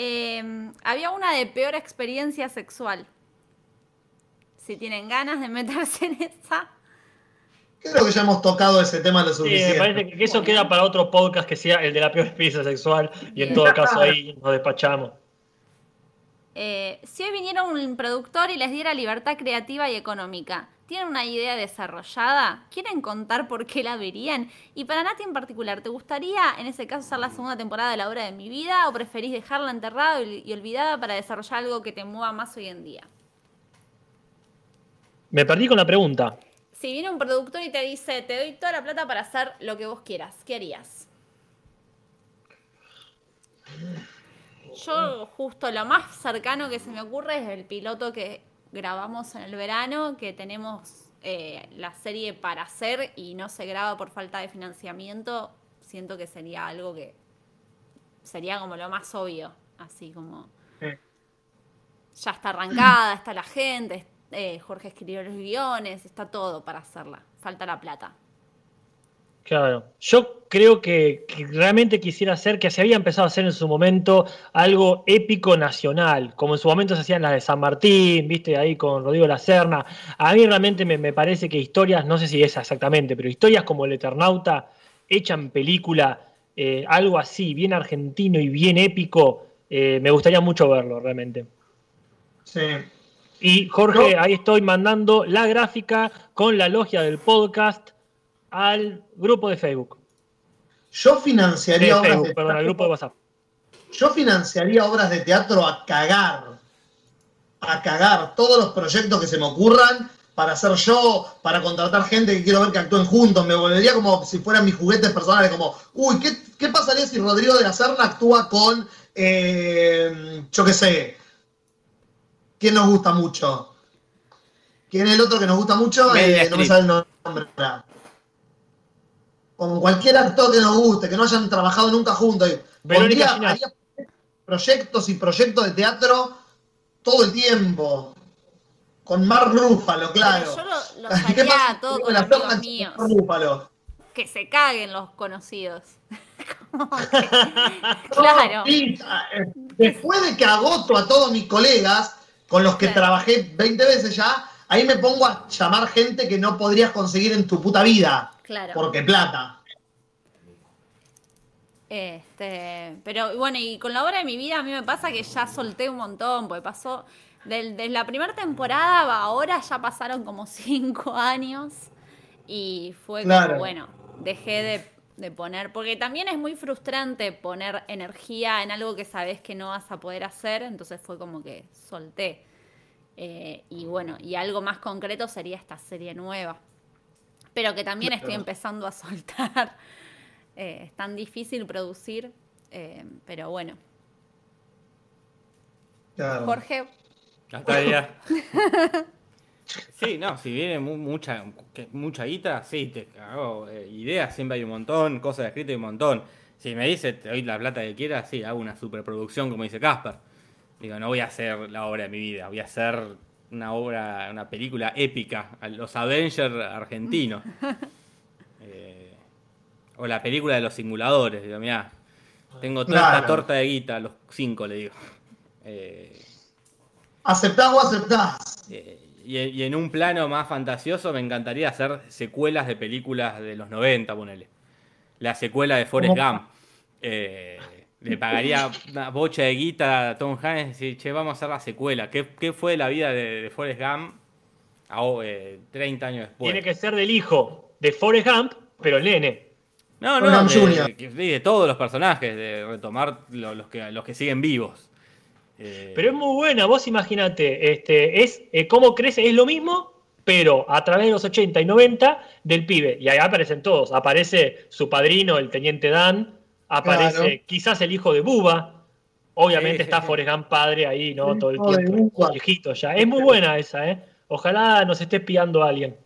Eh, había una de peor experiencia sexual. Si tienen ganas de meterse en esa. Creo que ya hemos tocado ese tema lo Sí, me suficiente. parece que eso queda para otro podcast que sea el de la peor experiencia sexual y en todo caso ahí nos despachamos. Eh, si hoy viniera un productor y les diera libertad creativa y económica, ¿tienen una idea desarrollada? ¿Quieren contar por qué la verían? Y para Nati en particular, ¿te gustaría en ese caso hacer la segunda temporada de La Hora de mi Vida o preferís dejarla enterrada y olvidada para desarrollar algo que te mueva más hoy en día? Me perdí con la pregunta. Si viene un productor y te dice, te doy toda la plata para hacer lo que vos quieras, ¿qué harías? Yo justo lo más cercano que se me ocurre es el piloto que grabamos en el verano, que tenemos eh, la serie para hacer y no se graba por falta de financiamiento. siento que sería algo que sería como lo más obvio, así como ya está arrancada, está la gente, eh, Jorge escribió los guiones, está todo para hacerla, falta la plata. Claro, yo creo que, realmente quisiera hacer, que se había empezado a hacer en su momento algo épico nacional, como en su momento se hacían las de San Martín, viste, ahí con Rodrigo La Serna. A mí realmente me, parece que historias, no sé si es exactamente, pero historias como El Eternauta, echan película, eh, algo así, bien argentino y bien épico, eh, me gustaría mucho verlo realmente. Sí. Y Jorge, ahí estoy mandando la gráfica con la logia del podcast al grupo de Facebook. Yo financiaría obras de perdón, al grupo de WhatsApp. Yo financiaría obras de teatro a cagar. A cagar. Todos los proyectos que se me ocurran para hacer yo, para contratar gente que quiero ver que actúen juntos. Me volvería como si fueran mis juguetes personales, como, uy, ¿qué, pasaría si Rodrigo de la Serna actúa con, eh, yo qué sé, ¿quién nos gusta mucho? ¿Quién es el otro que nos gusta mucho? Eh, no me sale el nombre con cualquier actor que nos guste, que no hayan trabajado nunca juntos. Pondría, haría proyectos y proyectos de teatro todo el tiempo. Con Mark Rúfalo, claro. yo lo, lo haría todo con amigos míos. Rúfalo? Que se caguen los conocidos. claro. Después de que agoto a todos mis colegas, con los que trabajé 20 veces ya, ahí me pongo a llamar gente que no podrías conseguir en tu puta vida. Claro. Porque plata. Este, pero bueno, y con la obra de mi vida a mí me pasa que ya solté un montón, porque pasó, desde la primera temporada ahora ya pasaron como cinco años y fue como, bueno, dejé de, poner, porque también es muy frustrante poner energía en algo que sabes que no vas a poder hacer, entonces fue como que solté. Eh, y bueno, y algo más concreto sería esta serie nueva pero que también estoy empezando a soltar. Eh, es tan difícil producir, eh, pero bueno. Jorge. Hasta ya. Sí, no, si viene mucha, mucha guita, sí, te hago eh, ideas, siempre hay un montón, cosas escritas hay un montón. Si me dice, te doy la plata que quieras, sí, hago una superproducción, como dice Casper. Digo, no voy a hacer la obra de mi vida, voy a hacer una obra, una película épica, los Avengers argentinos. Eh, o la película de los simuladores, digo, mirá, tengo toda esta torta de guita, los cinco le digo. Eh, ¿Aceptás o aceptás? Eh, y, en un plano más fantasioso me encantaría hacer secuelas de películas de los 90, ponele. La secuela de Forrest Gump. Eh, le pagaría una bocha de guita a Tom Hanks y decir, che, vamos a hacer la secuela. ¿Qué, fue la vida de, Forrest Gump a, 30 años después? Tiene que ser del hijo de Forrest Gump, pero el nene. No, no, de, de, todos los personajes, de retomar los, que, los que siguen vivos. Eh, pero es muy buena, vos imagínate, este, es eh, cómo crece, es lo mismo, pero a través de los 80 y 90 del pibe. Y ahí aparecen todos. Aparece su padrino, el teniente Dan, aparece quizás el hijo de Buba. Obviamente está Forrest Gump padre ahí, ¿no? Todo el tiempo. Viejito ya. Es muy buena esa, ¿eh? Ojalá nos esté espiando alguien.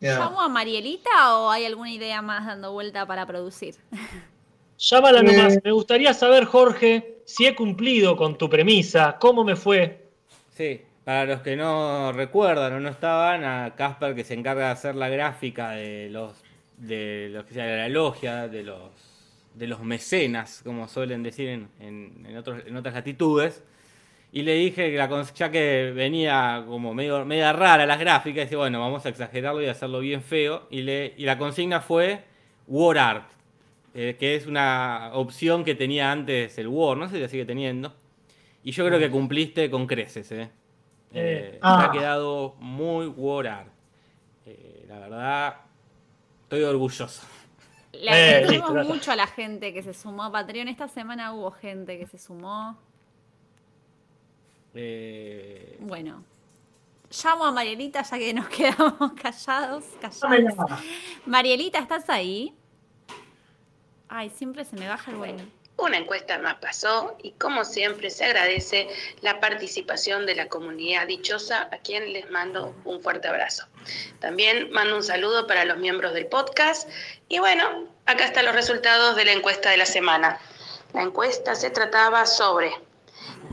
¿Llamo a Marielita o hay alguna idea más dando vuelta para producir? Llámala nomás. Me gustaría saber, Jorge, si he cumplido con tu premisa. ¿Cómo me fue? Sí, para los que no recuerdan o no estaban, a Casper que se encarga de hacer la gráfica de los de lo que sea de la logia, de los de los mecenas, como suelen decir en, en, otros, en otras latitudes. Y le dije que la, ya que venía como medio, media rara las gráficas, dije, bueno, vamos a exagerarlo y hacerlo bien feo. Y, le, y la consigna fue War Art, eh, que es una opción que tenía antes el War, no sé si la sigue teniendo. Y yo creo que cumpliste con creces, ¿eh? eh, eh ha quedado muy War Art. la verdad, estoy orgulloso. Le agradecemos eh, mucho a la gente que se sumó a Patreon. Esta semana hubo gente que se sumó. Eh... Bueno. Llamo a Marielita ya que nos quedamos callados. callados. Marielita, ¿estás ahí? Ay, siempre se me baja el bueno. Una encuesta más pasó y como siempre se agradece la participación de la comunidad dichosa a quien les mando un fuerte abrazo. También mando un saludo para los miembros del podcast y bueno, acá están los resultados de la encuesta de la semana. La encuesta se trataba sobre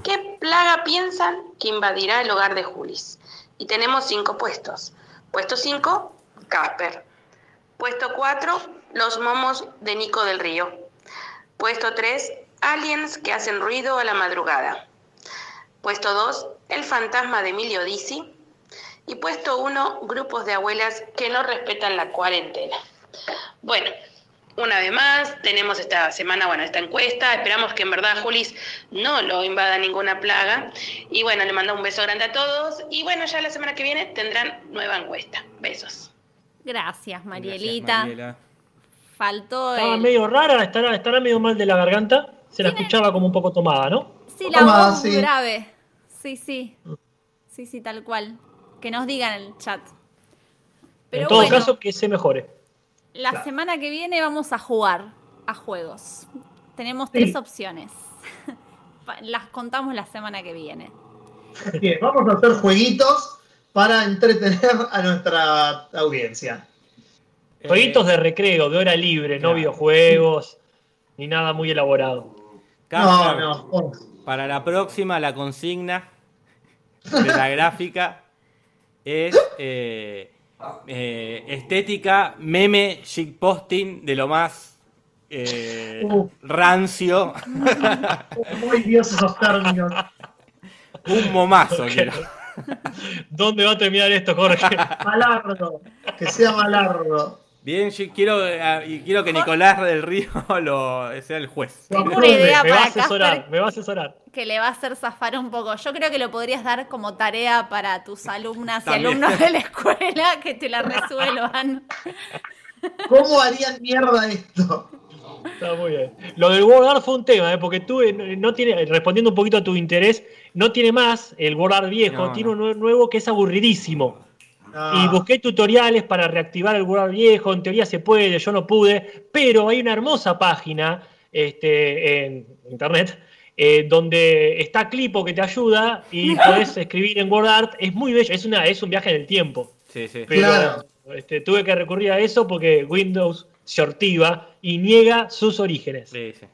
¿qué plaga piensan que invadirá el hogar de Julis? Y tenemos cinco puestos. Puesto 5, Casper. Puesto 4, los momos de Nico del Río. Puesto 3, aliens que hacen ruido a la madrugada. Puesto 2, el fantasma de Emilio Dizzi. Y puesto 1, grupos de abuelas que no respetan la cuarentena. Bueno, una vez más, tenemos esta semana, bueno, esta encuesta. Esperamos que en verdad Julis no lo invada ninguna plaga. Y bueno, le mando un beso grande a todos. Y bueno, ya la semana que viene tendrán nueva encuesta. Besos. Gracias, Marielita. Faltó. Estaba medio rara, estará, estará medio mal de la garganta. Se la escuchaba como un poco tomada, ¿no? Sí, la voz grave. Sí, sí. Sí, sí, tal cual. Que nos digan en el chat. en todo caso, que se mejore. La semana que viene vamos a jugar a juegos. Tenemos tres opciones. Las contamos la semana que viene. Bien, vamos a hacer jueguitos para entretener a nuestra audiencia. Jueguitos de recreo, de hora libre, no videojuegos, ni nada muy elaborado. no, no. Para la próxima, la consigna de la gráfica es eh, eh, estética, meme, posting de lo más eh, rancio. Muy Dios esos términos. Un momazo, quiero. ¿Dónde va a terminar esto, Jorge? Malardo, que sea malardo. Bien, yo quiero, eh, y quiero que Nicolás del Río lo, sea el juez. una idea me, va a asesorar, me va a asesorar. Que le va a hacer zafar un poco. Yo creo que lo podrías dar como tarea para tus alumnas y alumnos de la escuela que te la resuelvan. ¿Cómo harían mierda esto? Está muy bien. Lo del Word fue un tema, ¿eh? porque tú, no tiene, respondiendo un poquito a tu interés, no tiene más el Word viejo, tiene un nuevo que es aburridísimo. Y busqué tutoriales para reactivar el Word viejo, en teoría se puede, yo no pude, pero hay una hermosa página este, en internet eh, donde está Clipo que te ayuda y puedes escribir en WordArt, es muy bello, es, una, es un viaje en el tiempo. Sí, sí. Pero este, tuve que recurrir a eso porque Windows se ortiva y niega sus orígenes. Sí, sí.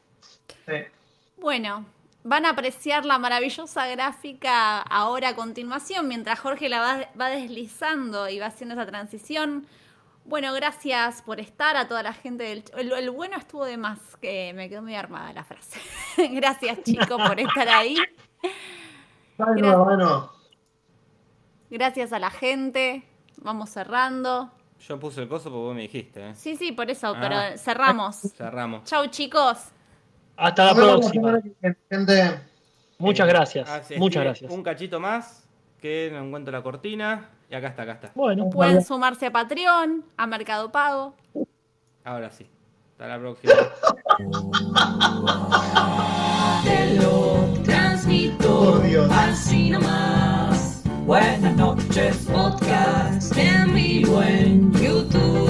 Bueno, van a apreciar la maravillosa gráfica ahora a continuación, mientras Jorge la va, deslizando y va haciendo esa transición. Bueno, gracias por estar a toda la gente del... El, bueno estuvo de más, que me quedó muy armada la frase. gracias chicos por estar ahí. Bueno, bueno. Gracias a la gente. Vamos cerrando. Yo puse el coso porque vos me dijiste. ¿eh? Sí, sí, por eso, pero ah. cerramos. Cerramos. Chau chicos. Hasta la próxima. Muchas eh, gracias. Muchas gracias. Un cachito más, que no encuentro la cortina. Y acá está, acá está. Pueden sumarse a Patreon, a Mercado Pago. Ahora sí. Hasta la próxima. Así nomás. Buenas noches, podcast en vivo en YouTube.